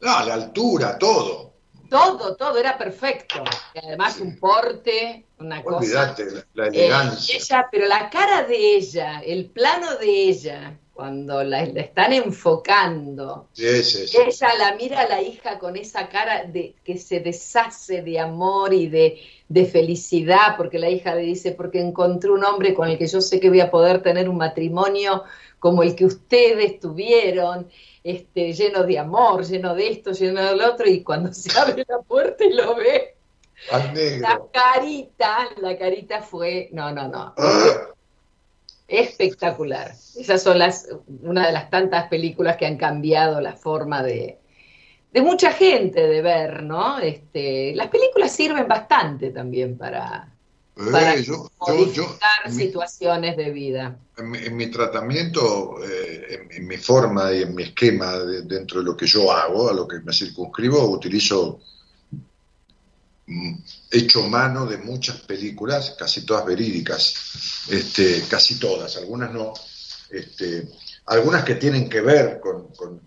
No, la altura, todo.
Todo, todo era perfecto. Y además
Sí.
un porte, una cosa.
Olvídate, la, la
Eh,
elegancia.
ella, pero la cara de ella, el plano de ella, cuando la, la están enfocando,
Sí, sí, sí.
ella la mira a la hija con esa cara de que se deshace de amor y de, de felicidad, porque la hija le dice, porque encontré un hombre con el que yo sé que voy a poder tener un matrimonio como el que ustedes tuvieron, este, lleno de amor, lleno de esto, lleno del otro, y cuando se abre la puerta y lo ve, la carita, la carita fue, no, no, no, espectacular. Esas son las, una de las tantas películas que han cambiado la forma de, de mucha gente de ver, ¿no? Este, las películas sirven bastante también para, para
eh, yo, yo, yo, mi,
situaciones de vida.
en mi- en mi tratamiento, eh, en, en mi forma y en mi esquema de- dentro de lo que yo hago, a lo que me circunscribo, utilizo hecho mano de muchas películas, casi todas verídicas, este, casi todas, algunas no, este, algunas que tienen que ver con, con-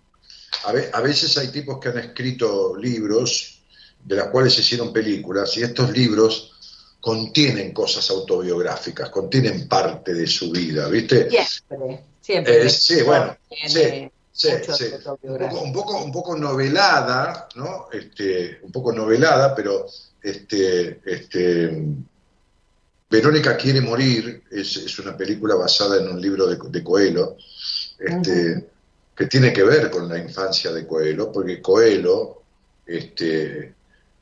a, ve- a veces hay tipos que han escrito libros de las cuales se hicieron películas y estos libros contienen cosas autobiográficas, contienen parte de su vida, ¿viste?
Siempre, siempre.
Eh, sí, bueno, Sí,
mucho
sí. Un poco, un poco, un poco novelada, ¿no? Este, un poco novelada, pero este, este, Verónica quiere morir es, es una película basada en un libro de, de Coelho, este, que tiene que ver con la infancia de Coelho, porque Coelho este,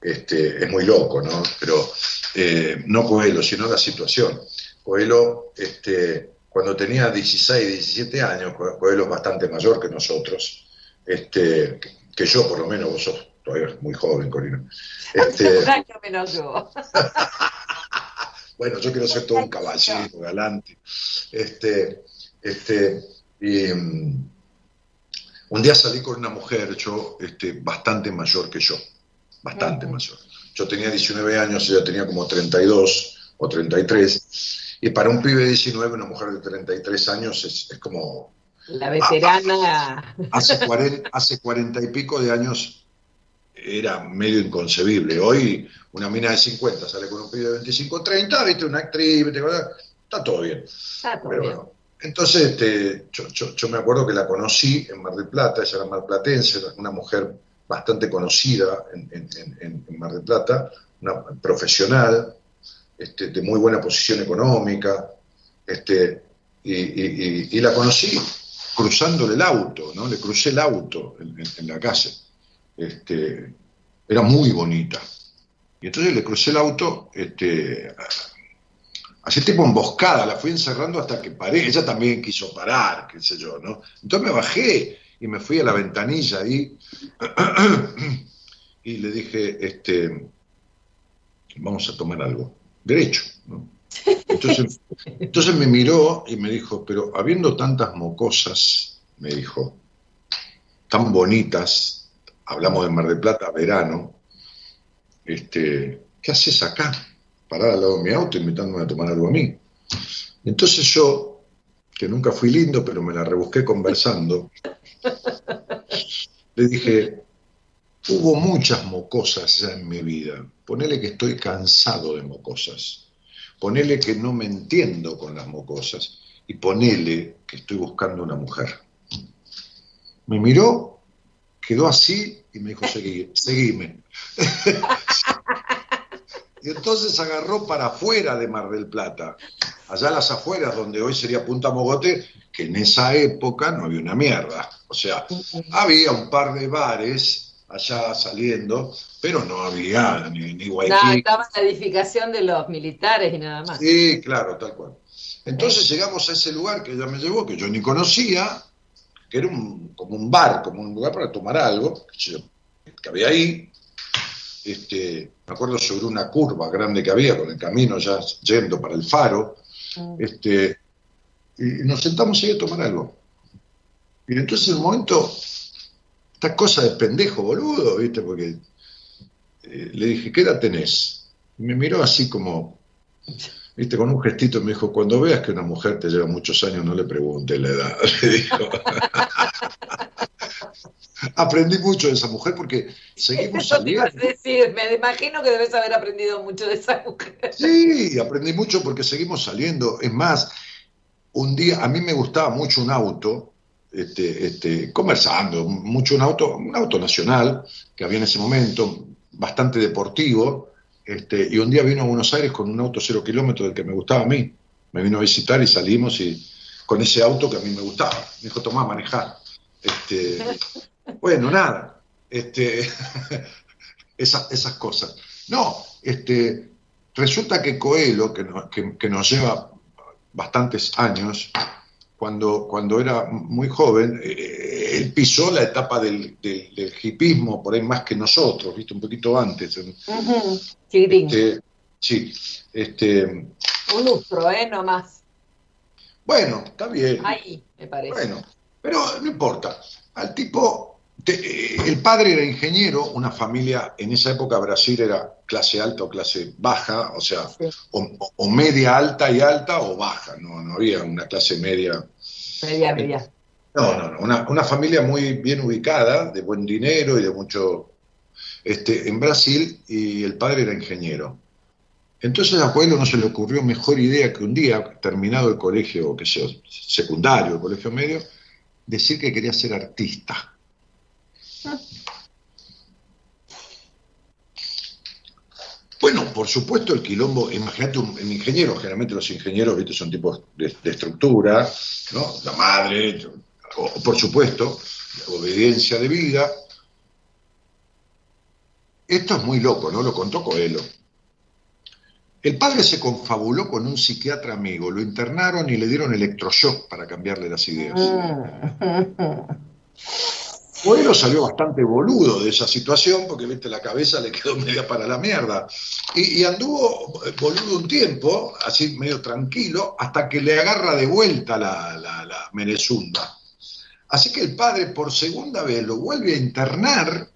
este, es muy loco, ¿no? Pero eh, no Coelho, sino la situación. Coelho, este, cuando tenía 16, 17 años, Co- Coelho es bastante mayor que nosotros, este, que- que yo por lo menos, vos sos todavía muy joven, Corina. Este,
Un año menos yo.
bueno, yo quiero ser todo un caballero, galante. Este, este, y, mm, Un día salí con una mujer, yo, este, bastante mayor que yo, bastante mayor. Yo tenía 19 años, ella tenía como 32 o 33, y para un pibe de 19, una mujer de 33 años es, es como...
La veterana.
Hace 40, hace 40 y pico de años era medio inconcebible. Hoy una mina de 50 sale con un pibe de 25 30, viste, una actriz, viste, está todo bien.
Está todo
Pero
bien.
bueno, entonces este, yo, yo- yo me acuerdo que la conocí en Mar del Plata, ella era marplatense, era una mujer bastante conocida en- en- en- en Mar del Plata, una profesional, este, de muy buena posición económica, este, y, y- y- la conocí cruzándole el auto, ¿no? Le crucé el auto en, la calle. Este, era muy bonita. Y entonces le crucé el auto, este, así tipo emboscada, la fui encerrando hasta que paré. Ella también quiso parar, qué sé yo, ¿no? Entonces me bajé y me fui a la ventanilla ahí y le dije, este, vamos a tomar algo, derecho, ¿no? Entonces, entonces me miró y me dijo, pero habiendo tantas mocosas, me dijo, tan bonitas, hablamos de Mar del Plata, verano, este, ¿qué haces acá? Parada al lado de mi auto invitándome a tomar algo a mí. Entonces yo, que nunca fui lindo, pero me la rebusqué conversando, le dije, hubo muchas mocosas ya en mi vida, ponele que estoy cansado de mocosas, ponele que no me entiendo con las mocosas y ponele que estoy buscando una mujer. Me miró, quedó así y me dijo, seguí, seguime. y entonces agarró para afuera de Mar del Plata, allá a las afueras, donde hoy sería Punta Mogote, que en esa época no había una mierda. O sea, había un par de bares allá saliendo, pero no había ni, ni
No,
Waikiki.
estaba la edificación de los militares y nada más.
Sí, claro, tal cual. Entonces llegamos a ese lugar que ella me llevó, que yo ni conocía, que era un- como un bar, como un lugar para tomar algo, que había ahí. Este, me acuerdo sobre una curva grande que había, con el camino ya yendo para el faro,
Mm.
este, y nos sentamos ahí a tomar algo. Y entonces en un momento, esta cosa de pendejo, boludo, ¿viste? Porque eh, le dije, ¿qué edad tenés? Y me miró así como, ¿viste? Con un gestito me dijo, cuando veas que una mujer te lleva muchos años, no le preguntes la edad. Le dijo. Aprendí mucho de esa mujer porque seguimos
Eso te iba a
saliendo.
decir, me imagino que debes haber aprendido mucho de esa mujer.
Sí, aprendí mucho porque seguimos saliendo. Es más, un día a mí me gustaba mucho un auto, este, este, conversando, mucho un auto, un auto nacional que había en ese momento, bastante deportivo, este, y un día vino a Buenos Aires con un auto cero kilómetros del que me gustaba a mí. Me vino a visitar y salimos y con ese auto que a mí me gustaba. Me dijo, tomá, manejar. Este, bueno, nada. Este, esas, esas cosas. No, este, resulta que Coelho, que, no- que- que nos lleva bastantes años, cuando, cuando era muy joven, eh, él pisó la etapa del, del, del hipismo, por ahí más que nosotros, ¿viste? un poquito antes. Este, sí, este,
Un lustro, ¿eh? No más.
bueno, está bien.
Ahí, me parece.
Bueno, pero no importa. Al tipo, eh, el padre era ingeniero, una familia, en esa época Brasil era clase alta o clase baja, o sea,
Sí.
o, media alta y alta o baja, no, no había una clase media.
Media, media.
No, no, no, una, una familia muy bien ubicada, de buen dinero y de mucho, este, en Brasil, y el padre era ingeniero. Entonces a Coelho no se le ocurrió mejor idea que un día, terminado el colegio, que sea secundario, el colegio medio, decir que quería ser artista. Bueno, por supuesto el quilombo, imagínate un, ingeniero, generalmente los ingenieros ¿viste? son tipos de, de estructura, ¿no? La madre, o, por supuesto, obediencia de vida. Esto es muy loco, ¿no? Lo contó Coelho. El padre se confabuló con un psiquiatra amigo, lo internaron y le dieron electroshock para cambiarle las ideas. Coelho salió bastante boludo de esa situación porque, viste, la cabeza le quedó media para la mierda. Y, y anduvo boludo un tiempo, así medio tranquilo, hasta que le agarra de vuelta la, la, la merezunda. Así que el padre por segunda vez lo vuelve a internar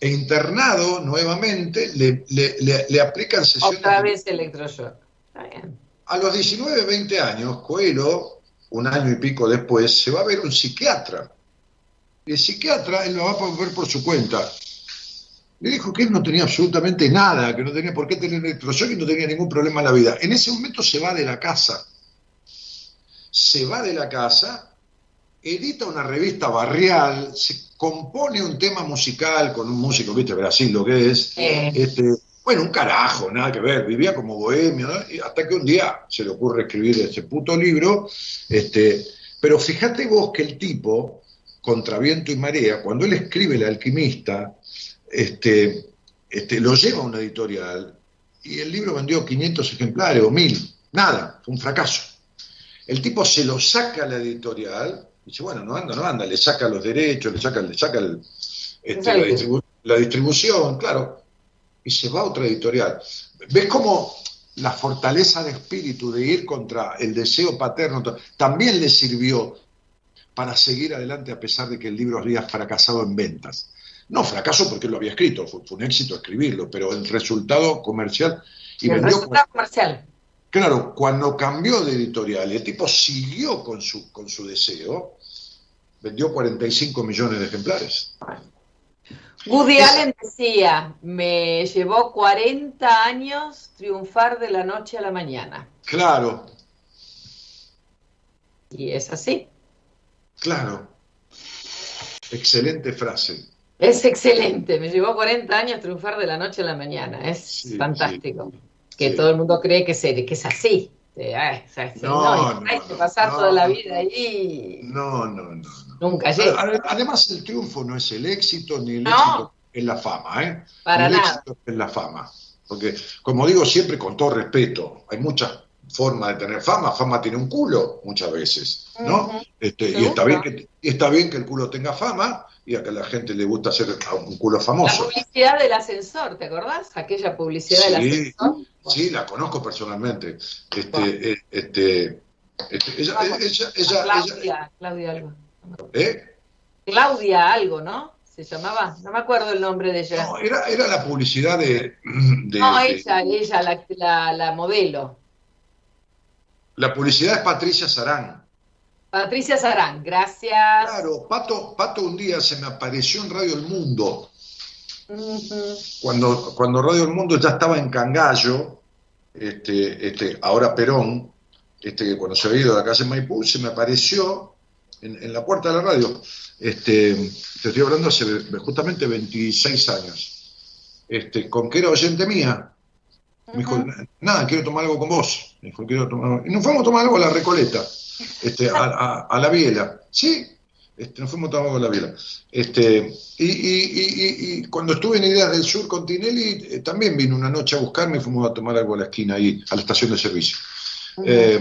e internado nuevamente le, le, le- le aplican sesiones.
Otra vez electroshock. Está bien.
A los 19, 20 años, Coelho, un año y pico después, se va a ver un psiquiatra. El psiquiatra, él lo va a ver por su cuenta. Le dijo que él no tenía absolutamente nada, que no tenía por qué tener electroshock y no tenía ningún problema en la vida. En ese momento se va de la casa. Se va de la casa, edita una revista barrial, se compone un tema musical con un músico, viste, Brasil lo que es.
Eh,
Este, bueno, un carajo, nada que ver, vivía como bohemio, ¿no? Y hasta que un día se le ocurre escribir ese puto libro, este, pero fíjate vos que el tipo, contra viento y marea, cuando él escribe El alquimista, este, este, lo lleva a una editorial y el libro vendió 500 ejemplares o 1000, nada, fue un fracaso. El tipo se lo saca a la editorial, y dice, bueno, no anda, no anda, le saca los derechos, le saca, le saca el- este, la, distribu- la distribución, claro, y se va a otra editorial. ¿Ves cómo la fortaleza de espíritu de ir contra el deseo paterno también le sirvió para seguir adelante a pesar de que el libro había fracasado en ventas? No fracasó porque él lo había escrito, fue, fue un éxito escribirlo, pero el resultado comercial y
el
vendió
resultado comercial.
Claro, cuando cambió de editorial, y el tipo siguió con su, con su deseo, vendió 45 millones de ejemplares.
Woody Allen decía, me llevó 40 años triunfar de la noche a la mañana.
Claro,
Y es así.
Claro. Excelente frase.
Es excelente. Me llevó 40 años triunfar de la noche a la mañana. Es
Sí,
fantástico. Que
sí.
todo el mundo cree que es, que es así. Eh, ay,
No,
no,
no,
hay que
no,
pasar
no,
toda la vida ahí.
No, no, no.
Nunca llega.
Ade- Además, el triunfo no es el éxito, ni el éxito es la fama, ¿eh?
Para
el
nada.
éxito es la fama. Porque, como digo siempre, con todo respeto, hay muchas formas de tener fama. Fama tiene un culo muchas veces, ¿no? Este, y, está bien que, está bien que el culo tenga fama y a que a la gente le gusta hacer un culo
La
famoso.
publicidad del ascensor, ¿te acordás? Aquella publicidad del ascensor.
Sí, la conozco personalmente. Este, eh, este, este, ella,
Vamos,
ella, ella,
Claudia,
ella-
Claudia algo.
¿eh?
Claudia algo, ¿no? Se llamaba, no me acuerdo el nombre de ella.
No, era, era la publicidad de, de-
No,
de-
ella, ella, la, la, la modelo.
La publicidad es Patricia Sarán.
Patricia Sarán, gracias.
Claro, Pato, Pato un día se me apareció en Radio El Mundo, cuando, cuando Radio El Mundo ya estaba en Cangallo, este, este, ahora Perón, este, cuando se había ido de la calle Maipú, se me apareció en, en la puerta de la radio. Este, te estoy hablando hace justamente 26 años. Este, con que era oyente mía. Me dijo, nada, quiero tomar algo con vos. Me dijo, quiero tomar... Y nos fuimos a tomar algo a la Recoleta, este, a, a- a la Biela. Sí, este, nos fuimos a tomar algo a la Biela. Este, y, y- y- y- y cuando estuve en Ideas del Sur con Tinelli, eh, también vino una noche a buscarme y fuimos a tomar algo a la esquina ahí, a la estación de servicio. Eh,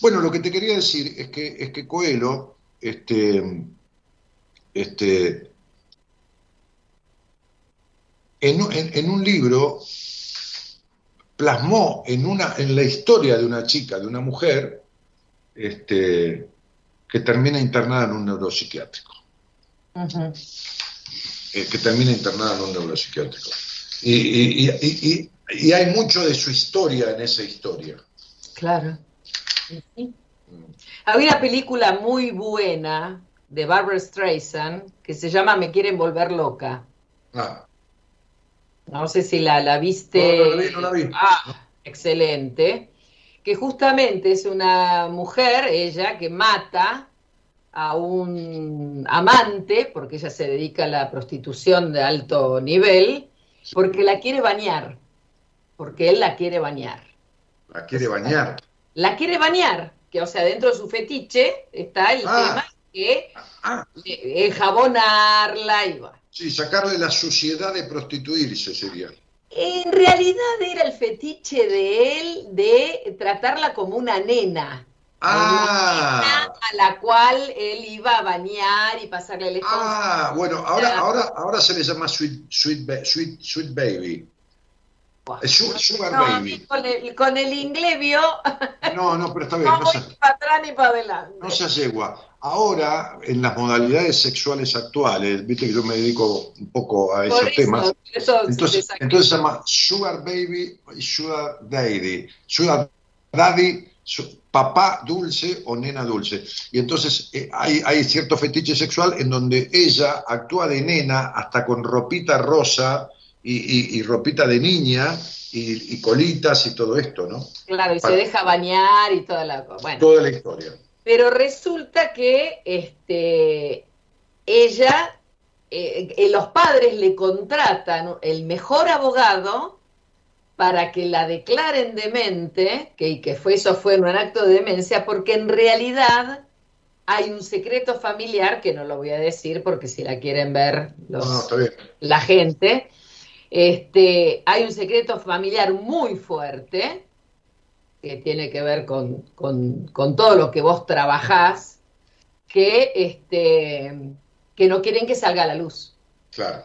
bueno, lo que te quería decir es que, es que Coelho, este, este, en, un- en- en un libro plasmó en, una, en la historia de una chica, de una mujer, este, que termina internada en un neuropsiquiátrico. Eh, que termina internada en un neuropsiquiátrico. Y- y- y- y hay mucho de su historia en esa historia.
Claro. Sí. Había una película muy buena de Barbara Streisand que se llama Me quieren volver loca.
Ah,
No sé si la, la viste.
No, no la vi, no la vi.
Ah, excelente. Que justamente es una mujer, ella, que mata a un amante, porque ella se dedica a la prostitución de alto nivel, porque la quiere bañar. Porque él la quiere bañar.
la quiere bañar.
La quiere bañar, que o sea, dentro de su fetiche está el
Ah.
tema que
Ah,
de enjabonarla y va.
Sí, sacarle la suciedad de prostituirse sería.
En realidad era el fetiche de él de tratarla como una nena.
Ah,
A la cual él iba a bañar y pasarle el
ah, bueno, ahora, ahora, ahora se le llama sweet, sweet, sweet baby. Sugar,
No,
Baby.
con el, con el inglés vio,
No, no, pero está bien,
no
no
voy
se,
para atrás ni para adelante.
no se yegua. Ahora, en las modalidades sexuales actuales, viste que yo me dedico un poco a esos
eso,
temas.
eso
Entonces, entonces se llama Sugar Baby y Sugar Daddy. Sugar Daddy, su- papá dulce o nena dulce. Y entonces eh, hay, hay cierto fetiche sexual en donde ella actúa de nena hasta con ropita rosa y, y- y ropita de niña y, y colitas y todo esto, ¿no?
Claro, y se deja bañar y toda la cosa. Bueno,
Toda la historia.
pero resulta que este, ella, eh, eh, los padres le contratan el mejor abogado para que la declaren demente, que, que fue, eso fue un acto de demencia, porque en realidad hay un secreto familiar, que no lo voy a decir porque si la quieren ver los,
no,
la gente, este, hay un secreto familiar muy fuerte que tiene que ver con, con- con todo lo que vos trabajás, que, este, que no quieren que salga a la luz.
Claro.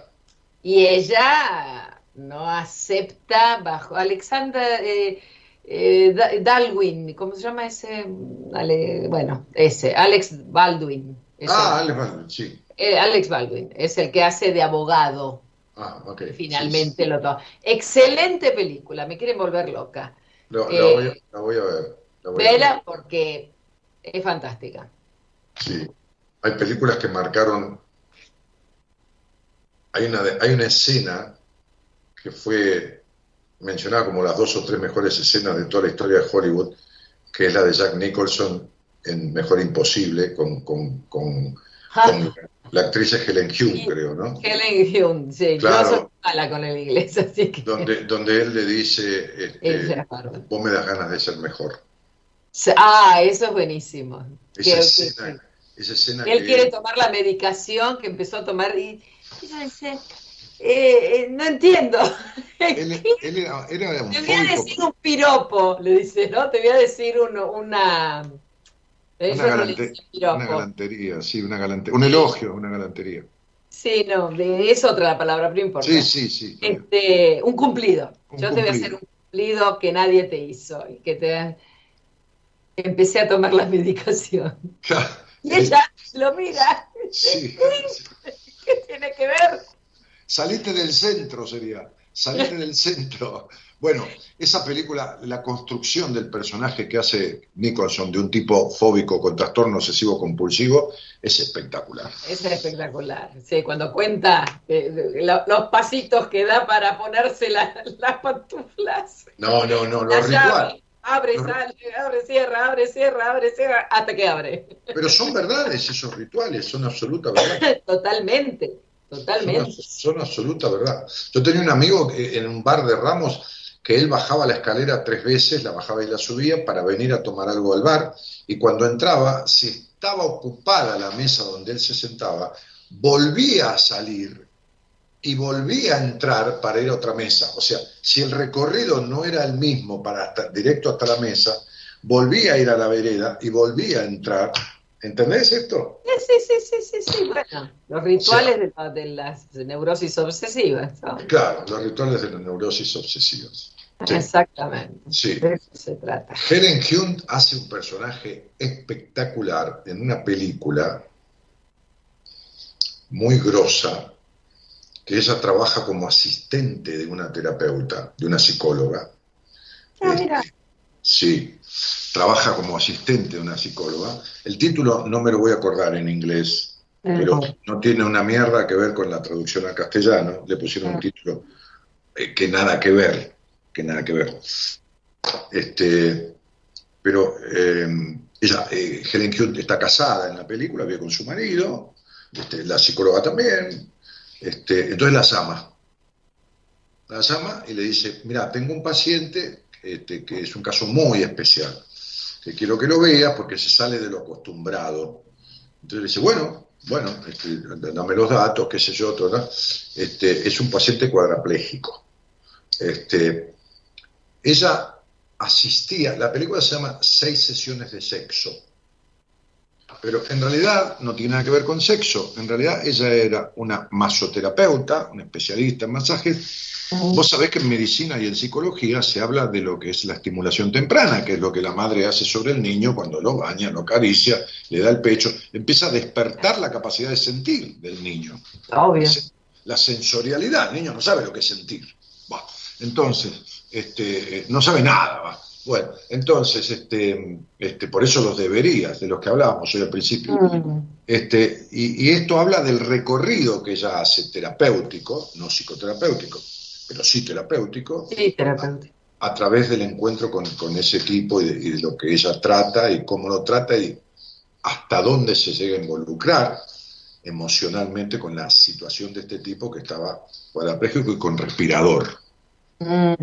Y ella no acepta bajo Alexander eh, eh, Da- Dalwin, ¿cómo se llama ese? Ale- bueno, ese, Alex Baldwin.
Ah, Alex Baldwin, sí.
eh, Alex Baldwin, es el que hace de abogado.
Ah, ok.
Finalmente lo toma. Excelente película, me quieren volver loca.
Lo-
Eh,
la, voy a, la voy a ver. la voy a ver.
Vela porque es fantástica.
Sí. Hay películas que marcaron. Hay una, de- hay una escena que fue mencionada como las dos o tres mejores escenas de toda la historia de Hollywood, que es la de Jack Nicholson en Mejor Imposible, con, con, con- con la actriz es Helen Hume, creo, ¿no?
Helen Hume, sí,
Claro.
yo soy mala con el inglés, así que
Donde, donde él le dice, este, vos me das ganas de ser mejor.
Ah, eso es buenísimo.
Esa
Que-
escena, esa escena
que él
que
quiere tomar la medicación que empezó a tomar y ella dice, eh, eh, no entiendo.
él, él era, era un
Te voy a decir un piropo, le dice, ¿no? Te voy a decir uno- una...
Una, galante- galantería, sí, una galantería. Un elogio, una galantería.
Sí, no, es otra la palabra, pero no importa.
Sí, sí, sí.
Este, un cumplido.
Un
Yo te voy a hacer un cumplido que nadie te hizo y que te empecé a tomar la medicación. Y ella lo mira,
Sí.
¿qué tiene que ver?
Saliste del centro, sería. Saliste del centro. Bueno, esa película, la construcción del personaje que hace Nicholson de un tipo fóbico con trastorno obsesivo compulsivo es espectacular.
Es espectacular. Sí, cuando cuenta eh, lo- los pasitos que da para ponerse la- las pantuflas.
No, no, no, lo ritual.
Abre, sale, abre, cierra, abre, cierra, abre, cierra, hasta que abre.
Pero son verdades esos rituales, son absoluta verdad.
Totalmente,
Son,
totalmente.
son absoluta verdad. Yo tenía un amigo que- en un bar de Ramos que él bajaba la escalera tres veces, la bajaba y la subía para venir a tomar algo al bar, y cuando entraba, si estaba ocupada la mesa donde él se sentaba, volvía a salir y volvía a entrar para ir a otra mesa. O sea, si el recorrido no era el mismo para hasta- directo hasta la mesa, volvía a ir a la vereda y volvía a entrar. ¿Entendés esto?
Sí, sí, sí, sí, sí, sí, bueno. Los rituales de, la- de las neurosis obsesivas. ¿no?
Claro, los rituales de la neurosis obsesivas. Sí.
Exactamente.
Sí.
De eso se trata.
Helen Hunt hace un personaje espectacular en una película muy grosa, que ella trabaja como asistente de una terapeuta, de una psicóloga.
Ah, mira.
Este, sí, trabaja como asistente de una psicóloga. El título no me lo voy a acordar en inglés, pero no tiene una mierda que ver con la traducción al castellano. Le pusieron un título eh, que nada que ver, que nada que ver. Este, pero eh, ella, eh, Helen Hunt está casada en la película, vive con su marido, este, la psicóloga también, este, entonces la llama. La llama y le dice, mira, tengo un paciente este, que es un caso muy especial, que quiero que lo veas porque se sale de lo acostumbrado. Entonces le dice, bueno, bueno, este, dame los datos, qué sé yo, todo, este, es un paciente cuadraplégico. Este, ella asistía, la película se llama Seis sesiones de sexo. Pero en realidad no tiene nada que ver con sexo. En realidad ella era una masoterapeuta, una especialista en masajes. Vos sabés que en medicina y en psicología se habla de lo que es la estimulación temprana, que es lo que la madre hace sobre el niño cuando lo baña, lo acaricia, le da el pecho, empieza a despertar la capacidad de sentir del niño.
Obvio.
La sensorialidad, el niño no sabe lo que es sentir. Entonces, este, eh, no sabe nada. va. Bueno, entonces, este, este, por eso los deberías, de los que hablábamos hoy al principio.
Mm.
Este, y, y esto habla del recorrido que ella hace terapéutico, no psicoterapéutico, pero sí terapéutico,
Sí, terapeuta.
a través del encuentro con, con ese tipo y de, y de lo que ella trata y cómo lo trata y hasta dónde se llega a involucrar emocionalmente con la situación de este tipo que estaba cuadrapléjico y con respirador.
Mm.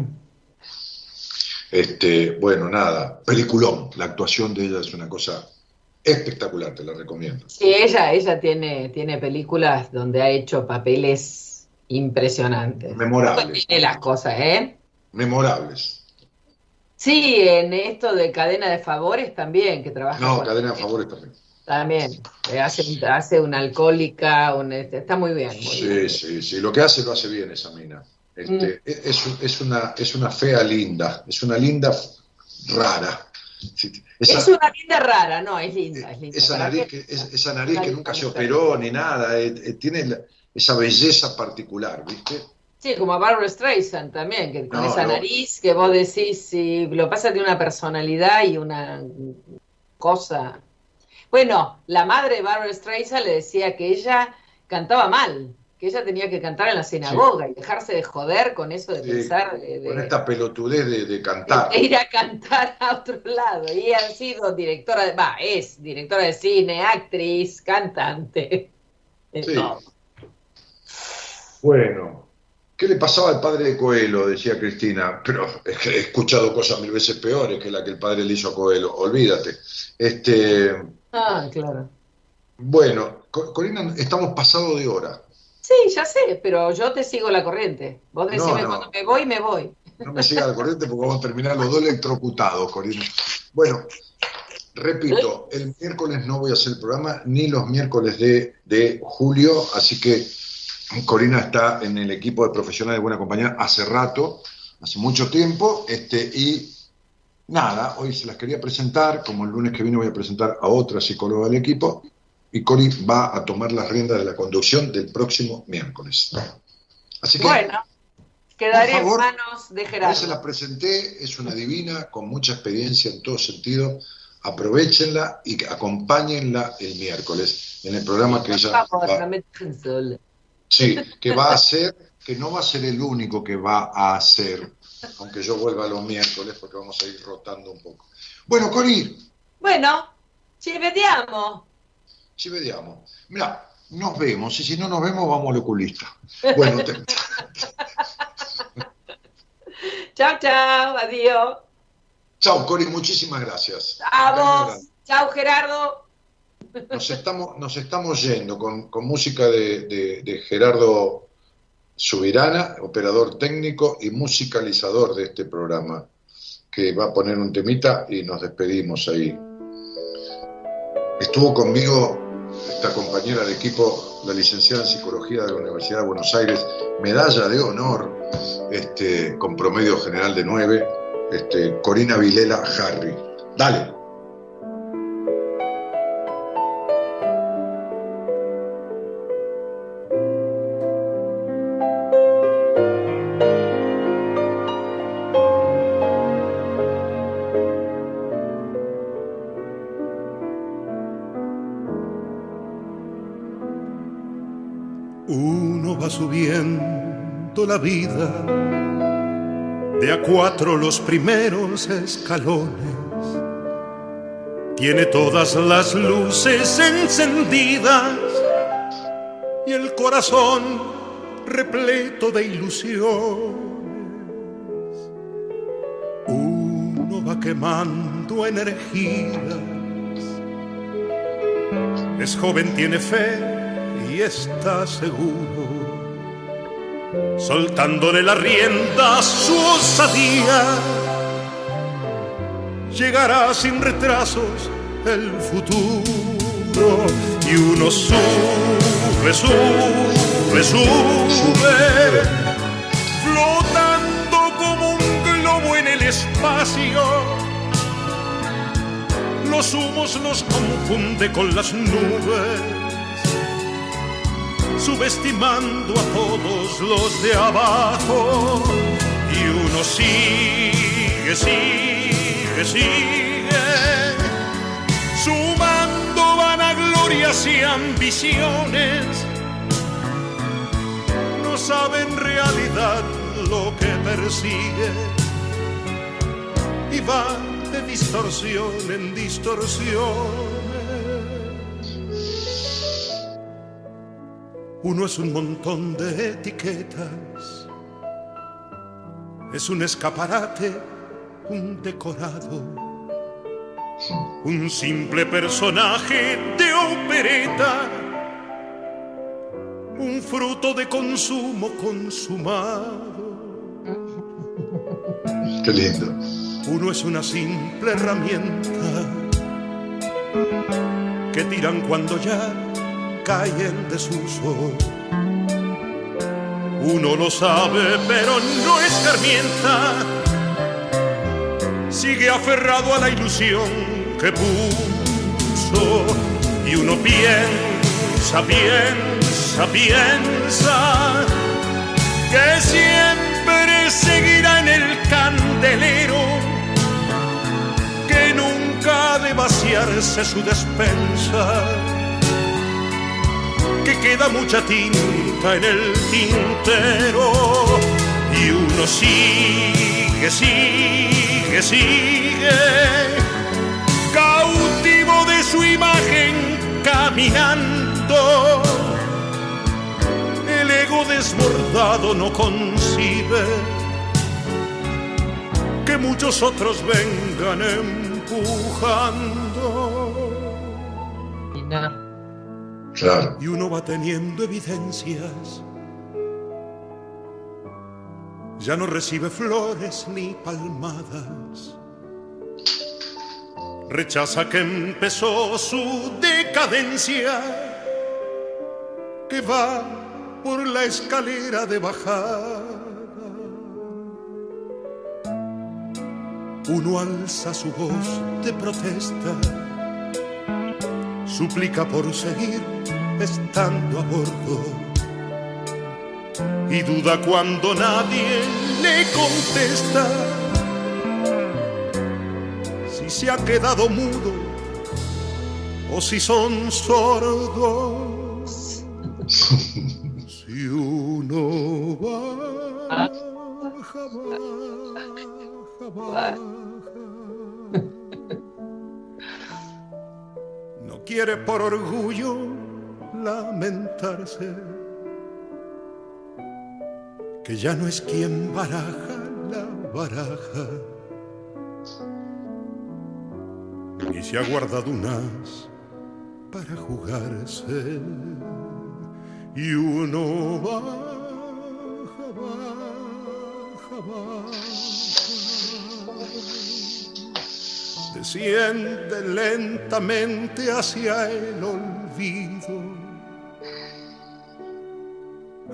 Este, bueno, nada, peliculón. La actuación de ella es una cosa espectacular, te la recomiendo.
Sí, ella, ella tiene, tiene películas donde ha hecho papeles impresionantes.
Memorables.
Tiene las cosas, ¿eh?
Memorables.
Sí, en esto de cadena de favores también, que trabaja
No, cadena de favores también.
También, eh, hace, hace una alcohólica, un- este, está muy bien. muy
Sí,
bien.
sí, sí. Lo que hace lo hace bien esa mina. Este,
Mm.
es, es- es una, es una fea linda, es una linda rara. Esa,
Es una linda rara, no, es linda, es linda.
esa
¿Para
nariz, que, es- esa nariz que nunca se operó ni nada, eh, eh, tiene la- esa belleza particular, ¿viste?
Sí, como a Barbara Streisand también, que con
No,
esa
no.
nariz que vos decís, sí, lo pasa tiene una personalidad y una cosa. Bueno, la madre de Barbara Streisand le decía que ella cantaba mal, que ella tenía que cantar en la sinagoga y dejarse de joder con eso de
Sí,
pensar de, de-
Con esta pelotudez de, de cantar.
de ir a cantar a otro lado. Y ha sido directora de, va, es directora de cine, actriz, cantante.
Sí. Bueno, ¿qué le pasaba al padre de Coelho? Decía Cristina, pero es que he escuchado cosas mil veces peores que la que el padre le hizo a Coelho, olvídate. Este,
Ah, claro.
bueno, Co- Corina, estamos pasados de hora.
Sí, ya sé, pero yo te sigo la corriente. Vos
No,
decime
no.
cuando me voy, me voy.
No me siga la corriente porque vamos a terminar los dos electrocutados, Corina. Bueno, repito, el miércoles no voy a hacer el programa, ni los miércoles de, de julio, así que Corina está en el equipo de profesionales de buena compañía hace rato, hace mucho tiempo, este, y nada, hoy se las quería presentar, como el lunes que viene voy a presentar a otra psicóloga del equipo, y Cori va a tomar las riendas de la conducción del próximo miércoles. Así que
Bueno, quedaré
Por
en manos de
ya se
Gerardo.
la presenté, es una divina, con mucha experiencia en todo sentido. Aprovechenla y acompáñenla el miércoles en el programa que ella va, sí, que va a hacer, que no va a ser el único que va a hacer, aunque yo vuelva los miércoles porque vamos a ir rotando un poco. Bueno, Cori,
Bueno, ci vediamo.
Ci vediamo. Mira, nos vemos y si no nos vemos vamos al oculista. Bueno, te-
Chao, chao, adiós.
chao Cori, muchísimas gracias.
A vos. Chao, Gerardo.
Nos estamos, nos estamos yendo con, con música de, de- de Gerardo Subirana, operador técnico y musicalizador de este programa, que va a poner un temita y nos despedimos ahí. Estuvo conmigo esta compañera de equipo, la licenciada en psicología de la Universidad de Buenos Aires, medalla de honor, este, con promedio general de 9, este, Corina Vilela Harry. Dale.
Uno va subiendo la vida de a cuatro los primeros escalones. Tiene todas las luces encendidas y el corazón repleto de ilusiones. Uno va quemando energías. Es joven, tiene fe está seguro, soltándole la rienda a su osadía. Llegará sin retrasos el futuro y uno sube, sube, sube, flotando como un globo en el espacio. Los humos nos confunde con las nubes, subestimando a todos los de abajo y uno sigue, sigue, sigue, sumando vanaglorias y ambiciones. No sabe en realidad lo que persigue y va de distorsión en distorsión. Uno es un montón de etiquetas es un escaparate, un decorado, un simple personaje de opereta, un fruto de consumo consumado.
Qué lindo.
Uno es una simple herramienta que tiran cuando ya cae en desuso uno lo sabe, pero no escarmienta. Sigue aferrado a la ilusión que puso. Y uno piensa, piensa, piensa que siempre seguirá en el candelero, que nunca ha de vaciarse su despensa que queda mucha tinta en el tintero y uno sigue, sigue, sigue, cautivo de su imagen caminando. El ego desbordado no concibe que muchos otros vengan empujando.
Y.
Y uno va teniendo evidencias. Ya no recibe flores ni palmadas. Rechaza que empezó su decadencia, que va por la escalera de bajada. Uno alza su voz de protesta suplica por seguir estando a bordo y duda cuando nadie le contesta si se ha quedado mudo o si son sordos. Si uno baja, baja, baja. Quiere por orgullo lamentarse. Que ya no es quien baraja la baraja. Y se ha guardado unas para jugarse. Y uno baja, baja, baja. Desciende lentamente hacia el olvido.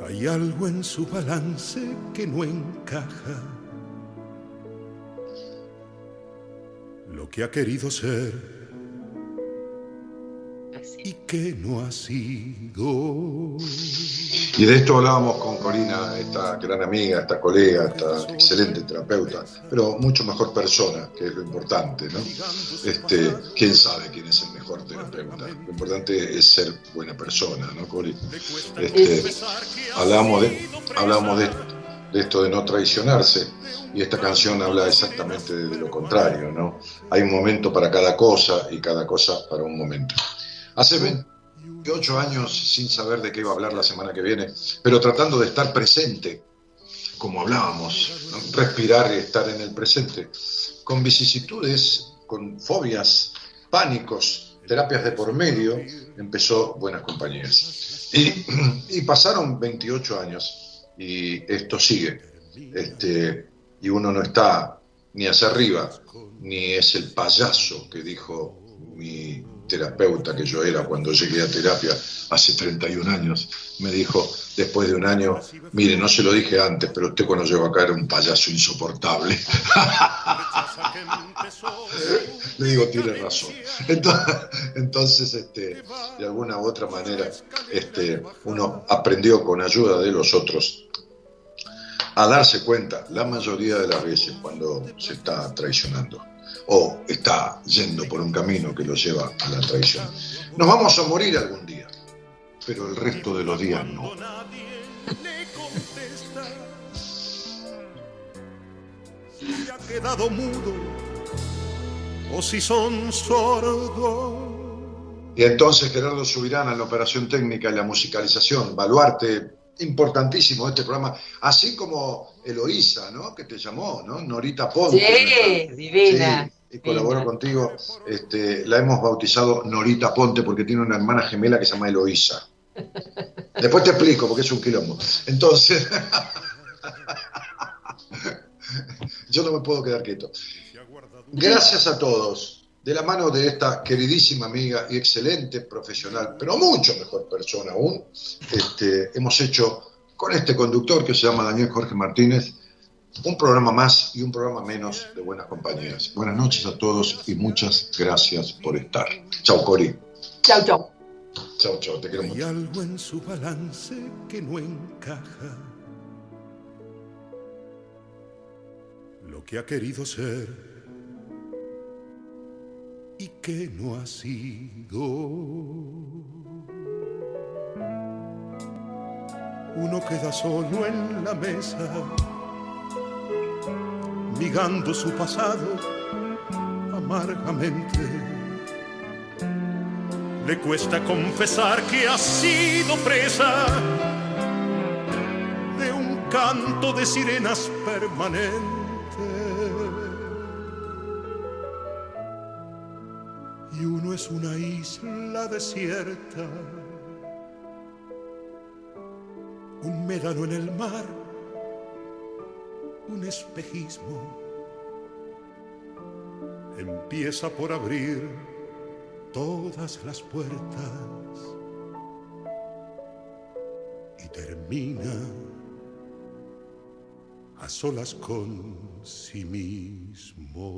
Hay algo en su balance que no encaja. Lo que ha querido ser que no ha sido.
Y de esto hablábamos con Corina, esta gran amiga, esta colega, esta excelente terapeuta, pero mucho mejor persona, que es lo importante, ¿no? Este, quién sabe quién es el mejor terapeuta. Lo importante es ser buena persona, ¿no, Cori? Este, hablábamos de, hablábamos de, de esto de no traicionarse, y esta canción habla exactamente de lo contrario, ¿no? Hay un momento para cada cosa y cada cosa para un momento. Hace 28 años sin saber de qué iba a hablar la semana que viene, pero tratando de estar presente, como hablábamos, ¿no? respirar y estar en el presente, con vicisitudes, con fobias, pánicos, terapias de por medio, empezó Buenas Compañías. Y, y pasaron 28 años y esto sigue. Este, y uno no está ni hacia arriba, ni es el payaso que dijo mi terapeuta que yo era cuando llegué a terapia hace 31 años, me dijo después de un año, mire, no se lo dije antes, pero usted cuando llegó acá era un payaso insoportable. Le digo, tiene razón. Entonces, este, de alguna u otra manera, este, uno aprendió con ayuda de los otros a darse cuenta la mayoría de las veces cuando se está traicionando o está yendo por un camino que lo lleva a la traición. Nos vamos a morir algún día, pero el resto de los días no.
Si ha quedado mudo o si son sordos.
Y entonces Gerardo Subirán en la operación técnica y la musicalización, baluarte importantísimo de este programa, así como Eloísa, ¿no? Que te llamó, ¿no? Norita Ponte.
Sí,
¿no?
divina.
Sí, y colaboró
divina.
contigo. Este, la hemos bautizado Norita Ponte porque tiene una hermana gemela que se llama Eloísa. Después te explico porque es un quilombo. Entonces, yo no me puedo quedar quieto. Gracias a todos. De la mano de esta queridísima amiga y excelente profesional, pero mucho mejor persona aún, este, hemos hecho con este conductor que se llama Daniel Jorge Martínez un programa más y un programa menos de buenas compañías. Buenas noches a todos y muchas gracias por estar. Chau, Cori.
Chau, chau.
Chau, chau, te quiero
Hay
mucho.
algo en su balance que no encaja. Lo que ha querido ser y que no ha sido. Uno queda solo en la mesa, migando su pasado amargamente. Le cuesta confesar que ha sido presa de un canto de sirenas permanente. Y uno es una isla desierta, un médano en el mar, un espejismo. Empieza por abrir todas las puertas y termina a solas con sí mismo.